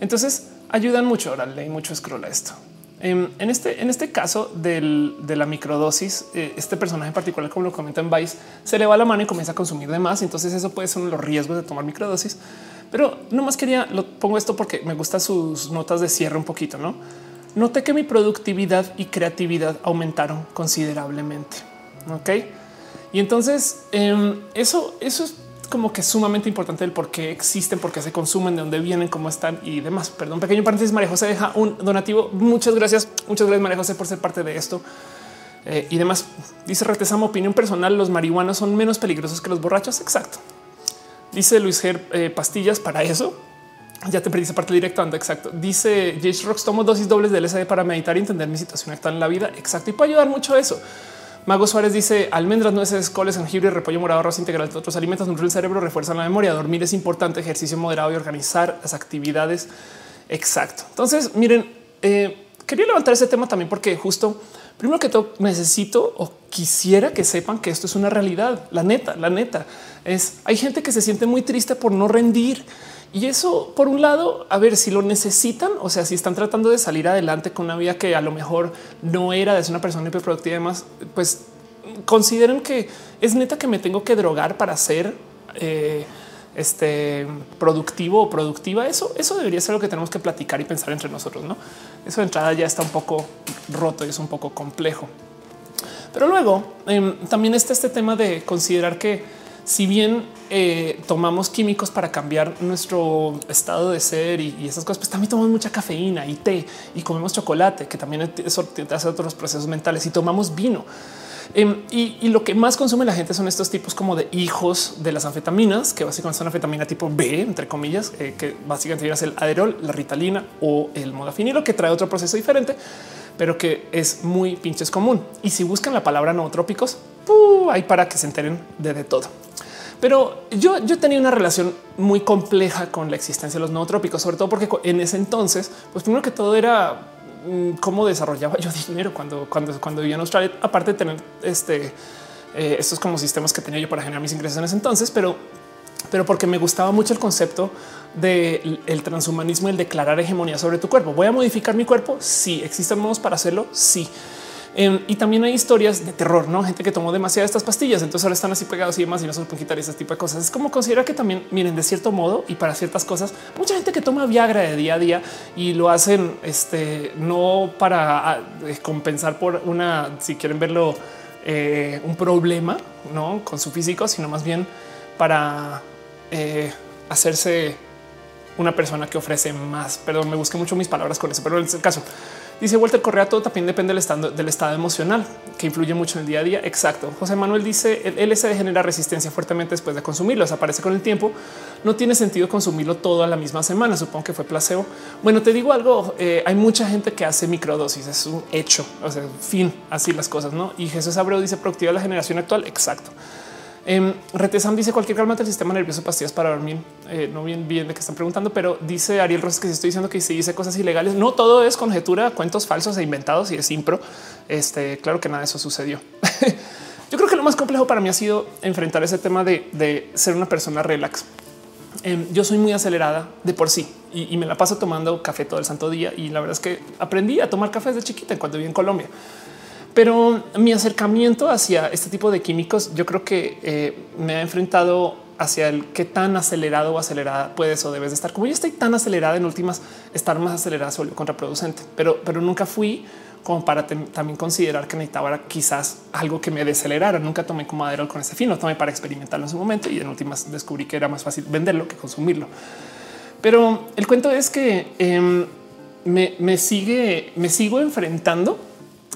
Entonces ayudan mucho. Ahora leí mucho scroll a esto. Em, en este, en este caso de la microdosis, eh, este personaje en particular, como lo comenta en Vice, se le va la mano y comienza a consumir de más. Entonces eso puede ser uno de los riesgos de tomar microdosis. Pero no más quería, lo pongo esto porque me gustan sus notas de cierre un poquito, ¿no? Noté que mi productividad y creatividad aumentaron considerablemente. Ok. Y entonces em, eso, eso es como que sumamente importante el por qué existen, por qué se consumen, de dónde vienen, cómo están y demás. Perdón, pequeño paréntesis. María José deja un donativo. Muchas gracias. Muchas gracias, María José, por ser parte de esto. Eh, y demás. Dice Retesama, opinión personal, los marihuanos son menos peligrosos que los borrachos. Exacto. Dice Luis Ger, eh, pastillas para eso. Ya te perdiste parte directo. Anda, exacto. Dice Jace Rocks, tomo dosis dobles de LSD para meditar y entender mi situación actual en la vida. Exacto. Y puede ayudar mucho a eso. Mago Suárez dice almendras, nueces, coles, jengibre, repollo morado, arroz integral, otros alimentos nutren el cerebro, refuerzan la memoria. Dormir es importante, ejercicio moderado y organizar las actividades. Exacto. Entonces, miren, eh, quería levantar ese tema también porque justo primero que todo necesito o quisiera que sepan que esto es una realidad. La neta, la neta es hay gente que se siente muy triste por no rendir y eso, por un lado, a ver si lo necesitan, o sea, si están tratando de salir adelante con una vida que a lo mejor no era de ser una persona hiperproductiva y demás, pues consideren que es neta que me tengo que drogar para ser eh, este productivo o productiva. Eso, eso debería ser lo que tenemos que platicar y pensar entre nosotros. No, eso de entrada ya está un poco roto y es un poco complejo. Pero luego em, también está este tema de considerar que si bien eh, tomamos químicos para cambiar nuestro estado de ser y, esas cosas, pues también tomamos mucha cafeína y té y comemos chocolate, que también eso te hace otros procesos mentales y tomamos vino. Em, y, lo que más consume la gente son estos tipos como de hijos de las anfetaminas, que básicamente son anfetamina tipo B, entre comillas, eh, que básicamente es el aderol, la ritalina o el modafinilo, que trae otro proceso diferente, pero que es muy pinches común. Y si buscan la palabra nootrópicos, hay para que se enteren de, de todo. Pero yo, yo tenía una relación muy compleja con la existencia de los nootrópicos, sobre todo porque en ese entonces, pues primero que todo era mm, cómo desarrollaba yo dinero cuando, cuando, cuando vivía en Australia, aparte de tener este, eh, estos como sistemas que tenía yo para generar mis ingresos en ese entonces, pero, pero porque me gustaba mucho el concepto del el transhumanismo, el declarar hegemonía sobre tu cuerpo. Voy a modificar mi cuerpo. Si sí. existen modos para hacerlo. Sí. Em, y también hay historias de terror, no gente que tomó demasiadas estas pastillas, entonces ahora están así pegados y demás y no se pueden quitar ese tipo de cosas. Es como considera que también miren de cierto modo y para ciertas cosas, mucha gente que toma Viagra de día a día y lo hacen este, no para ah, eh, compensar por una, si quieren verlo, eh, un problema no con su físico, sino más bien para eh, hacerse una persona que ofrece más. Perdón, me busqué mucho mis palabras con eso, pero en este caso dice Walter Correa, todo también depende del estado, del estado emocional que influye mucho en el día a día. Exacto. José Manuel dice el LSD genera resistencia fuertemente después de consumirlo, desaparece con el tiempo. No tiene sentido consumirlo todo a la misma semana. Supongo que fue placebo. Bueno, te digo algo. Eh, hay mucha gente que hace microdosis. Es un hecho. O sea, fin, así las cosas, no? Y Jesús Abreu dice productiva de la generación actual. Exacto. Eh, Retesam dice cualquier calma del sistema nervioso, pastillas para dormir. Eh, no bien, bien de que están preguntando, pero dice Ariel Rosas que si estoy diciendo que si dice cosas ilegales, no todo es conjetura, cuentos falsos e inventados y es impro. Este, claro que nada de eso sucedió. Yo creo que lo más complejo para mí ha sido enfrentar ese tema de, ser una persona relax. Eh, yo soy muy acelerada de por sí y, y, me la paso tomando café todo el santo día. Y la verdad es que aprendí a tomar café desde chiquita cuando viví en Colombia. Pero mi acercamiento hacia este tipo de químicos, yo creo que eh, me ha enfrentado hacia el qué tan acelerado o acelerada puedes o debes de estar. Como yo estoy tan acelerada en últimas, estar más acelerada se contraproducente, pero, pero nunca fui como para también considerar que necesitaba quizás algo que me decelerara. Nunca tomé como Adderall con ese fin, lo tomé para experimentarlo en su momento y en últimas descubrí que era más fácil venderlo que consumirlo. Pero el cuento es que em, me, me sigue, me sigo enfrentando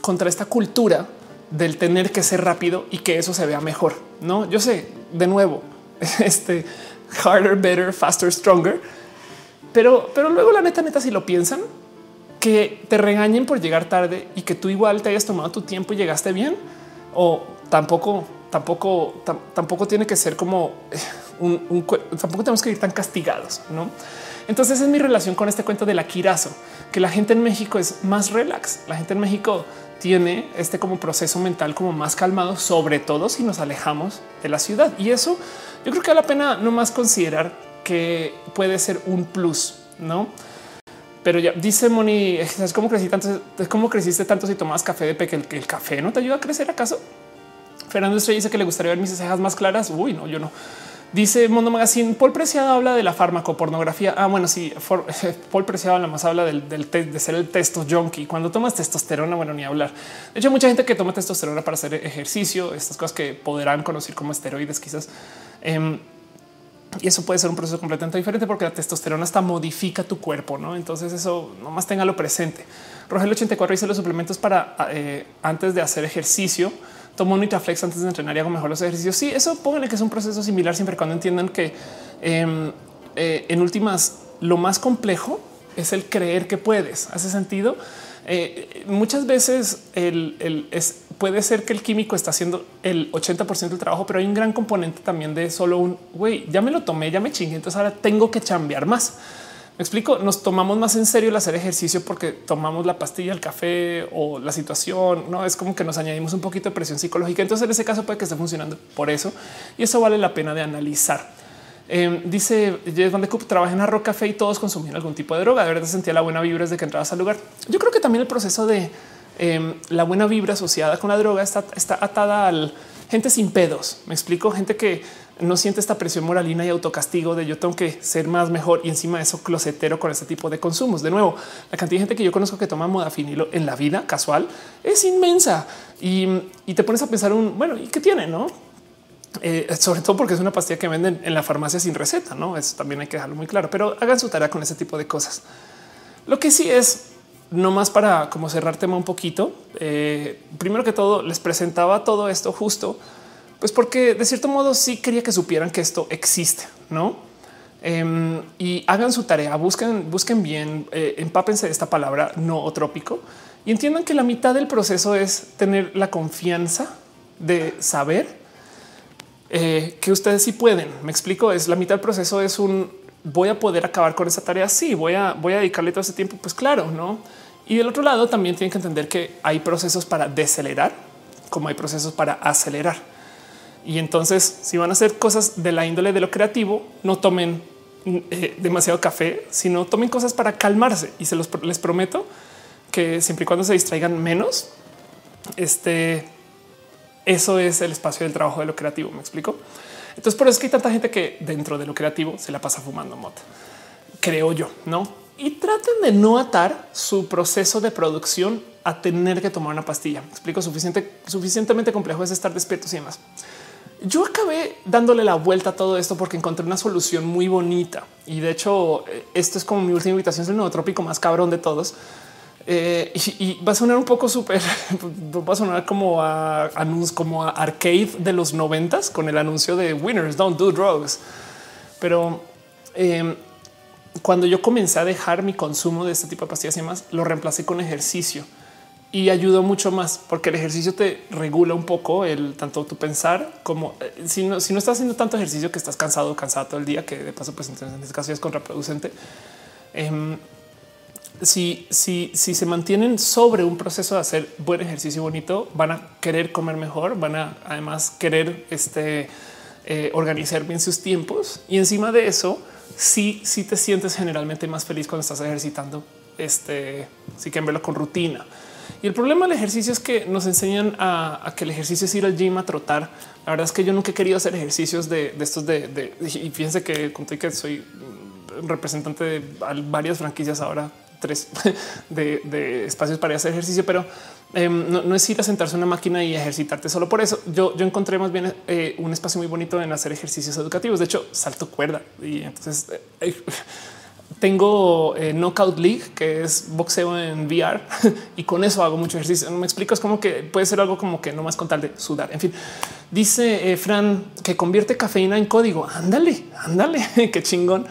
contra esta cultura del tener que ser rápido y que eso se vea mejor. No, yo sé de nuevo, este harder, better, faster, stronger. Pero, pero luego la neta, neta, si lo piensan, que te regañen por llegar tarde y que tú igual te hayas tomado tu tiempo y llegaste bien o tampoco, tampoco, tampoco tiene que ser como un, tampoco tenemos que ir tan castigados, no? Entonces es mi relación con este cuento del Akirazo, que la gente en México es más relax. La gente en México tiene este como proceso mental como más calmado, sobre todo si nos alejamos de la ciudad. Y eso yo creo que vale la pena no más considerar que puede ser un plus, no? Pero ya dice Moni, es como crecí tanto, es como creciste tanto si tomas café de peque, el, el café no te ayuda a crecer acaso. Fernando Estrella dice que le gustaría ver mis cejas más claras. Uy, no, yo no. Dice Mundo Magazine, Paul Preciado habla de la farmacopornografía. Ah, bueno, sí, Paul Preciado nada más habla del, de ser el testo junkie. Cuando tomas testosterona, bueno, ni hablar. De hecho, mucha gente que toma testosterona para hacer ejercicio, estas cosas que podrán conocer como esteroides quizás. Em, y eso puede ser un proceso completamente diferente porque la testosterona hasta modifica tu cuerpo, ¿no? Entonces eso nomás lo presente. Rogel 84 dice los suplementos para eh, antes de hacer ejercicio tomo Nitraflex antes de entrenar y hago mejor los ejercicios. Sí, eso pónganle que es un proceso similar siempre cuando entiendan que em, eh, en últimas lo más complejo es el creer que puedes. Hace sentido. Eh, muchas veces puede ser que el químico está haciendo el 80% del trabajo, pero hay un gran componente también de solo un güey. Ya me lo tomé, ya me chingué. Entonces ahora tengo que chambear más. Me explico, nos tomamos más en serio el hacer ejercicio porque tomamos la pastilla, el café o la situación. No es como que nos añadimos un poquito de presión psicológica. Entonces, en ese caso puede que esté funcionando por eso y eso vale la pena de analizar. Eh, dice Jess Van de Coop, trabaja en Arroz Café y todos consumían algún tipo de droga. De verdad sentía la buena vibra desde que entrabas al lugar. Yo creo que también el proceso de em, la buena vibra asociada con la droga está, está atada al gente sin pedos. Me explico, gente que no siente esta presión moralina y autocastigo de yo tengo que ser más mejor y encima de eso closetero con este tipo de consumos. De nuevo, la cantidad de gente que yo conozco que toma modafinilo en la vida casual es inmensa y, te pones a pensar un bueno y qué tiene, no? Eh, sobre todo porque es una pastilla que venden en la farmacia sin receta, no? Eso también hay que dejarlo muy claro, pero hagan su tarea con ese tipo de cosas. Lo que sí es no más para como cerrar tema un poquito. Eh, primero que todo, les presentaba todo esto justo pues porque de cierto modo sí quería que supieran que esto existe, no? Em, y hagan su tarea, busquen, busquen bien, eh, empápense de esta palabra nootrópico y entiendan que la mitad del proceso es tener la confianza de saber eh, que ustedes sí pueden. Me explico, es la mitad del proceso es un voy a poder acabar con esa tarea. Sí, voy a, voy a dedicarle todo ese tiempo. Pues claro, no. Y del otro lado también tienen que entender que hay procesos para decelerar, como hay procesos para acelerar. Y entonces, si van a hacer cosas de la índole de lo creativo, no tomen eh, demasiado café, sino tomen cosas para calmarse. Y se los les prometo que siempre y cuando se distraigan menos, este, eso es el espacio del trabajo de lo creativo. Me explico. Entonces, por eso es que hay tanta gente que dentro de lo creativo se la pasa fumando mota, creo yo, no? Y traten de no atar su proceso de producción a tener que tomar una pastilla. Me explico suficiente, suficientemente complejo es estar despiertos y demás. Yo acabé dándole la vuelta a todo esto porque encontré una solución muy bonita y de hecho eh, esto es como mi última invitación, es el más cabrón de todos. Eh, y, va a sonar un poco súper, va a sonar como a como a arcade de los noventas con el anuncio de winners don't do drugs. Pero em, cuando yo comencé a dejar mi consumo de este tipo de pastillas y demás, lo reemplacé con ejercicio y ayudó mucho más porque el ejercicio te regula un poco el tanto tu pensar como eh, si no, si no estás haciendo tanto ejercicio que estás cansado, cansado todo el día, que de paso, pues en este caso es contraproducente. Eh, si, si, si se mantienen sobre un proceso de hacer buen ejercicio bonito, van a querer comer mejor, van a además querer este, eh, organizar bien sus tiempos y encima de eso, sí, sí te sientes generalmente más feliz cuando estás ejercitando. Este sí que verlo con rutina. Y el problema del ejercicio es que nos enseñan a, que el ejercicio es ir al gym a trotar. La verdad es que yo nunca he querido hacer ejercicios de, estos de, y fíjense que conté que soy representante de varias franquicias ahora tres de, espacios para hacer ejercicio, pero em, no, es ir a sentarse en una máquina y ejercitarte solo por eso. Yo, encontré más bien eh, un espacio muy bonito en hacer ejercicios educativos. De hecho, salto cuerda y entonces eh, tengo eh, Knockout League, que es boxeo en VR y con eso hago mucho ejercicio. No me explico, es como que puede ser algo como que no más con tal de sudar. En fin, dice Fran que convierte cafeína en código. Ándale, ándale, qué chingón.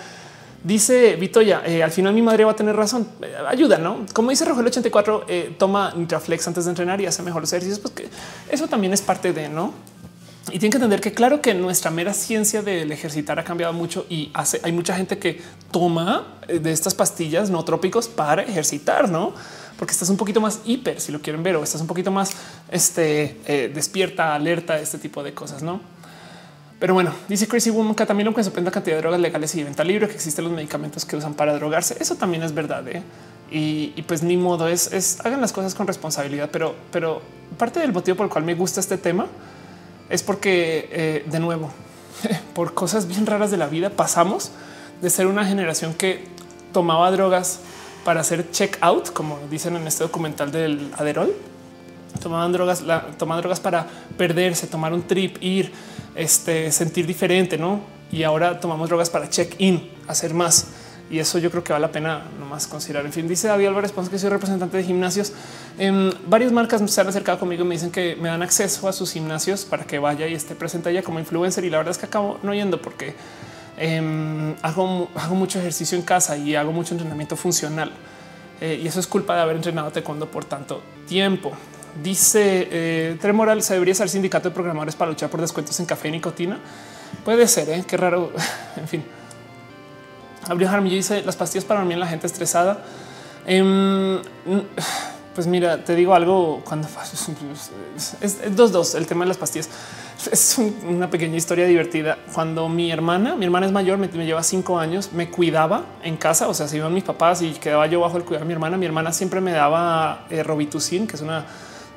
Dice Vitoya, eh, al final mi madre va a tener razón. Eh, ayuda, ¿no? Como dice Rogelio 84, eh, toma Nitraflex antes de entrenar y hace mejores ejercicios, pues que eso también es parte de, ¿no? Y tienen que entender que claro que nuestra mera ciencia del ejercitar ha cambiado mucho y hace, hay mucha gente que toma de estas pastillas no trópicos para ejercitar, ¿no? Porque estás un poquito más hiper, si lo quieren ver, o estás un poquito más este, despierta, alerta, este tipo de cosas, ¿no? Pero bueno, dice Crazy Woman que también lo que sorprende la cantidad de drogas legales y venta libre que existen los medicamentos que usan para drogarse. Eso también es verdad. ¿eh? Y, pues ni modo es, hagan las cosas con responsabilidad. Pero, pero parte del motivo por el cual me gusta este tema es porque eh, de nuevo, por cosas bien raras de la vida, pasamos de ser una generación que tomaba drogas para hacer check out, como dicen en este documental del Aderol. Tomaban drogas, tomaban drogas para perderse, tomar un trip, ir este, sentir diferente, ¿no? Y ahora tomamos drogas para check-in, hacer más. Y eso yo creo que vale la pena nomás considerar. En fin, dice David Álvarez que soy representante de gimnasios. En varias marcas se han acercado conmigo y me dicen que me dan acceso a sus gimnasios para que vaya y esté presente ella como influencer. Y la verdad es que acabo no yendo porque em, hago, hago mucho ejercicio en casa y hago mucho entrenamiento funcional. Eh, y eso es culpa de haber entrenado taekwondo por tanto tiempo. Dice eh, Tremoral, ¿se debería ser sindicato de programadores para luchar por descuentos en café y nicotina? Puede ser, ¿eh? qué raro. en fin. Abril Jaramillo dice las pastillas para dormir a la gente estresada. Em, pues mira, te digo algo cuando es dos, dos. El tema de las pastillas es una pequeña historia divertida. Cuando mi hermana, mi hermana es mayor, me, lleva cinco años, me cuidaba en casa. O sea, si iban mis papás y quedaba yo bajo el cuidado de mi hermana, mi hermana siempre me daba eh, Robitussin, que es una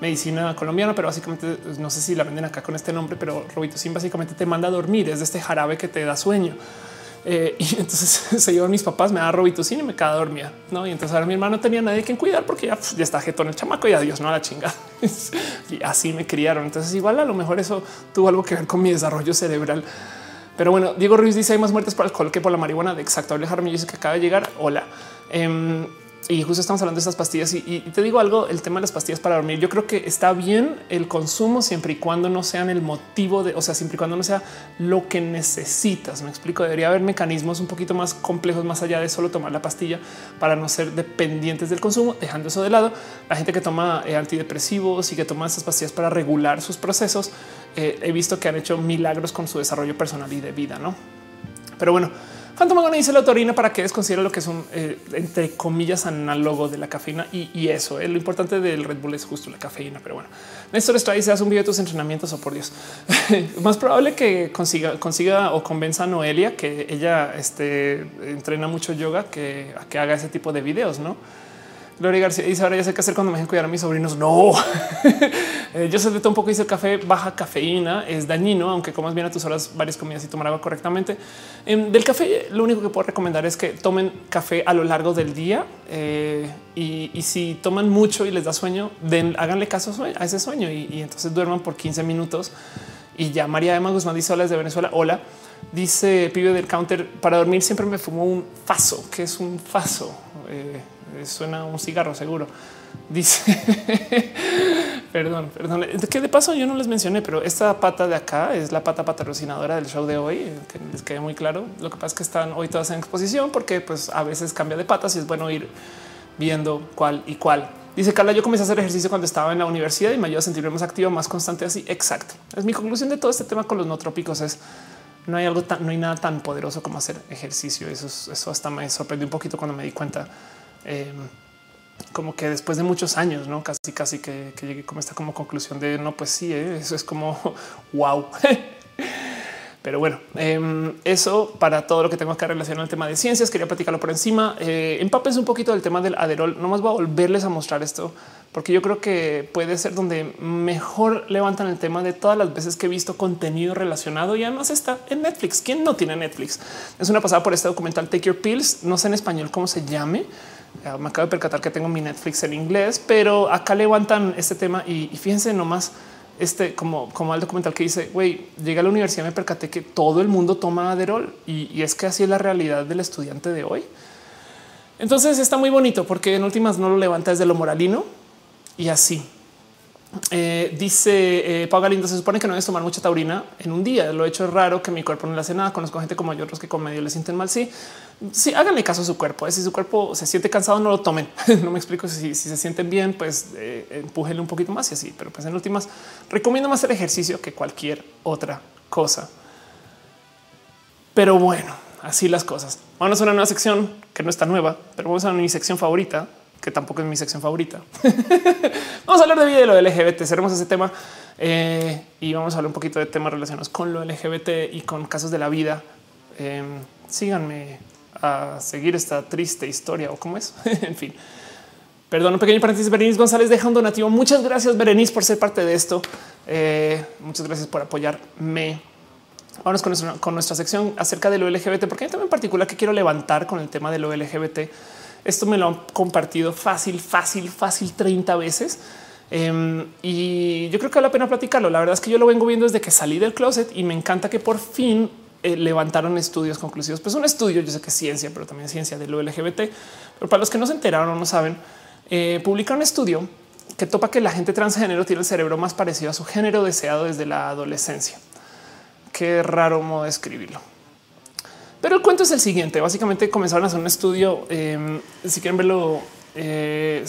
medicina colombiana, pero básicamente pues, no sé si la venden acá con este nombre, pero Robitussin básicamente te manda a dormir. Es de este jarabe que te da sueño. Eh, y entonces se llevan mis papás, me da Robitussin y me queda dormida. No, y entonces ahora mi hermano no tenía nadie que cuidar porque ya, ya está jetón el chamaco y adiós, no a la chinga. y así me criaron. Entonces, igual a lo mejor eso tuvo algo que ver con mi desarrollo cerebral. Pero bueno, Diego Ruiz dice hay más muertes por alcohol que por la marihuana. De exacto. Alejar dice que acaba de llegar. Hola. Em, y justo estamos hablando de estas pastillas y, te digo algo, el tema de las pastillas para dormir, yo creo que está bien el consumo siempre y cuando no sean el motivo de, o sea, siempre y cuando no sea lo que necesitas. Me explico, debería haber mecanismos un poquito más complejos más allá de solo tomar la pastilla para no ser dependientes del consumo, dejando eso de lado. La gente que toma eh, antidepresivos y que toma estas pastillas para regular sus procesos, eh, he visto que han hecho milagros con su desarrollo personal y de vida, ¿no? Pero bueno, Phantom Magona dice la autorina para que desconsidera lo que es un eh, entre comillas análogo de la cafeína y, eso. Eh, lo importante del Red Bull es justo la cafeína. Pero bueno, Néstor está ahí, se hace un video de tus entrenamientos o oh, por Dios. Más probable que consiga, consiga o convenza a Noelia que ella este, entrena mucho yoga que haga ese tipo de videos, no? Gloria García dice ahora ya sé qué hacer cuando me dejen cuidar a mis sobrinos. No, eh, yo todo un poco. Dice el café baja cafeína es dañino, aunque comas bien a tus horas varias comidas y tomar agua correctamente. Em, del café, lo único que puedo recomendar es que tomen café a lo largo del día eh, y, si toman mucho y les da sueño, háganle caso a ese sueño y, entonces duerman por 15 minutos. Y ya María Emma Guzmán dice hola desde Venezuela. Hola. Dice pibe del counter para dormir siempre me fumo un faso, que es un faso. Eh, suena un cigarro seguro. Dice, perdón, perdón, que de paso yo no les mencioné, pero esta pata de acá es la pata patrocinadora del show de hoy, que les quede muy claro. Lo que pasa es que están hoy todas en exposición porque pues a veces cambia de patas y es bueno ir viendo cuál y cuál. Dice Carla, yo comencé a hacer ejercicio cuando estaba en la universidad y me ayuda a sentirme más activo, más constante así. Exacto. Es mi conclusión de todo este tema con los no trópicos es no hay algo tan, no hay nada tan poderoso como hacer ejercicio. Eso, eso hasta me sorprendió un poquito cuando me di cuenta Em, como que después de muchos años, no casi, casi que, llegué como esta como conclusión de no, pues sí, eh, eso es como wow. Pero bueno, em, eso para todo lo que tengo que relacionar al tema de ciencias, quería platicarlo por encima. Eh, un poquito del tema del aderol. No más voy a volverles a mostrar esto porque yo creo que puede ser donde mejor levantan el tema de todas las veces que he visto contenido relacionado y además está en Netflix. ¿Quién no tiene Netflix? Es una pasada por este documental Take Your Pills. No sé en español cómo se llame me acabo de percatar que tengo mi Netflix en inglés, pero acá levantan este tema y, fíjense nomás este como, como el documental que dice, güey, llega a la universidad, me percaté que todo el mundo toma Aderol y, es que así es la realidad del estudiante de hoy. Entonces está muy bonito porque en últimas no lo levanta desde lo moralino y así. Eh, dice eh, Pau Galindo, se supone que no debes tomar mucha taurina en un día. Lo he hecho es raro que mi cuerpo no le hace nada. Conozco gente como yo, otros que con medio le sienten mal. Sí, sí, háganle caso a su cuerpo. ¿eh? Si su cuerpo se siente cansado, no lo tomen. no me explico si, se sienten bien, pues eh, empújenle un poquito más y así. Pero pues en últimas recomiendo más el ejercicio que cualquier otra cosa. Pero bueno, así las cosas. Vamos a una nueva sección que no está nueva, pero vamos a mi sección favorita que tampoco es mi sección favorita. vamos a hablar de vida de lo LGBT. Seremos ese tema eh, y vamos a hablar un poquito de temas relacionados con lo LGBT y con casos de la vida. Eh, síganme a seguir esta triste historia o cómo es. en fin, perdón, un pequeño paréntesis. Berenice González deja un donativo. Muchas gracias, Berenice, por ser parte de esto. Eh, muchas gracias por apoyarme. Vamos con, con nuestra sección acerca de lo LGBT, porque hay también en particular que quiero levantar con el tema de lo LGBT esto me lo han compartido fácil, fácil, fácil 30 veces. Em, y yo creo que vale la pena platicarlo. La verdad es que yo lo vengo viendo desde que salí del closet y me encanta que por fin eh, levantaron estudios conclusivos. Pues un estudio, yo sé que es ciencia, pero también ciencia de lo LGBT. Pero para los que no se enteraron o no saben, eh, publicaron un estudio que topa que la gente transgénero tiene el cerebro más parecido a su género deseado desde la adolescencia. Qué raro modo de escribirlo. Pero el cuento es el siguiente. Básicamente comenzaron a hacer un estudio. Em, si quieren verlo, eh,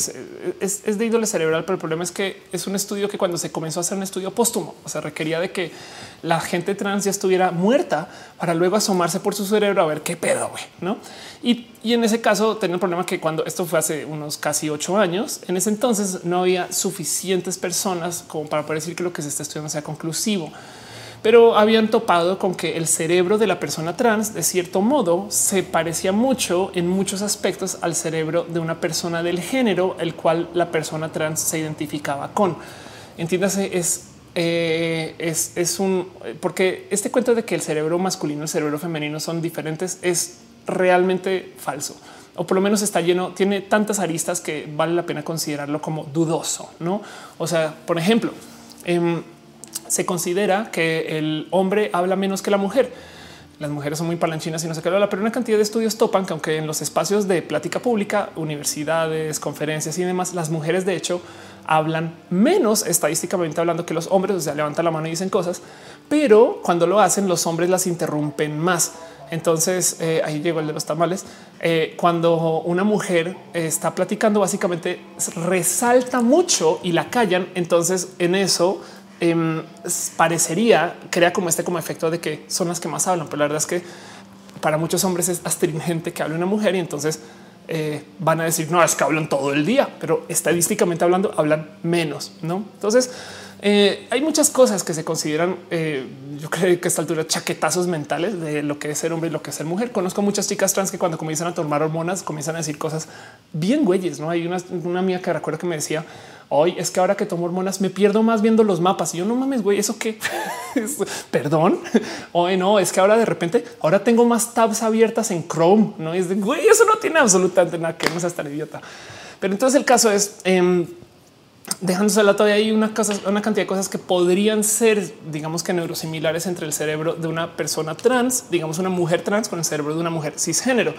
es, de índole cerebral, pero el problema es que es un estudio que cuando se comenzó a hacer un estudio póstumo, o sea, requería de que la gente trans ya estuviera muerta para luego asomarse por su cerebro a ver qué pedo, güey, no? Y, en ese caso tenía el problema que cuando esto fue hace unos casi ocho años, en ese entonces no había suficientes personas como para poder decir que lo que se está estudiando sea conclusivo pero habían topado con que el cerebro de la persona trans, de cierto modo, se parecía mucho en muchos aspectos al cerebro de una persona del género, el cual la persona trans se identificaba con. Entiéndase, es eh, es, es, un porque este cuento de que el cerebro masculino y el cerebro femenino son diferentes es realmente falso o por lo menos está lleno, tiene tantas aristas que vale la pena considerarlo como dudoso. No, o sea, por ejemplo, em, se considera que el hombre habla menos que la mujer. Las mujeres son muy palanchinas y no sé qué, pero una cantidad de estudios topan que aunque en los espacios de plática pública, universidades, conferencias y demás, las mujeres de hecho hablan menos estadísticamente hablando que los hombres, o sea, levantan la mano y dicen cosas, pero cuando lo hacen los hombres las interrumpen más. Entonces eh, ahí llegó el de los tamales. Eh, cuando una mujer está platicando, básicamente resalta mucho y la callan. Entonces en eso Em, parecería, crea como este como efecto de que son las que más hablan, pero la verdad es que para muchos hombres es astringente que hable una mujer y entonces eh, van a decir no es que hablan todo el día, pero estadísticamente hablando hablan menos. No, entonces Eh, hay muchas cosas que se consideran, eh, yo creo que a esta altura, chaquetazos mentales de lo que es ser hombre y lo que es ser mujer. Conozco muchas chicas trans que cuando comienzan a tomar hormonas comienzan a decir cosas bien güeyes. No hay una, una mía que recuerdo que me decía hoy es que ahora que tomo hormonas me pierdo más viendo los mapas y yo no mames, güey, eso qué perdón. Hoy no es que ahora de repente ahora tengo más tabs abiertas en Chrome. No es de güey, eso no tiene absolutamente nada que no seas tan idiota. Pero entonces el caso es eh, dejándose la todavía hay una, cosa, una cantidad de cosas que podrían ser, digamos que neurosimilares entre el cerebro de una persona trans, digamos una mujer trans con el cerebro de una mujer cisgénero.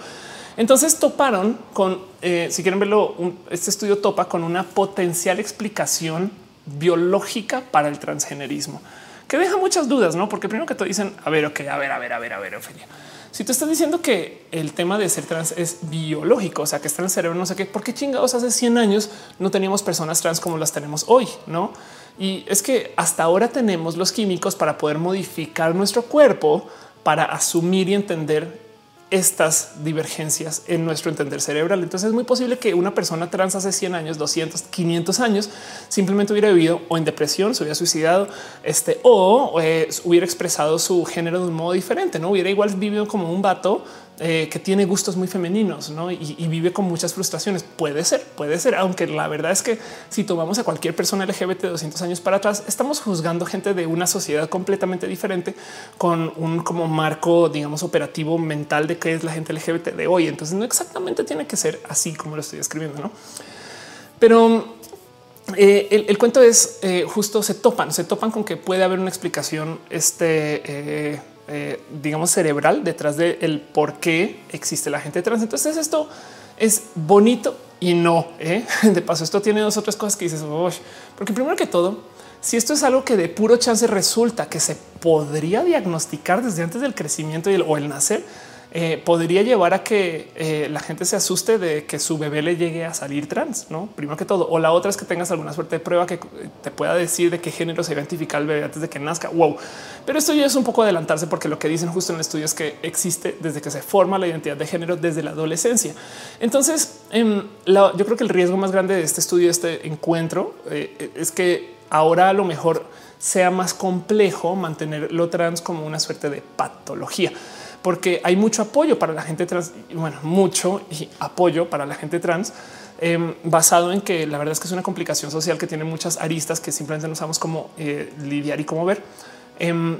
Entonces toparon con, eh, si quieren verlo, este estudio topa con una potencial explicación biológica para el transgenerismo, que deja muchas dudas, ¿no? Porque primero que te dicen, a ver, ok, a ver, a ver, a ver, a ver, Ophelia. Si tú estás diciendo que el tema de ser trans es biológico, o sea, que está en el cerebro, no sé qué, ¿por qué chingados hace 100 años no teníamos personas trans como las tenemos hoy? No? Y es que hasta ahora tenemos los químicos para poder modificar nuestro cuerpo para asumir y entender estas divergencias en nuestro entender cerebral. Entonces es muy posible que una persona trans hace 100 años, 200, 500 años simplemente hubiera vivido o en depresión, se hubiera suicidado este, o eh, hubiera expresado su género de un modo diferente, no hubiera igual vivido como un vato eh, que tiene gustos muy femeninos ¿no? y, vive con muchas frustraciones. Puede ser, puede ser, aunque la verdad es que si tomamos a cualquier persona LGBT 200 años para atrás, estamos juzgando gente de una sociedad completamente diferente con un como marco, digamos, operativo mental de qué es la gente LGBT de hoy. Entonces no exactamente tiene que ser así como lo estoy escribiendo, ¿no? Pero eh, el, cuento es eh, justo se topan, se topan con que puede haber una explicación este, digamos, cerebral detrás del el por qué existe la gente trans. Entonces esto es bonito y no. ¿eh? De paso, esto tiene dos otras cosas que dices, porque primero que todo, si esto es algo que de puro chance resulta que se podría diagnosticar desde antes del crecimiento o el nacer, eh, podría llevar a que eh, la gente se asuste de que su bebé le llegue a salir trans, no primero que todo. O la otra es que tengas alguna suerte de prueba que te pueda decir de qué género se identifica el bebé antes de que nazca. Wow, pero esto ya es un poco adelantarse porque lo que dicen justo en el estudio es que existe desde que se forma la identidad de género desde la adolescencia. Entonces, em, yo creo que el riesgo más grande de este estudio, este encuentro, eh, es que ahora a lo mejor sea más complejo mantener lo trans como una suerte de patología porque hay mucho apoyo para la gente trans, bueno, mucho apoyo para la gente trans. Em, basado en que la verdad es que es una complicación social que tiene muchas aristas que simplemente no sabemos cómo eh, lidiar y cómo ver. Em,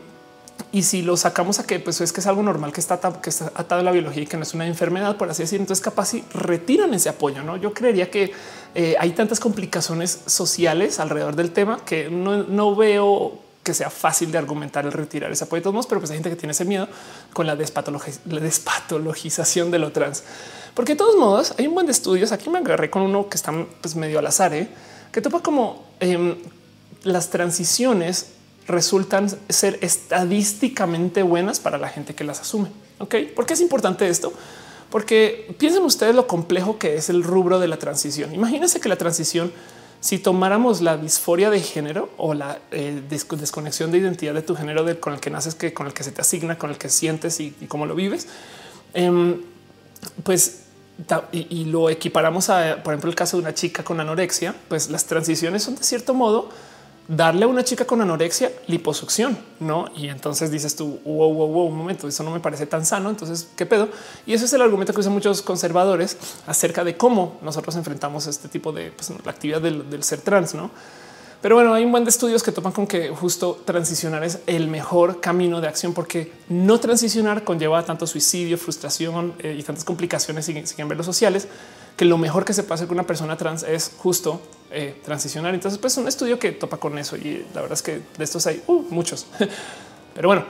y si lo sacamos a que pues es que es algo normal que está, que está atado a la biología y que no es una enfermedad, por así decir, entonces capaz si retiran ese apoyo. No, yo creería que eh, hay tantas complicaciones sociales alrededor del tema que no veo que sea fácil de argumentar el retirar ese apoyo de todos pero pues hay gente que tiene ese miedo con la, despatologización de lo trans. Porque de todos modos hay un buen de estudios. Aquí me agarré con uno que está pues, medio al azar, ¿eh? que topa como em, las transiciones resultan ser estadísticamente buenas para la gente que las asume. Ok, ¿por qué es importante esto? Porque piensen ustedes lo complejo que es el rubro de la transición. Imagínense que la transición si tomáramos la disforia de género o la eh, desconexión de identidad de tu género con el que naces, que con el que se te asigna, con el que sientes y, cómo lo vives, em, pues y, lo equiparamos a, por ejemplo, el caso de una chica con anorexia, pues las transiciones son de cierto modo darle a una chica con anorexia liposucción, no? Y entonces dices tú, wow, wow, wow, un momento, eso no me parece tan sano. Entonces, qué pedo? Y eso es el argumento que usan muchos conservadores acerca de cómo nosotros enfrentamos este tipo de pues, la actividad del, ser trans, no? Pero bueno, hay un buen de estudios que topan con que justo transicionar es el mejor camino de acción, porque no transicionar conlleva tanto suicidio, frustración eh, y tantas complicaciones siguen, siguen ver los sociales que lo mejor que se puede hacer con una persona trans es justo eh, transicionar. Entonces, pues un estudio que topa con eso y la verdad es que de estos hay uh, muchos. Pero bueno,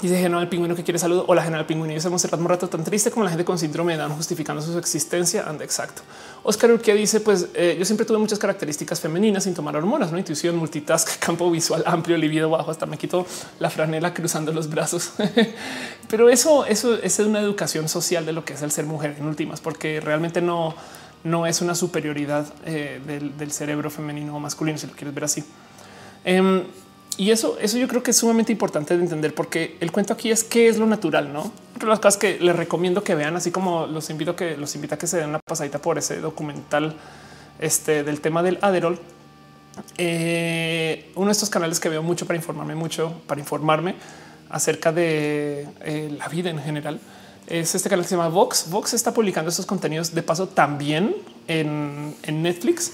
Dice General Pingüino que quiere saludo. Hola, General Pingüino. Yo somos un rato tan triste como la gente con síndrome de Down justificando su existencia. Anda, exacto. Oscar Urquía dice: Pues eh, yo siempre tuve muchas características femeninas sin tomar hormonas, no intuición, multitask, campo visual amplio, libido bajo. Hasta me quito la franela cruzando los brazos. Pero eso, eso, es una educación social de lo que es el ser mujer en últimas, porque realmente no, no es una superioridad eh, del, cerebro femenino o masculino, si lo quieres ver así. Em, y eso, eso yo creo que es sumamente importante de entender porque el cuento aquí es qué es lo natural, no? Pero las cosas que les recomiendo que vean, así como los invito que los invita a que se den una pasadita por ese documental este, del tema del Aderol. Eh, uno de estos canales que veo mucho para informarme mucho, para informarme acerca de eh, la vida en general, es este canal que se llama Vox. Vox está publicando estos contenidos de paso también en, en Netflix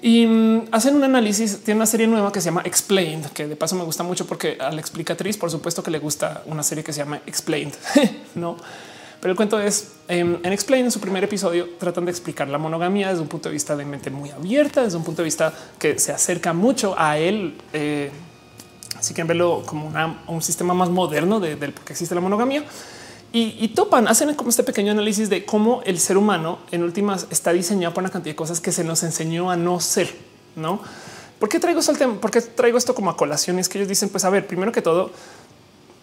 y mm, hacen un análisis. Tiene una serie nueva que se llama Explained, que de paso me gusta mucho porque a la explicatriz, por supuesto que le gusta una serie que se llama Explained, no? Pero el cuento es em, en Explained, en su primer episodio, tratan de explicar la monogamia desde un punto de vista de mente muy abierta, desde un punto de vista que se acerca mucho a él. Eh, así que verlo como un sistema más moderno de, del por qué existe la monogamia y, topan, hacen como este pequeño análisis de cómo el ser humano en últimas está diseñado para una cantidad de cosas que se nos enseñó a no ser, no? ¿Por qué traigo esto tema? ¿Por qué traigo esto como a colación? Es que ellos dicen, pues a ver, primero que todo,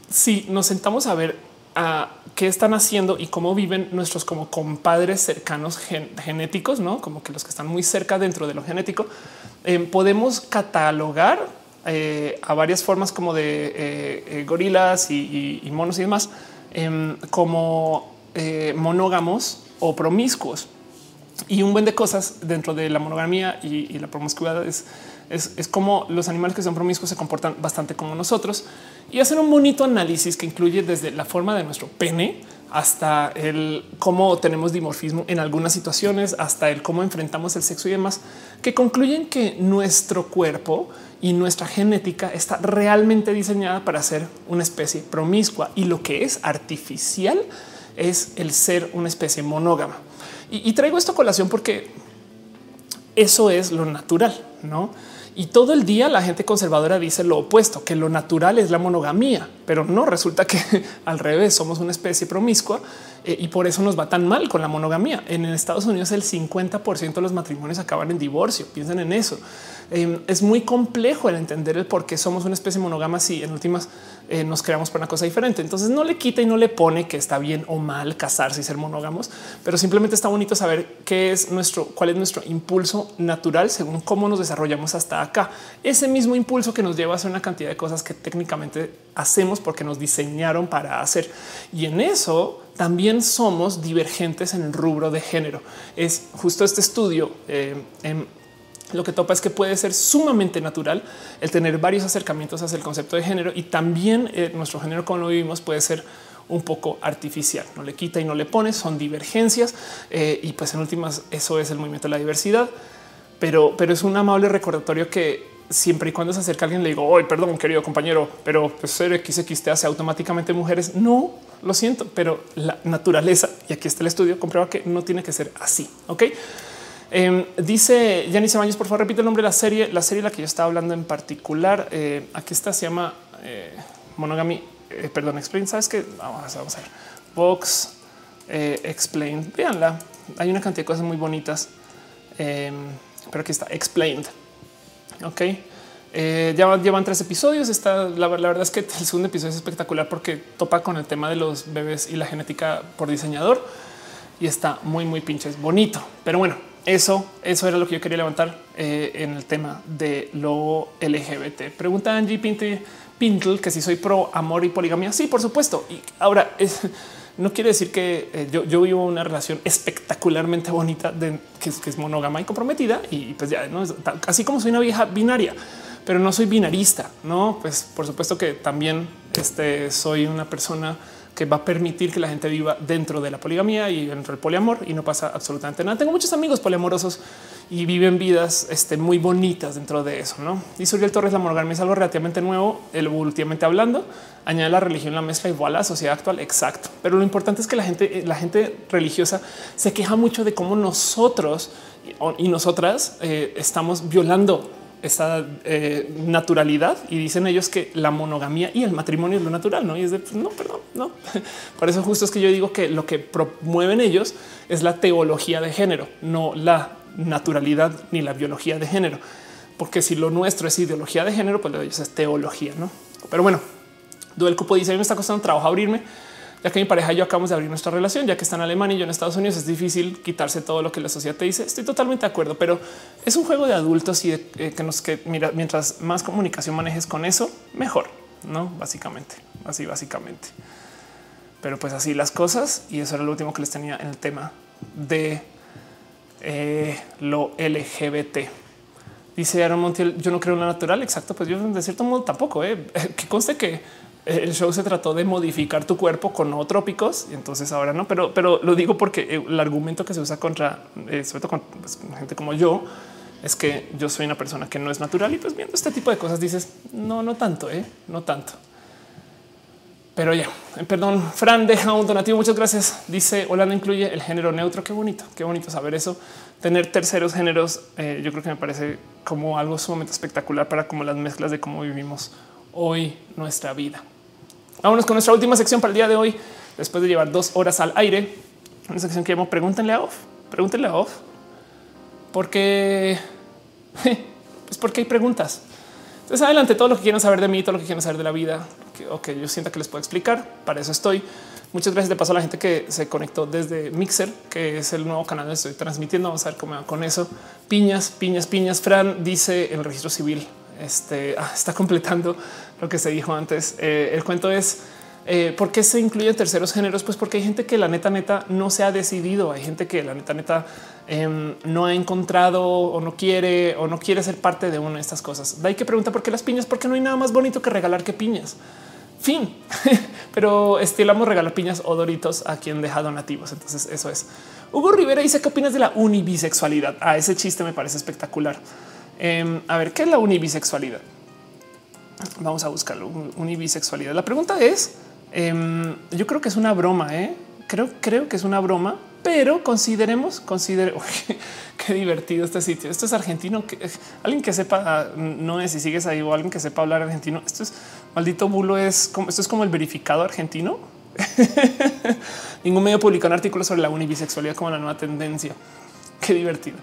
si nos sentamos a ver a qué están haciendo y cómo viven nuestros como compadres cercanos genéticos, no como que los que están muy cerca dentro de lo genético, eh, podemos catalogar eh, a varias formas como de eh, gorilas y, y monos y demás Em, como eh, monógamos o promiscuos. Y un buen de cosas dentro de la monogamia y, la promiscuidad es, es, como los animales que son promiscuos se comportan bastante como nosotros y hacen un bonito análisis que incluye desde la forma de nuestro pene hasta el cómo tenemos dimorfismo en algunas situaciones, hasta el cómo enfrentamos el sexo y demás, que concluyen que nuestro cuerpo y nuestra genética está realmente diseñada para ser una especie promiscua y lo que es artificial es el ser una especie monógama. Y, traigo esto a colación porque eso es lo natural, no? Y todo el día la gente conservadora dice lo opuesto, que lo natural es la monogamía, pero no resulta que al revés somos una especie promiscua eh, y por eso nos va tan mal con la monogamía. En Estados Unidos el 50% de los matrimonios acaban en divorcio. Piensen en eso. Em, es muy complejo el entender el por qué somos una especie monógama si en últimas eh, nos creamos para una cosa diferente. Entonces no le quita y no le pone que está bien o mal casarse y ser monógamos, pero simplemente está bonito saber qué es nuestro, cuál es nuestro impulso natural según cómo nos desarrollamos hasta acá. Ese mismo impulso que nos lleva a hacer una cantidad de cosas que técnicamente hacemos porque nos diseñaron para hacer. Y en eso también somos divergentes en el rubro de género. Es justo este estudio eh, en lo que topa es que puede ser sumamente natural el tener varios acercamientos hacia el concepto de género y también eh, nuestro género como lo vivimos puede ser un poco artificial, no le quita y no le pone, son divergencias eh, y pues en últimas eso es el movimiento de la diversidad, pero, pero es un amable recordatorio que siempre y cuando se acerca alguien le digo, hoy perdón querido compañero, pero pues ser XX te hace automáticamente mujeres. No, lo siento, pero la naturaleza, y aquí está el estudio, comprueba que no tiene que ser así, ¿ok? Eh, dice Janice Baños, por favor, repite el nombre de la serie. La serie la que yo estaba hablando en particular, eh, aquí está, se llama eh, Monogamy, eh, perdón, Explain. ¿Sabes qué? Vamos, vamos a ver. Vox Explain. Véanla. Hay una cantidad de cosas muy bonitas. pero aquí está Explained. Ok. ya llevan tres episodios. Está la, la, verdad es que el segundo episodio es espectacular porque topa con el tema de los bebés y la genética por diseñador y está muy, muy pinches bonito. Pero bueno, eso, eso era lo que yo quería levantar eh, en el tema de lo LGBT. Pregunta Angie Pintle que si soy pro amor y poligamia. Sí, por supuesto. Y ahora no quiere decir que eh, yo, vivo una relación espectacularmente bonita que, es monógama y comprometida. Y pues ya no es así como soy una vieja binaria, pero no soy binarista. No, pues por supuesto que también este, soy una persona que va a permitir que la gente viva dentro de la poligamía y dentro del poliamor y no pasa absolutamente nada. Tengo muchos amigos poliamorosos y viven vidas este, muy bonitas dentro de eso. No dice Uriel Torres, la es algo relativamente nuevo, evolutivamente hablando. Añade la religión, la mezcla igual a la sociedad actual. Exacto. Pero lo importante es que la gente, la gente religiosa se queja mucho de cómo nosotros y nosotras eh, estamos violando esta eh, naturalidad y dicen ellos que la monogamía y el matrimonio es lo natural, no? Y es de pues, no, perdón, no. Por eso justo es que yo digo que lo que promueven ellos es la teología de género, no la naturalidad ni la biología de género, porque si lo nuestro es ideología de género, pues lo de ellos es teología, no? Pero bueno, Duel Cupo dice: a mí me está costando trabajo abrirme ya que mi pareja y yo acabamos de abrir nuestra relación, ya que está en Alemania y yo en Estados Unidos, es difícil quitarse todo lo que la sociedad te dice. Estoy totalmente de acuerdo, pero es un juego de adultos y eh, que nos que mira, mientras más comunicación manejes con eso, mejor, no? Básicamente, así, básicamente. Pero pues así las cosas. Y eso era lo último que les tenía en el tema de eh, lo LGBT. Dice Aaron Montiel, yo no creo en la natural. Exacto, pues yo de cierto modo tampoco. ¿eh? Que conste que el show se trató de modificar tu cuerpo con nootrópicos y entonces ahora no, pero, pero lo digo porque el argumento que se usa contra, eh, sobre todo con pues, gente como yo, es que yo soy una persona que no es natural y pues viendo este tipo de cosas dices, no, no tanto, ¿eh? no tanto. Pero ya, eh, perdón, Fran deja un donativo. Muchas gracias. Dice Holanda incluye el género neutro. Qué bonito, qué bonito saber eso. Tener terceros géneros, eh, yo creo que me parece como algo sumamente espectacular para como las mezclas de cómo vivimos hoy nuestra vida. Vámonos con nuestra última sección para el día de hoy. Después de llevar dos horas al aire, una sección que llamo Pregúntenle a Off. Pregúntenle a Off. Porque, pues porque hay preguntas. Entonces, adelante todo lo que quieran saber de mí, todo lo que quieran saber de la vida, o que yo sienta que les puedo explicar. Para eso estoy. Muchas gracias de paso a la gente que se conectó desde Mixer, que es el nuevo canal donde estoy transmitiendo. Vamos a ver cómo va con eso. Piñas, piñas, piñas. Fran dice el registro civil este ah, está completando lo que se dijo antes. Eh, el cuento es eh, por qué se incluyen terceros géneros? Pues porque hay gente que la neta neta no se ha decidido. Hay gente que la neta neta em, no ha encontrado o no quiere o no quiere ser parte de una de estas cosas. De ahí que pregunta por qué las piñas, porque no hay nada más bonito que regalar que piñas. Fin, pero estilamos regalar piñas o doritos a quien deja donativos. Entonces, eso es. Hugo Rivera dice qué opinas de la unibisexualidad. A ah, ese chiste me parece espectacular. Em, a ver, ¿qué es la unibisexualidad? Vamos a buscarlo. Unibisexualidad. La pregunta es: em, yo creo que es una broma, ¿eh? Creo, creo que es una broma, pero consideremos, considere qué divertido este sitio. Esto es argentino. Alguien que sepa, no es si sigues ahí o alguien que sepa hablar argentino. Esto es maldito bulo. Es como esto es como el verificado argentino. Ningún medio publicó un artículo sobre la unibisexualidad como la nueva tendencia. Qué divertido.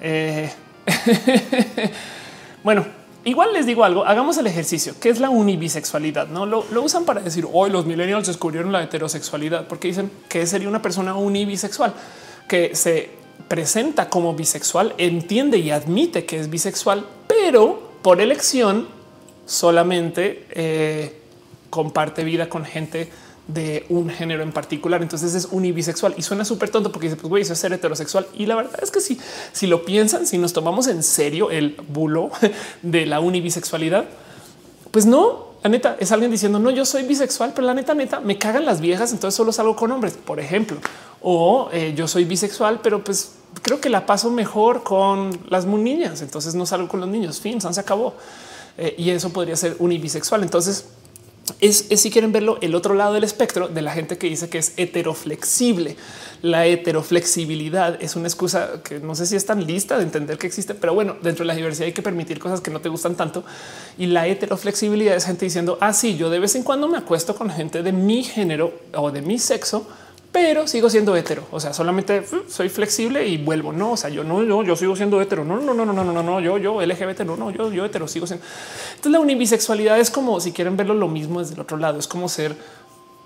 Eh, bueno, igual les digo algo, hagamos el ejercicio, que es la unibisexualidad, ¿no? Lo, usan para decir, hoy los millennials descubrieron la heterosexualidad, porque dicen que sería una persona unibisexual, que se presenta como bisexual, entiende y admite que es bisexual, pero por elección solamente eh, comparte vida con gente de un género en particular. Entonces es unibisexual y suena súper tonto porque dice, pues güey, eso es ser heterosexual. Y la verdad es que si, si lo piensan, si nos tomamos en serio el bulo de la unibisexualidad, pues no, la neta es alguien diciendo no, yo soy bisexual, pero la neta, neta me cagan las viejas. Entonces solo salgo con hombres, por ejemplo, o eh, yo soy bisexual, pero pues creo que la paso mejor con las niñas. Entonces no salgo con los niños. Fin, se acabó. Eh, y eso podría ser unibisexual. Entonces, es, si quieren verlo el otro lado del espectro de la gente que dice que es heteroflexible. La heteroflexibilidad es una excusa que no sé si es tan lista de entender que existe, pero bueno, dentro de la diversidad hay que permitir cosas que no te gustan tanto. Y la heteroflexibilidad es gente diciendo así, ah, yo de vez en cuando me acuesto con gente de mi género o de mi sexo pero sigo siendo hetero. O sea, solamente uh, soy flexible y vuelvo. No, o sea, yo no, yo, yo sigo siendo hetero. No, no, no, no, no, no, no, yo, yo LGBT, no, no, yo, yo hetero sigo siendo. Entonces, la unibisexualidad es como si quieren verlo lo mismo desde el otro lado. Es como ser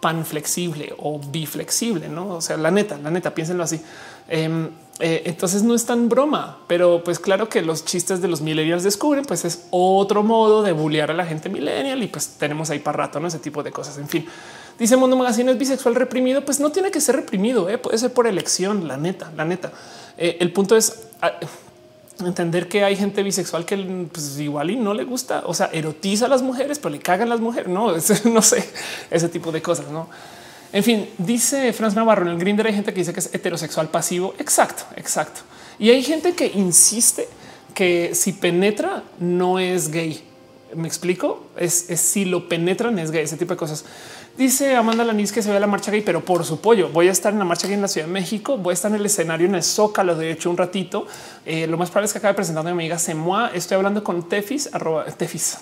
pan flexible o biflexible, no? O sea, la neta, la neta, piénsenlo así. Em, eh, entonces no es tan broma, pero pues claro que los chistes de los millennials descubren, pues es otro modo de bullear a la gente millennial y pues tenemos ahí para rato, no ese tipo de cosas. En fin, Dice Mundo Magazine es bisexual reprimido. Pues no tiene que ser reprimido, ¿eh? puede ser por elección. La neta, la neta. Eh, el punto es ah, entender que hay gente bisexual que pues, igual y no le gusta, o sea, erotiza a las mujeres, pero le cagan las mujeres. No, no sé ese tipo de cosas. No, en fin, dice Franz Navarro en el Grinder hay gente que dice que es heterosexual pasivo. Exacto, exacto. Y hay gente que insiste que si penetra no es gay. Me explico. Es, si lo penetran es gay, ese tipo de cosas. Dice Amanda Lanis que se ve la marcha gay, pero por su pollo. Voy a estar en la marcha gay en la Ciudad de México. Voy a estar en el escenario en el Zócalo. De hecho, un ratito. Eh, lo más probable es que acabe presentando a mi amiga Semua. Estoy hablando con Tefis, arroba Tefis,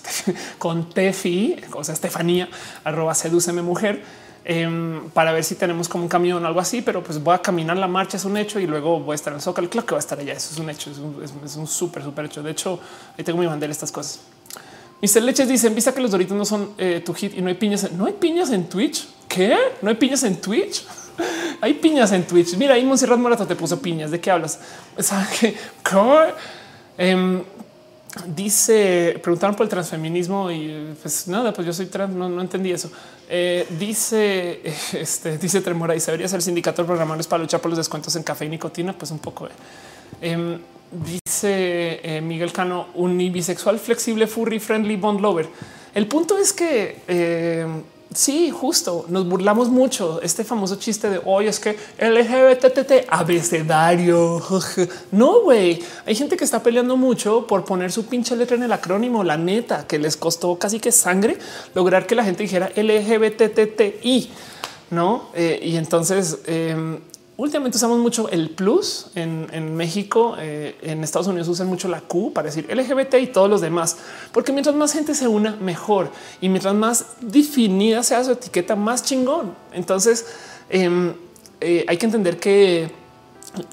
con Tefi, o sea, Estefanía, arroba sedúceme mujer. Em, para ver si tenemos como un camión o algo así, pero pues voy a caminar la marcha, es un hecho, y luego voy a estar en el Zócalo. Claro que va a estar allá, eso es un hecho, es un, súper, súper hecho. De hecho, ahí tengo mi bandera, estas cosas. Mr. Leches dice: vista que los doritos no son eh, tu hit y no hay piñas. No hay piñas en Twitch. ¿Qué? No hay piñas en Twitch. hay piñas en Twitch. Mira, ahí Monserrat Morato te puso piñas. ¿De qué hablas? Eh, dice, preguntaron por el transfeminismo y pues nada, pues yo soy trans, no, entendí eso. Eh, dice, este, dice Tremora y debería ser sindicato de programadores para luchar por los descuentos en café y nicotina. Pues un poco. Eh. Dice eh, Miguel Cano, unibisexual, flexible, furry, friendly, bond lover. El punto es que eh, sí, justo nos burlamos mucho. Este famoso chiste de hoy es que LGBT abecedario. No. Hay gente que está peleando mucho por poner su pinche letra en el acrónimo. La neta que les costó casi que sangre lograr que la gente dijera LGBTTI. No, eh, y entonces em, últimamente usamos mucho el plus en, México. Eh, en Estados Unidos usan mucho la Q para decir LGBT y todos los demás, porque mientras más gente se una, mejor y mientras más definida sea su etiqueta, más chingón. Entonces em, eh, hay que entender que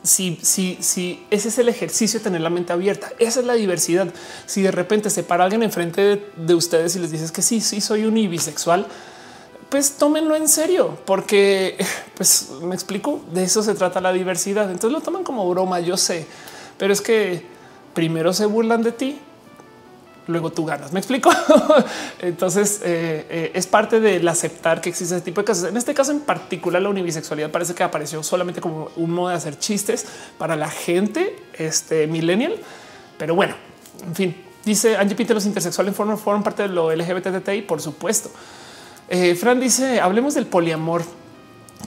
si, si, si ese es el ejercicio tener la mente abierta, esa es la diversidad. Si de repente se para alguien enfrente de, de ustedes y les dices que sí, sí soy un bisexual, pues tómenlo en serio, porque pues me explico, de eso se trata la diversidad. Entonces lo toman como broma, yo sé, pero es que primero se burlan de ti, luego tú ganas. Me explico. Entonces eh, eh, es parte del aceptar que existe ese tipo de casos. En este caso en particular, la unibisexualidad parece que apareció solamente como un modo de hacer chistes para la gente este millennial. Pero bueno, en fin, dice Angie Pite, los intersexuales forman, parte de lo LGBTI, por supuesto. Eh, Fran dice hablemos del poliamor.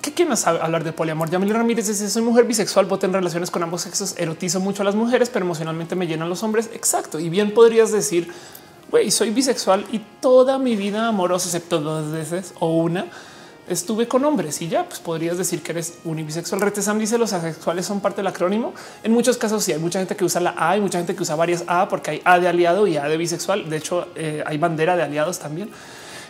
¿Qué quieren hablar de poliamor? Yamil Ramírez dice soy mujer bisexual, voto en relaciones con ambos sexos, erotizo mucho a las mujeres, pero emocionalmente me llenan los hombres. Exacto. Y bien podrías decir, güey, soy bisexual y toda mi vida amorosa, excepto dos veces o una, estuve con hombres y ya pues podrías decir que eres unibisexual. Retesam dice los asexuales son parte del acrónimo. En muchos casos sí hay mucha gente que usa la A y mucha gente que usa varias A porque hay A de aliado y A de bisexual. De hecho, eh, hay bandera de aliados también.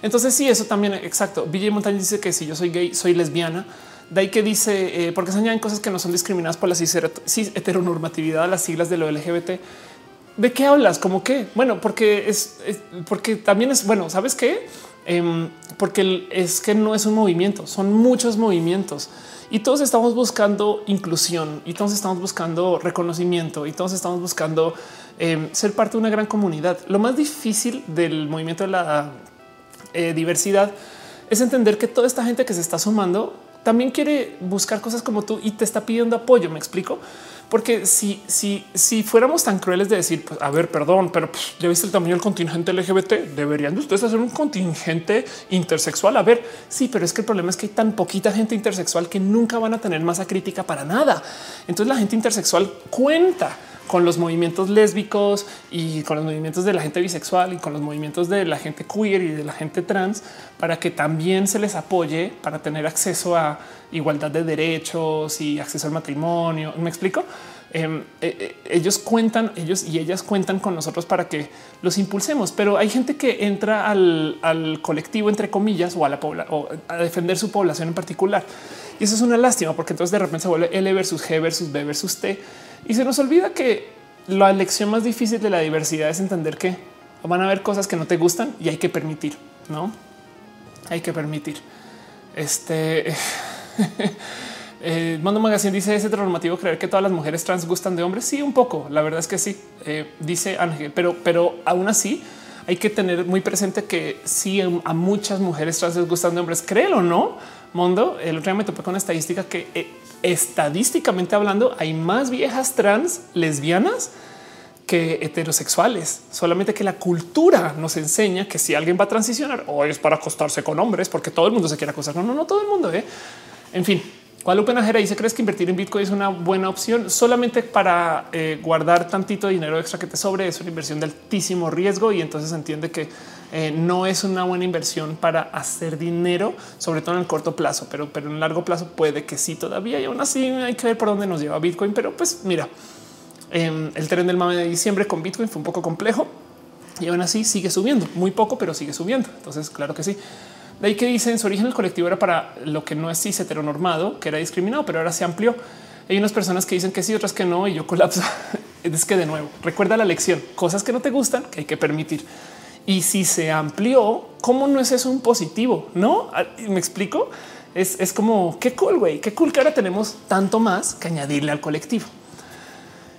Entonces sí, eso también exacto. Villa Montaña dice que si yo soy gay, soy lesbiana. De ahí que dice, eh, porque se añaden cosas que no son discriminadas por la cis heteronormatividad las siglas de lo LGBT. ¿De qué hablas? ¿Cómo qué? Bueno, porque es, porque también es bueno, ¿sabes qué? Em, porque es que no es un movimiento, son muchos movimientos y todos estamos buscando inclusión y todos estamos buscando reconocimiento y todos estamos buscando em, ser parte de una gran comunidad. Lo más difícil del movimiento de la eh, diversidad es entender que toda esta gente que se está sumando también quiere buscar cosas como tú y te está pidiendo apoyo. Me explico, porque si, si, si fuéramos tan crueles de decir, pues a ver, perdón, pero pues, ya viste el tamaño del contingente LGBT, deberían de ustedes hacer un contingente intersexual. A ver, sí, pero es que el problema es que hay tan poquita gente intersexual que nunca van a tener masa crítica para nada. Entonces la gente intersexual cuenta con los movimientos lésbicos y con los movimientos de la gente bisexual y con los movimientos de la gente queer y de la gente trans para que también se les apoye para tener acceso a igualdad de derechos y acceso al matrimonio. Me explico. Em, eh, eh, ellos cuentan, ellos y ellas cuentan con nosotros para que los impulsemos, pero hay gente que entra al, colectivo, entre comillas, o a la o a defender su población en particular. Y eso es una lástima porque entonces de repente se vuelve L versus G versus B versus T y se nos olvida que la lección más difícil de la diversidad es entender que van a haber cosas que no te gustan y hay que permitir, no hay que permitir. Este eh, Mando Magazine dice es heteronormativo creer que todas las mujeres trans gustan de hombres. Sí, un poco. La verdad es que sí, eh, dice Ángel, pero, pero aún así hay que tener muy presente que sí a muchas mujeres trans les gustan de hombres. Créelo no, Mundo. El otro día me topé con una estadística que eh, estadísticamente hablando hay más viejas trans lesbianas que heterosexuales, solamente que la cultura nos enseña que si alguien va a transicionar o es para acostarse con hombres, porque todo el mundo se quiere acostar. No, no, no todo el mundo. ¿eh? En fin, Guadalupe Najera dice: ¿Crees que invertir en Bitcoin es una buena opción solamente para eh, guardar tantito dinero extra que te sobre? Es una inversión de altísimo riesgo y entonces entiende que eh, no es una buena inversión para hacer dinero, sobre todo en el corto plazo, pero, pero en el largo plazo puede que sí todavía y aún así hay que ver por dónde nos lleva Bitcoin. Pero pues mira, em, el tren del mame de diciembre con Bitcoin fue un poco complejo y aún así sigue subiendo muy poco, pero sigue subiendo. Entonces, claro que sí. De ahí que dicen en su origen el colectivo era para lo que no es cis heteronormado, que era discriminado, pero ahora se amplió. Hay unas personas que dicen que sí, otras que no, y yo colapso. es que de nuevo, recuerda la lección, cosas que no te gustan que hay que permitir. Y si se amplió, ¿cómo no es eso un positivo? No ah, me explico. Es, es como qué cool, güey, qué cool que ahora tenemos tanto más que añadirle al colectivo.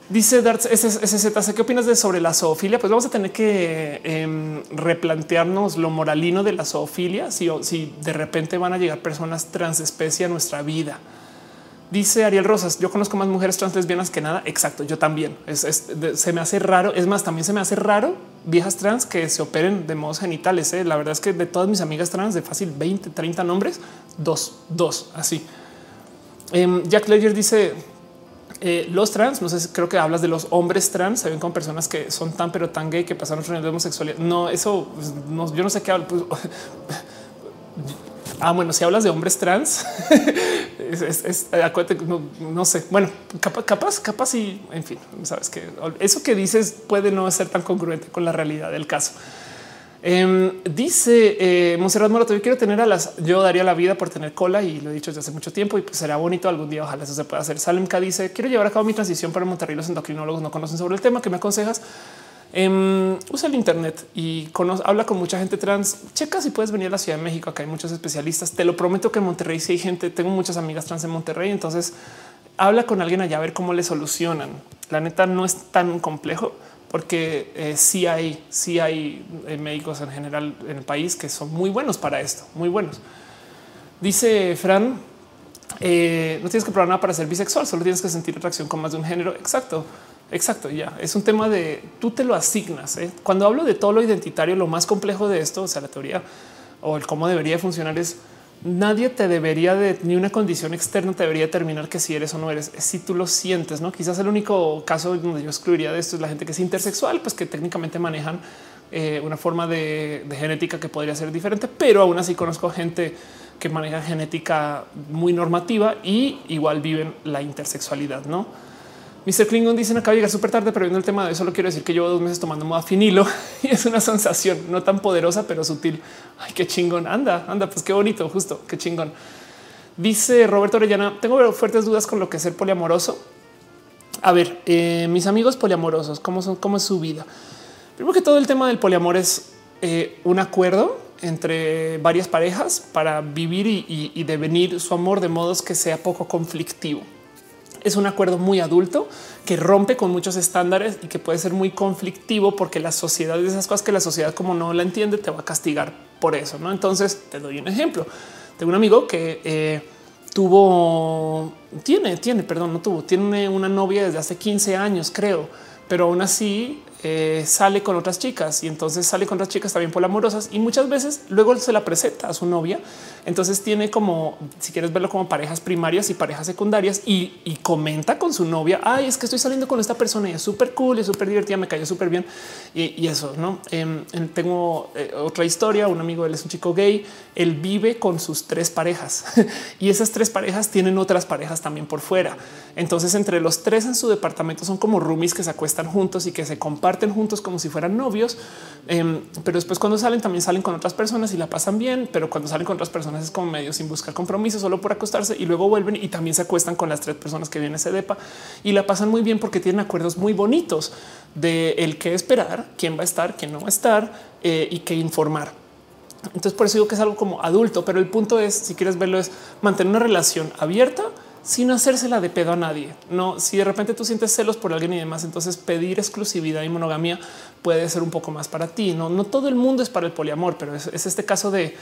Dice Darts SZC, ¿qué opinas de sobre la zoofilia? Pues vamos a tener que em, replantearnos lo moralino de la zoofilia, si, si de repente van a llegar personas transespecie a nuestra vida. Dice Ariel Rosas, yo conozco más mujeres trans lesbianas que nada. Exacto, yo también. se me hace raro. Es más, también se me hace raro viejas trans que se operen de modos genitales. ¿eh? La verdad es que de todas mis amigas trans de fácil 20, 30 nombres, dos, dos, así. Em, Jack Ledger dice, eh, los trans, no sé, creo que hablas de los hombres trans, se ven con personas que son tan pero tan gay que pasaron su de homosexualidad. No, eso pues, no, yo no sé qué hablo. Pues, ah, bueno, si hablas de hombres trans, es, acuérdate, no, sé. Bueno, capaz, capaz, capaz y en fin, sabes que eso que dices puede no ser tan congruente con la realidad del caso. Em, dice eh, Monserrat Morato, yo quiero tener a las, yo daría la vida por tener cola y lo he dicho desde hace mucho tiempo y pues será bonito algún día. Ojalá eso se pueda hacer. Salem K dice quiero llevar a cabo mi transición para Monterrey. Los endocrinólogos no conocen sobre el tema. que me aconsejas? Em, usa el Internet y habla con mucha gente trans. Checa si puedes venir a la Ciudad de México. Acá hay muchos especialistas. Te lo prometo que en Monterrey si hay gente. Tengo muchas amigas trans en Monterrey. Entonces habla con alguien allá a ver cómo le solucionan. La neta no es tan complejo porque eh, sí hay, sí hay eh, médicos en general en el país que son muy buenos para esto, muy buenos. Dice Fran, eh, no tienes que probar nada para ser bisexual, solo tienes que sentir atracción con más de un género. Exacto, exacto. Ya es un tema de tú te lo asignas. Cuando hablo de todo lo identitario, lo más complejo de esto, o sea, la teoría o el cómo debería funcionar es nadie te debería de ni una condición externa te debería determinar que si eres o no eres. si tú lo sientes, no? Quizás el único caso donde yo excluiría de esto es la gente que es intersexual, pues que técnicamente manejan eh, una forma de, genética que podría ser diferente, pero aún así conozco gente que maneja genética muy normativa y igual viven la intersexualidad, no? Mr. Klingon dice acaba de llegar súper tarde, pero viendo el tema de eso, lo quiero decir que llevo dos meses tomando modafinilo y es una sensación no tan poderosa, pero sutil. Ay, qué chingón. Anda, anda, pues qué bonito, justo, qué chingón. Dice Roberto Orellana, tengo fuertes dudas con lo que es ser poliamoroso. A ver, eh, mis amigos poliamorosos, ¿cómo, son, ¿cómo es su vida? Primero que todo el tema del poliamor es eh, un acuerdo entre varias parejas para vivir y devenir su amor de modos que sea poco conflictivo es un acuerdo muy adulto que rompe con muchos estándares y que puede ser muy conflictivo porque la sociedad de esas cosas que la sociedad como no la entiende te va a castigar por eso. ¿no? Entonces te doy un ejemplo. Tengo un amigo que eh, tuvo, tiene, tiene, perdón, no tuvo, tiene una novia desde hace 15 años, creo, pero aún así eh, sale con otras chicas y entonces sale con otras chicas también polamorosas y muchas veces luego se la presenta a su novia. Entonces tiene como, si quieres verlo como parejas primarias y parejas secundarias y, comenta con su novia, ay, es que estoy saliendo con esta persona y es súper cool, es súper divertida, me cayó súper bien y, eso, ¿no? Em, tengo eh, otra historia, un amigo, él es un chico gay, él vive con sus tres parejas y esas tres parejas tienen otras parejas también por fuera. Entonces entre los tres en su departamento son como roomies que se acuestan juntos y que se comparten parten juntos como si fueran novios, em, pero después cuando salen también salen con otras personas y la pasan bien, pero cuando salen con otras personas es como medio sin buscar compromiso, solo por acostarse y luego vuelven y también se acuestan con las tres personas que vienen ese depa y la pasan muy bien porque tienen acuerdos muy bonitos de el qué esperar, quién va a estar, quién no va a estar eh, y qué informar. Entonces por eso digo que es algo como adulto, pero el punto es, si quieres verlo, es mantener una relación abierta, sin hacérsela de pedo a nadie. No, si de repente tú sientes celos por alguien y demás, entonces pedir exclusividad y monogamia puede ser un poco más para ti. No, no todo el mundo es para el poliamor, pero es, este caso de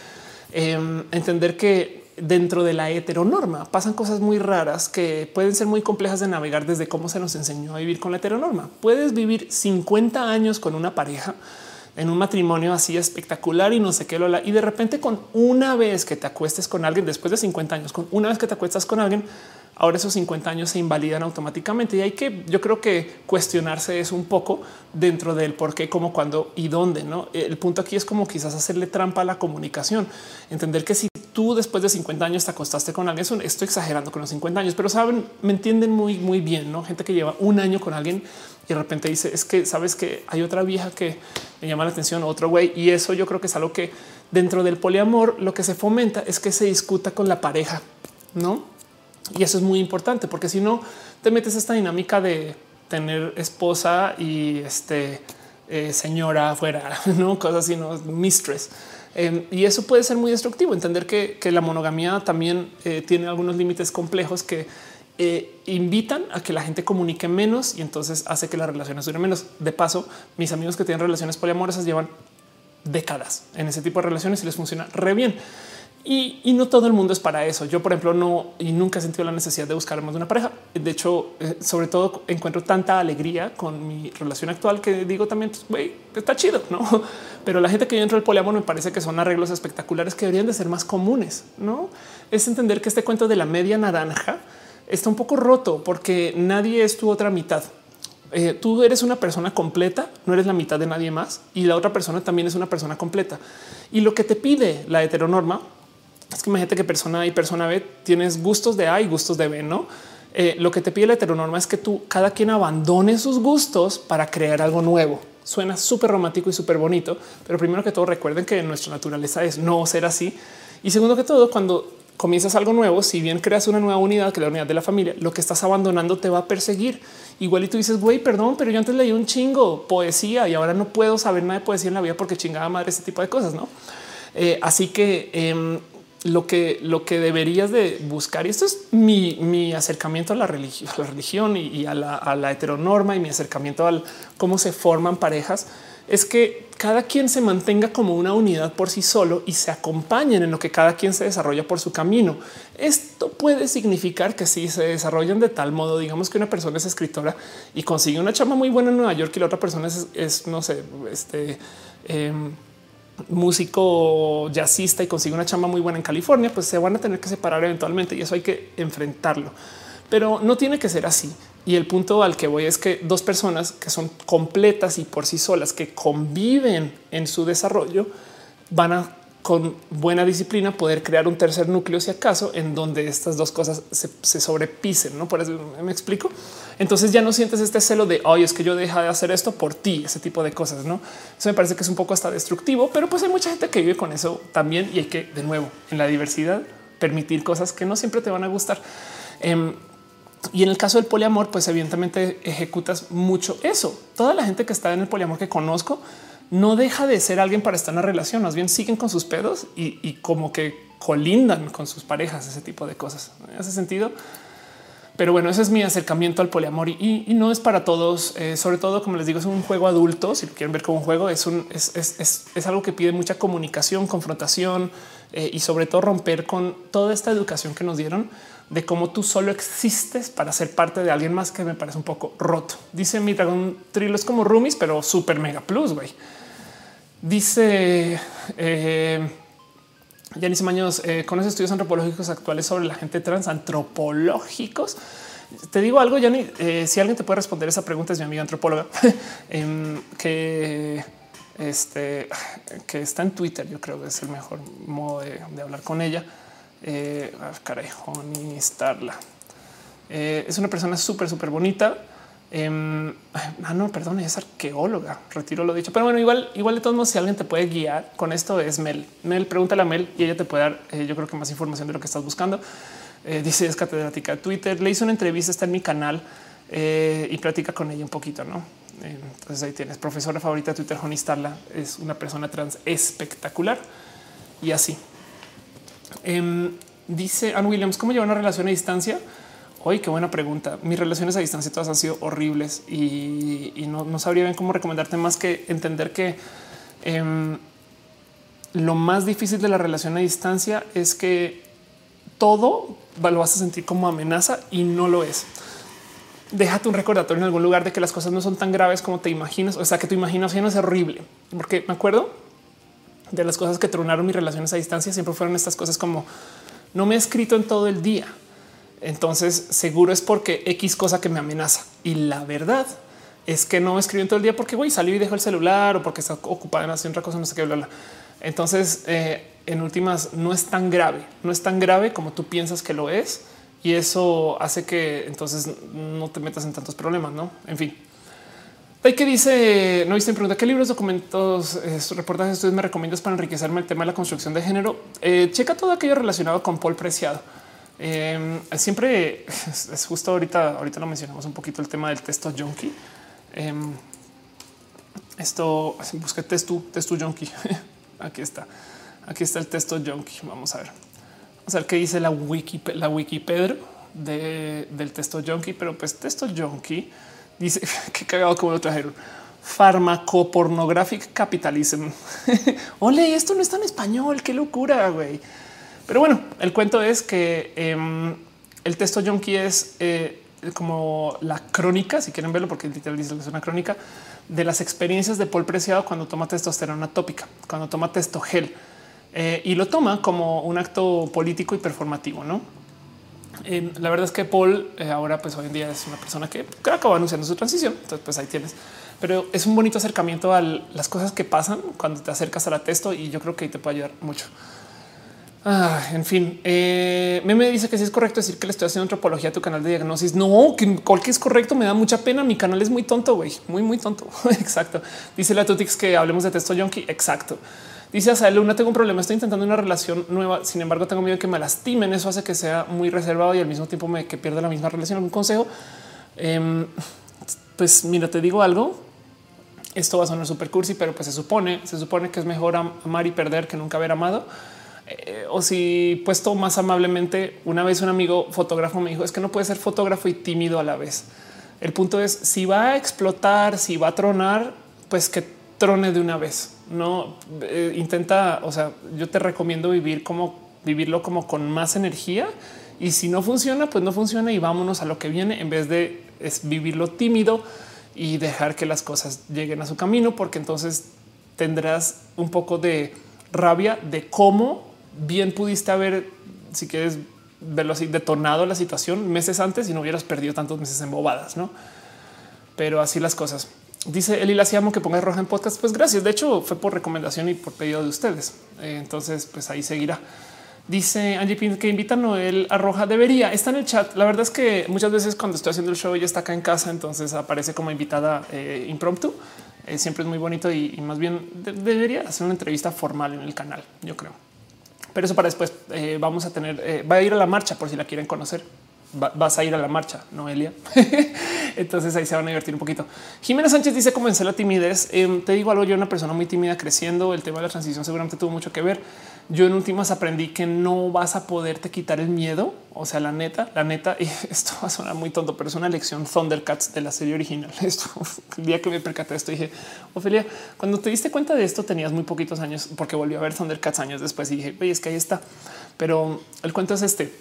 em, entender que dentro de la heteronorma pasan cosas muy raras que pueden ser muy complejas de navegar desde cómo se nos enseñó a vivir con la heteronorma. Puedes vivir 50 años con una pareja en un matrimonio así espectacular y no sé qué, Lola. Y de repente con una vez que te acuestes con alguien, después de 50 años, con una vez que te acuestas con alguien, ahora esos 50 años se invalidan automáticamente. Y hay que, yo creo que cuestionarse eso un poco dentro del por qué, cómo, cuándo y dónde. ¿no? El punto aquí es como quizás hacerle trampa a la comunicación, entender que si tú después de 50 años te acostaste con alguien, estoy exagerando con los 50 años, pero saben, me entienden muy, muy bien, ¿no? Gente que lleva un año con alguien y de repente dice es que sabes que hay otra vieja que me llama la atención, otro güey. Y eso yo creo que es algo que dentro del poliamor lo que se fomenta es que se discuta con la pareja, no? Y eso es muy importante porque si no te metes a esta dinámica de tener esposa y este eh, señora afuera, no cosas así, no mistress. Em, y eso puede ser muy destructivo. Entender que, la monogamia también eh, tiene algunos límites complejos que eh, invitan a que la gente comunique menos y entonces hace que las relaciones duren menos. De paso, mis amigos que tienen relaciones poliamorosas llevan décadas en ese tipo de relaciones y les funciona re bien. Y, no todo el mundo es para eso. Yo, por ejemplo, no y nunca he sentido la necesidad de buscar más de una pareja. De hecho, eh, sobre todo encuentro tanta alegría con mi relación actual que digo también, pues, güey, está chido, no? Pero la gente que yo entro al poliamor me parece que son arreglos espectaculares que deberían de ser más comunes. No es entender que este cuento de la media naranja está un poco roto porque nadie es tu otra mitad. Eh, tú eres una persona completa, no eres la mitad de nadie más y la otra persona también es una persona completa. Y lo que te pide la heteronorma es que imagínate que persona A y persona B tienes gustos de A y gustos de B, no? Eh, lo que te pide la heteronorma es que tú cada quien abandone sus gustos para crear algo nuevo. Suena súper romántico y súper bonito, pero primero que todo recuerden que nuestra naturaleza es no ser así. Y segundo que todo, cuando comienzas algo nuevo, si bien creas una nueva unidad, que la unidad de la familia, lo que estás abandonando te va a perseguir. Igual y tú dices, güey, perdón, pero yo antes leí un chingo poesía y ahora no puedo saber nada de poesía en la vida porque chingada madre ese tipo de cosas, ¿no? Eh, así que em, lo que lo que deberías de buscar y esto es mi, acercamiento a la religión, la religión y, a, la, heteronorma y mi acercamiento al cómo se forman parejas es que cada quien se mantenga como una unidad por sí solo y se acompañen en lo que cada quien se desarrolla por su camino. Esto puede significar que si se desarrollan de tal modo, digamos que una persona es escritora y consigue una chama muy buena en Nueva York y la otra persona es, no sé, este em, músico jazzista y consigue una chamba muy buena en California, pues se van a tener que separar eventualmente y eso hay que enfrentarlo. Pero no tiene que ser así. Y el punto al que voy es que dos personas que son completas y por sí solas, que conviven en su desarrollo, van a con buena disciplina poder crear un tercer núcleo si acaso en donde estas dos cosas se, sobrepisen. No por eso me explico. Entonces ya no sientes este celo de hoy es que yo deja de hacer esto por ti, ese tipo de cosas. No, eso me parece que es un poco hasta destructivo, pero pues hay mucha gente que vive con eso también y hay que de nuevo en la diversidad permitir cosas que no siempre te van a gustar. Em, y en el caso del poliamor, pues evidentemente ejecutas mucho eso. Toda la gente que está en el poliamor que conozco no deja de ser alguien para estar en la relación, más bien siguen con sus pedos y, como que colindan con sus parejas, ese tipo de cosas. ¿En ese sentido? Pero bueno, ese es mi acercamiento al poliamor y, no es para todos. Eh, sobre todo, como les digo, es un juego adulto. Si lo quieren ver como un juego, es, algo que pide mucha comunicación, confrontación eh, y sobre todo romper con toda esta educación que nos dieron de cómo tú solo existes para ser parte de alguien más que me parece un poco roto. Dice mi dragón trilo es como roomies, pero super mega plus. güey. Dice eh, Maños, eh, estudios antropológicos actuales sobre la gente trans antropológicos. Te digo algo, Yanni, eh, si alguien te puede responder esa pregunta es mi amiga antropóloga em, que este que está en Twitter. Yo creo que es el mejor modo de, hablar con ella. Eh, ah, Starla. Eh, es una persona súper, súper bonita. Eh, ah, no, perdón, es arqueóloga. Retiro lo dicho, pero bueno, igual, igual de todos modos, si alguien te puede guiar con esto es Mel. Mel, pregúntale a Mel y ella te puede dar, eh, yo creo que más información de lo que estás buscando. Eh, dice es catedrática de Twitter. Le hizo una entrevista, está en mi canal y platica con ella un poquito, no? entonces ahí tienes profesora favorita de Twitter, Honey Starla. Es una persona trans espectacular y así. Em, dice Ann Williams, ¿cómo llevar una relación a distancia? Hoy qué buena pregunta. Mis relaciones a distancia todas han sido horribles y, no, sabría bien cómo recomendarte más que entender que em, lo más difícil de la relación a distancia es que todo lo vas a sentir como amenaza y no lo es. Déjate un recordatorio en algún lugar de que las cosas no son tan graves como te imaginas. O sea, que tu imaginación es horrible, porque me acuerdo de las cosas que tronaron mis relaciones a distancia. Siempre fueron estas cosas como no me he escrito en todo el día entonces seguro es porque X cosa que me amenaza. Y la verdad es que no escribió todo el día porque güey salió y dejó el celular o porque está ocupado en hacer otra cosa, no sé qué, bla, Entonces, eh, en últimas, no es tan grave, no es tan grave como tú piensas que lo es. Y eso hace que entonces no te metas en tantos problemas, no? En fin. Hay que dice, no viste en pregunta qué libros, documentos, reportajes, ustedes me recomiendas para enriquecerme el tema de la construcción de género. Eh, checa todo aquello relacionado con Paul Preciado. Em, siempre es justo ahorita, ahorita lo mencionamos un poquito el tema del texto junkie. Em, esto busqué texto, texto junkie. Aquí está. Aquí está el texto junkie. Vamos a ver. Vamos a ver qué dice la la Wikipedia de, del texto junkie, pero pues texto junkie dice que cagado como lo trajeron. Farmacopornographic capitalism. Ole, esto no está en español. Qué locura, güey. Pero bueno, el cuento es que em, el texto Yonki es eh, como la crónica, si quieren verlo, porque literalmente es una crónica de las experiencias de Paul Preciado cuando toma testosterona tópica, cuando toma testogel eh, y lo toma como un acto político y performativo, no? La verdad es que Paul eh, ahora, pues hoy en día es una persona que acaba anunciando su transición. Entonces, pues ahí tienes, pero es un bonito acercamiento a las cosas que pasan cuando te acercas a la texto y yo creo que te puede ayudar mucho. Ah, en fin, eh, me dice que si es correcto decir que le estoy haciendo antropología a tu canal de diagnosis. No, que que es correcto. Me da mucha pena. Mi canal es muy tonto, güey, muy, muy tonto. Exacto. Dice la Tutix que hablemos de texto yonki. Exacto. Dice a Luna, tengo un problema. Estoy intentando una relación nueva. Sin embargo, tengo miedo que me lastimen. Eso hace que sea muy reservado y al mismo tiempo me que pierda la misma relación. ¿Algún consejo? Em, pues mira, te digo algo. Esto va a sonar súper cursi, pero pues se supone, se supone que es mejor amar y perder que nunca haber amado. Eh, o si puesto más amablemente, una vez un amigo fotógrafo me dijo es que no puede ser fotógrafo y tímido a la vez. El punto es si va a explotar, si va a tronar, pues que trone de una vez. No eh, intenta. O sea, yo te recomiendo vivir como vivirlo como con más energía y si no funciona, pues no funciona y vámonos a lo que viene en vez de vivirlo tímido y dejar que las cosas lleguen a su camino, porque entonces tendrás un poco de rabia de cómo bien pudiste haber, si quieres verlo así, detonado la situación meses antes y no hubieras perdido tantos meses en bobadas, no? Pero así las cosas. Dice Eli que ponga roja en podcast. Pues gracias. De hecho, fue por recomendación y por pedido de ustedes. Eh, entonces, pues ahí seguirá. Dice Angie Pin que invita a Noel a Roja. Debería está en el chat. La verdad es que muchas veces cuando estoy haciendo el show, ella está acá en casa, entonces aparece como invitada eh, impromptu. Eh, siempre es muy bonito y, más bien debería hacer una entrevista formal en el canal. Yo creo pero eso para después vamos a tener, va a ir a la marcha por si la quieren conocer. Vas a ir a la marcha, Noelia. Entonces ahí se van a divertir un poquito. Jimena Sánchez dice comencé la timidez. Em, te digo algo, yo una persona muy tímida creciendo, el tema de la transición seguramente tuvo mucho que ver yo en últimas aprendí que no vas a poderte quitar el miedo. O sea, la neta, la neta, y esto va a sonar muy tonto, pero es una lección Thundercats de la serie original. Esto, el día que me percaté de esto, dije, Ofelia, cuando te diste cuenta de esto, tenías muy poquitos años, porque volvió a ver Thundercats años después y dije, oye, es que ahí está. Pero el cuento es este.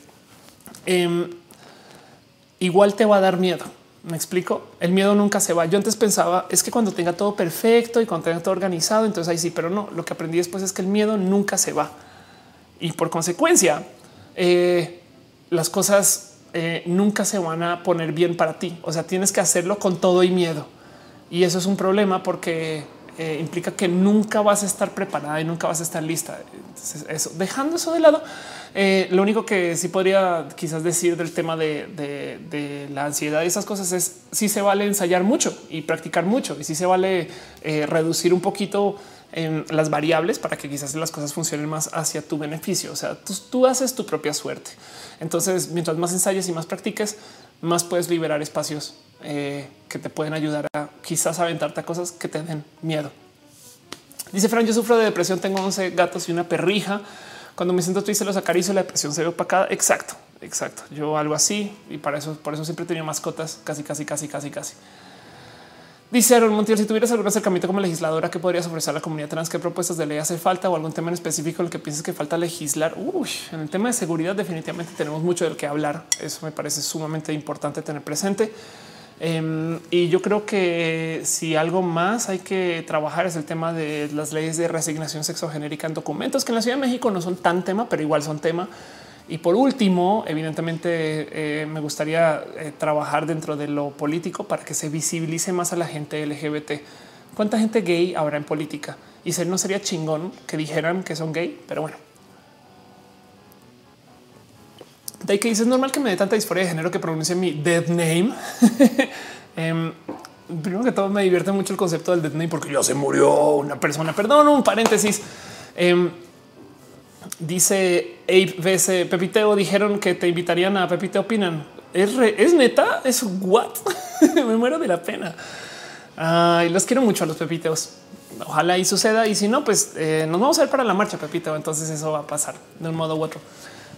Em, igual te va a dar miedo me explico. El miedo nunca se va. Yo antes pensaba es que cuando tenga todo perfecto y cuando tenga todo organizado, entonces ahí sí, pero no. Lo que aprendí después es que el miedo nunca se va y por consecuencia eh, las cosas eh, nunca se van a poner bien para ti. O sea, tienes que hacerlo con todo y miedo. Y eso es un problema porque eh, implica que nunca vas a estar preparada y nunca vas a estar lista. eso, dejando eso de lado, eh, lo único que sí podría quizás decir del tema de, la ansiedad y esas cosas es si se vale ensayar mucho y practicar mucho y si se vale eh, reducir un poquito en las variables para que quizás las cosas funcionen más hacia tu beneficio. O sea, tú, haces tu propia suerte. Entonces, mientras más ensayes y más practiques, más puedes liberar espacios eh, que te pueden ayudar a quizás aventarte a cosas que te den miedo. Dice Fran, yo sufro de depresión, tengo 11 gatos y una perrija. Cuando me siento triste, los acaricio, la depresión se ve opacada. Exacto, exacto. Yo algo así y para eso, por eso siempre he tenido mascotas casi, casi, casi, casi, casi. Dice Aaron Montiel, si tuvieras algún acercamiento como legisladora, ¿qué podrías ofrecer a la comunidad trans? ¿Qué propuestas de ley hace falta o algún tema en específico en el que pienses que falta legislar? Uy, en el tema de seguridad definitivamente tenemos mucho del que hablar. Eso me parece sumamente importante tener presente. Em, y yo creo que si algo más hay que trabajar es el tema de las leyes de resignación sexogenérica en documentos, que en la Ciudad de México no son tan tema, pero igual son tema. Y por último, evidentemente eh, me gustaría eh, trabajar dentro de lo político para que se visibilice más a la gente LGBT. ¿Cuánta gente gay habrá en política? Y ser no sería chingón que dijeran que son gay, pero bueno. De que dice es normal que me dé tanta disforia de género que pronuncie mi dead name. Em, primero que todo me divierte mucho el concepto del dead name porque ya se murió una persona. Perdón, un paréntesis. Em, dice Abe VS Pepiteo dijeron que te invitarían a Pepiteo opinan. Es, neta, es what me muero de la pena. y los quiero mucho a los Pepiteos. Ojalá y suceda. Y si no, pues eh, nos vamos a ver para la marcha, Pepito. Entonces eso va a pasar de un modo u otro.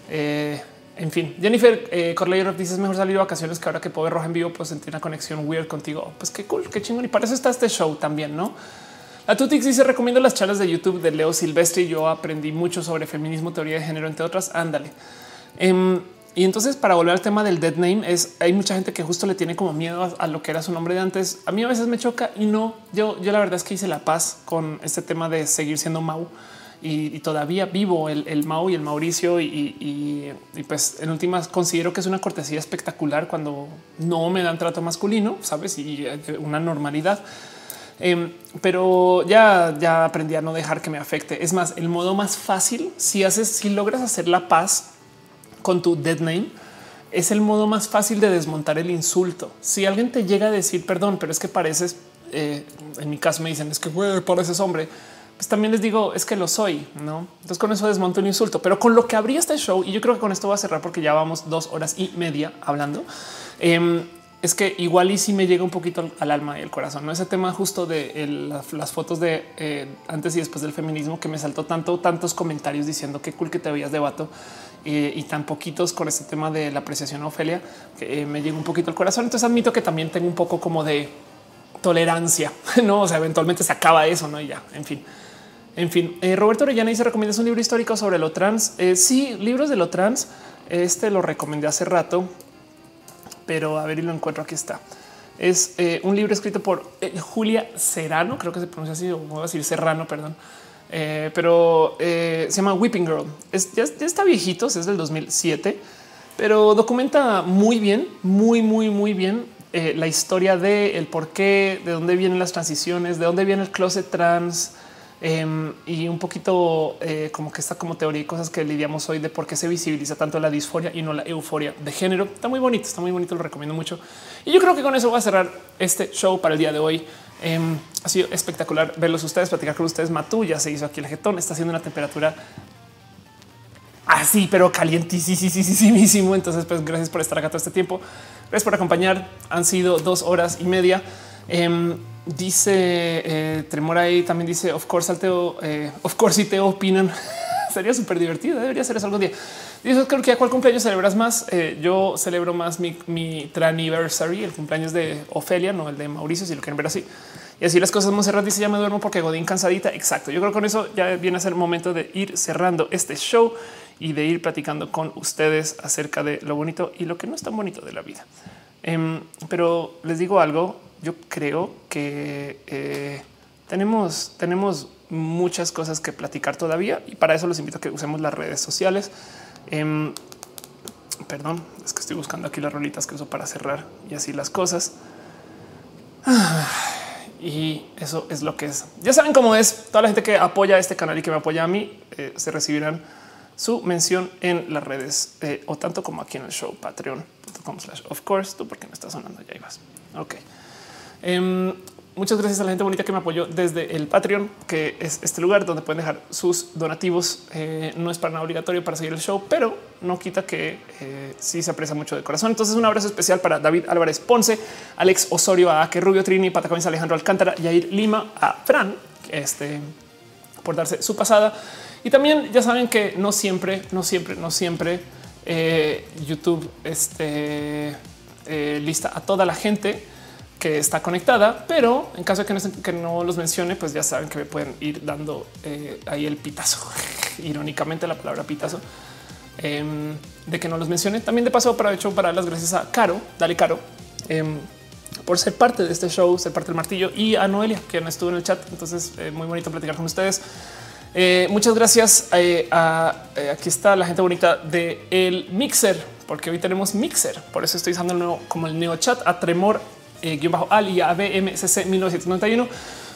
Eh, en fin, Jennifer eh, dice es mejor salir de vacaciones que ahora que puedo ver roja en vivo, pues sentir una conexión weird contigo. Pues qué cool, qué chingón. Y para eso está este show también, no? A Tutix dice recomiendo las charlas de YouTube de Leo Silvestre. Yo aprendí mucho sobre feminismo, teoría de género, entre otras. Ándale. Em, y entonces, para volver al tema del dead name, es hay mucha gente que justo le tiene como miedo a, lo que era su nombre de antes. A mí a veces me choca y no. Yo, yo la verdad es que hice la paz con este tema de seguir siendo Mau y, todavía vivo el, Mau y el Mauricio. Y, pues en últimas considero que es una cortesía espectacular cuando no me dan trato masculino, sabes, y una normalidad. Em, pero ya, ya aprendí a no dejar que me afecte. Es más, el modo más fácil si haces, si logras hacer la paz con tu dead name, es el modo más fácil de desmontar el insulto. Si alguien te llega a decir perdón, pero es que pareces, eh, en mi caso me dicen es que pareces hombre, pues también les digo es que lo soy, no? Entonces con eso desmonto el insulto, pero con lo que abrí este show y yo creo que con esto voy a cerrar porque ya vamos dos horas y media hablando. Em, es que igual y si me llega un poquito al alma y al corazón. No ese tema justo de las, fotos de eh, antes y después del feminismo que me saltó tanto, tantos comentarios diciendo qué cool que te veías de vato eh, y tan poquitos con ese tema de la apreciación a Ofelia que eh, me llega un poquito al corazón. Entonces admito que también tengo un poco como de tolerancia, no? O sea, eventualmente se acaba eso, no? Y ya, en fin. En fin, Roberto Orellana dice recomiendas un libro histórico sobre lo trans. sí, libros de lo trans. Este lo recomendé hace rato pero a ver y lo encuentro. Aquí está. Es eh, un libro escrito por eh, Julia Serrano, creo que se pronuncia así, o voy a decir Serrano, perdón. Eh, pero se llama Weeping Girl. Ya, está viejito, es del 2007, pero documenta muy bien, muy, muy, muy bien la historia de el por qué, de dónde vienen las transiciones, de dónde viene el closet trans, Em, y un poquito eh, como que está como teoría y cosas que lidiamos hoy de por qué se visibiliza tanto la disforia y no la euforia de género. Está muy bonito, está muy bonito, lo recomiendo mucho. Y yo creo que con eso voy a cerrar este show para el día de hoy. Em, ha sido espectacular verlos ustedes, platicar con ustedes. Matú ya se hizo aquí el jetón, está haciendo una temperatura así, pero calientísimo. Entonces, pues gracias por estar acá todo este tiempo. Gracias por acompañar. Han sido dos horas y media. Dice eh, Tremor ahí también dice of course Alteo, eh, of course si te opinan sería súper divertido. Debería ser eso algún día. Dice creo que a cuál cumpleaños celebras más. Eh, yo celebro más mi, mi anniversary, el cumpleaños de Ofelia, no el de Mauricio, si lo quieren ver así. Y así las cosas. Monserrat dice ya me duermo porque Godín cansadita. Exacto. Yo creo que con eso ya viene a ser el momento de ir cerrando este show y de ir platicando con ustedes acerca de lo bonito y lo que no es tan bonito de la vida. Em, pero les digo algo, yo creo que eh, tenemos, tenemos muchas cosas que platicar todavía y para eso los invito a que usemos las redes sociales. Em, perdón, es que estoy buscando aquí las rolitas que uso para cerrar y así las cosas. Y eso es lo que es. Ya saben cómo es. Toda la gente que apoya este canal y que me apoya a mí eh, se recibirán su mención en las redes eh, o tanto como aquí en el show patreon.com slash of course tú porque me está sonando ya ibas. Ok. Em, muchas gracias a la gente bonita que me apoyó desde el Patreon, que es este lugar donde pueden dejar sus donativos. Eh, no es para nada obligatorio para seguir el show, pero no quita que eh, sí se aprecia mucho de corazón. Entonces, un abrazo especial para David Álvarez Ponce, Alex Osorio, a que Rubio Trini, Patacones, Alejandro Alcántara, Yair Lima, a Fran, este por darse su pasada y también ya saben que no siempre, no siempre, no siempre eh, YouTube este, eh, lista a toda la gente que está conectada, pero en caso de que no, que no los mencione, pues ya saben que me pueden ir dando eh, ahí el pitazo. Irónicamente la palabra pitazo em, de que no los mencione. También de paso, para hecho, para las gracias a Caro, dale Caro, em, por ser parte de este show, ser parte del martillo y a Noelia, que no estuvo en el chat. Entonces, muy bonito platicar con ustedes. Eh, muchas gracias eh, a, eh, aquí está la gente bonita de el Mixer, porque hoy tenemos Mixer. Por eso estoy usando el nuevo, como el neo chat a Tremor guion bajo al y a BMCC 1991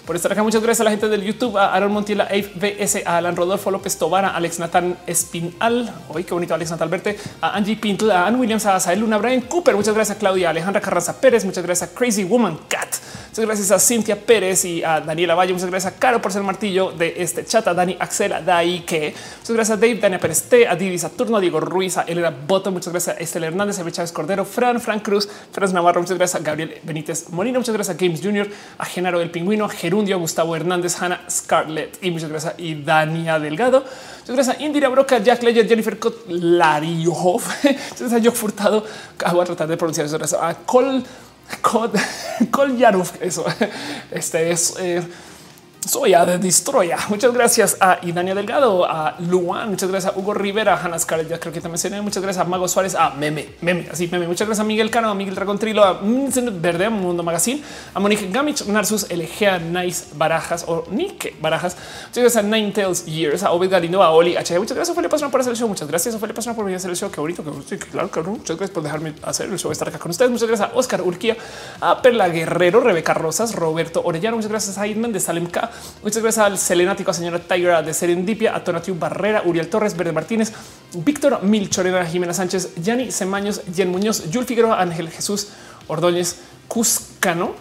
por estar acá. Muchas gracias a la gente del YouTube, a Aaron Montiela, a BS, a Alan Rodolfo López Tobar, a Alex Natán Espinal. Hoy qué bonito Alex Natal verte, a Angie Pinto, a Ann Williams, a Sael Luna, Brian Cooper. Muchas gracias a Claudia, Alejandra Carranza Pérez. Muchas gracias a Crazy Woman Cat. Muchas gracias a Cintia Pérez y a Daniela Valle. Muchas gracias a Caro por ser martillo de este chat. A Dani Axel, a. Muchas gracias a Dave, Dania Pérez T, a Didi Saturno, a Diego Ruiz, a Elena Boto. Muchas gracias a Estela Hernández, a Chávez Cordero, Fran, Fran Cruz, Fran Navarro. Muchas gracias a Gabriel Benítez Molina. Muchas gracias a Games Junior, a Genaro del Pingüino, a Gerundio, Gustavo Hernández, Hannah Scarlett y muchas gracias. Y Dania Delgado. Muchas gracias Indira Broca, Jack Ledger, Jennifer Kotlariov. Muchas gracias Yo Furtado. Voy a tratar de pronunciar eso. A Col Kol Yaruf. Eso este es. Eh, soy a de Destroya. Muchas gracias a Idania Delgado, a Luan, muchas gracias a Hugo Rivera, a Hannah Scarlett, ya creo que también mencioné. Muchas gracias a Mago Suárez, a Meme, Meme, así Meme. Muchas gracias a Miguel Cano, a Miguel Dragón Trilo, a Verde, a Mundo Magazine, a Monique Gamich, Narsus, Elegea, Nice Barajas o Nike Barajas. Muchas gracias a Nine Tails Years, a Obed Galindo, a Oli, H. Muchas gracias, Ophelia Pastrana, por hacer el show. Muchas gracias, Ophelia Pastrana, por venir a hacer el show. Qué bonito, que sí, claro, claro. Muchas gracias por dejarme hacer el show, estar acá con ustedes. Muchas gracias a Oscar Urquía, a Perla Guerrero, Rebeca Rosas, Roberto Orellano. Muchas gracias a Idman de Salem K. Muchas gracias al Selenático, a señora Tiger de Serendipia, a Tonatiu Barrera, Uriel Torres, Verde Martínez, Víctor Milchorena, Jimena Sánchez, Yanni Semaños, Jen Muñoz, Yul Figueroa, Ángel Jesús Ordóñez, Cuscano.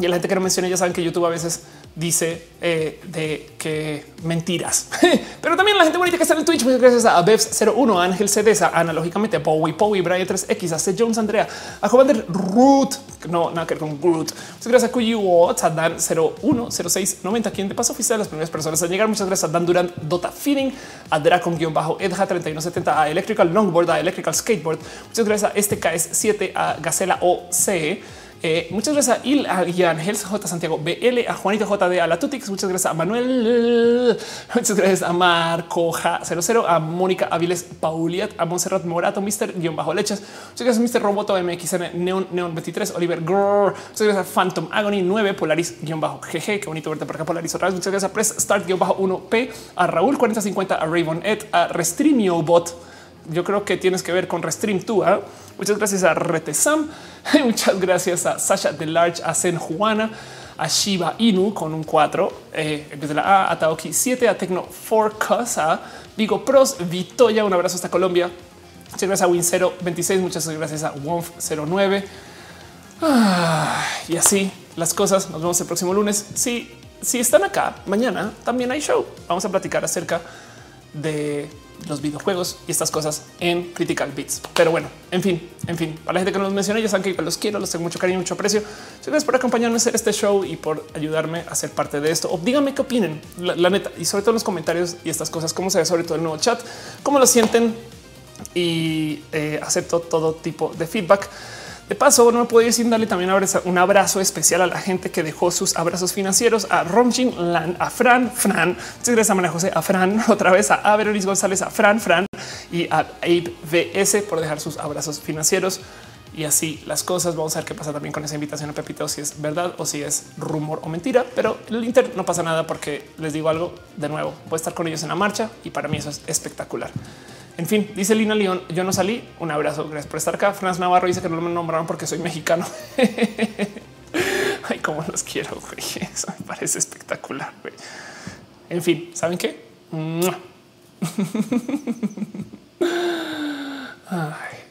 Y la gente que no mencioné ya saben que YouTube a veces dice eh, de que mentiras, pero también la gente bonita que está en el Twitch. Muchas gracias a Bevs 01, a Ángel Cedesa, analógicamente a Bowie, Bowie, Brian 3X, a C. Jones, Andrea, a Commander Root, no nada que ver con Groot. Muchas gracias a Watts, a Dan 010690, quien de paso de las primeras personas a llegar. Muchas gracias a Dan Durant, Dota Feeding, a Dracon bajo Edja 3170, a Electrical Longboard, a Electrical Skateboard. Muchas gracias a este KS7, a Gacela OC eh, muchas gracias a Il, a Ángel J. Santiago BL, a Juanito JD, a la Tutix. Muchas gracias a Manuel. Muchas gracias a Marco J00, a Mónica Aviles Pauliat, a Monserrat Morato, Mr. guion bajo lechas. Muchas gracias a Mr. Roboto MXN, Neon, Neon 23, Oliver Grrr. Muchas gracias a Phantom Agony 9, Polaris guion bajo GG. Qué bonito verte por acá, Polaris otra vez. Muchas gracias a Press Start guion bajo 1P, a Raúl 4050, a Raven Ed, a Restreamio Bot yo creo que tienes que ver con Restream tú. ¿eh? Muchas gracias a Retesam, muchas gracias a Sasha de Large, a Zen Juana, a Shiba Inu con un 4, eh, la A, a Taoki 7, a Tecno 4 a Vigo Pros, Vitoya, un abrazo hasta Colombia. Muchas gracias a Win 026, muchas gracias a Wonf 09. Ah, y así las cosas. Nos vemos el próximo lunes. Si, si están acá mañana, también hay show. Vamos a platicar acerca de los videojuegos y estas cosas en Critical Beats. Pero bueno, en fin, en fin, para la gente que no los mencioné, ya saben que los quiero, los tengo mucho cariño, mucho aprecio. Gracias por acompañarme a hacer este show y por ayudarme a ser parte de esto. O díganme qué opinen, la, neta, y sobre todo en los comentarios y estas cosas, cómo se ve sobre todo el nuevo chat, cómo lo sienten y eh, acepto todo tipo de feedback. De paso, no me puedo ir sin darle también un abrazo especial a la gente que dejó sus abrazos financieros, a Romjin Land, a Fran, Fran, gracias a María José, a Fran, otra vez a Averonis González, a Fran, Fran y a Abe VS por dejar sus abrazos financieros. Y así las cosas. Vamos a ver qué pasa también con esa invitación a Pepito, si es verdad o si es rumor o mentira. Pero el Inter no pasa nada porque les digo algo de nuevo. Voy a estar con ellos en la marcha y para mí eso es espectacular. En fin, dice Lina León, yo no salí. Un abrazo, gracias por estar acá. Franz Navarro dice que no me nombraron porque soy mexicano. Ay, cómo los quiero. Eso me parece espectacular. En fin, ¿saben qué? Ay.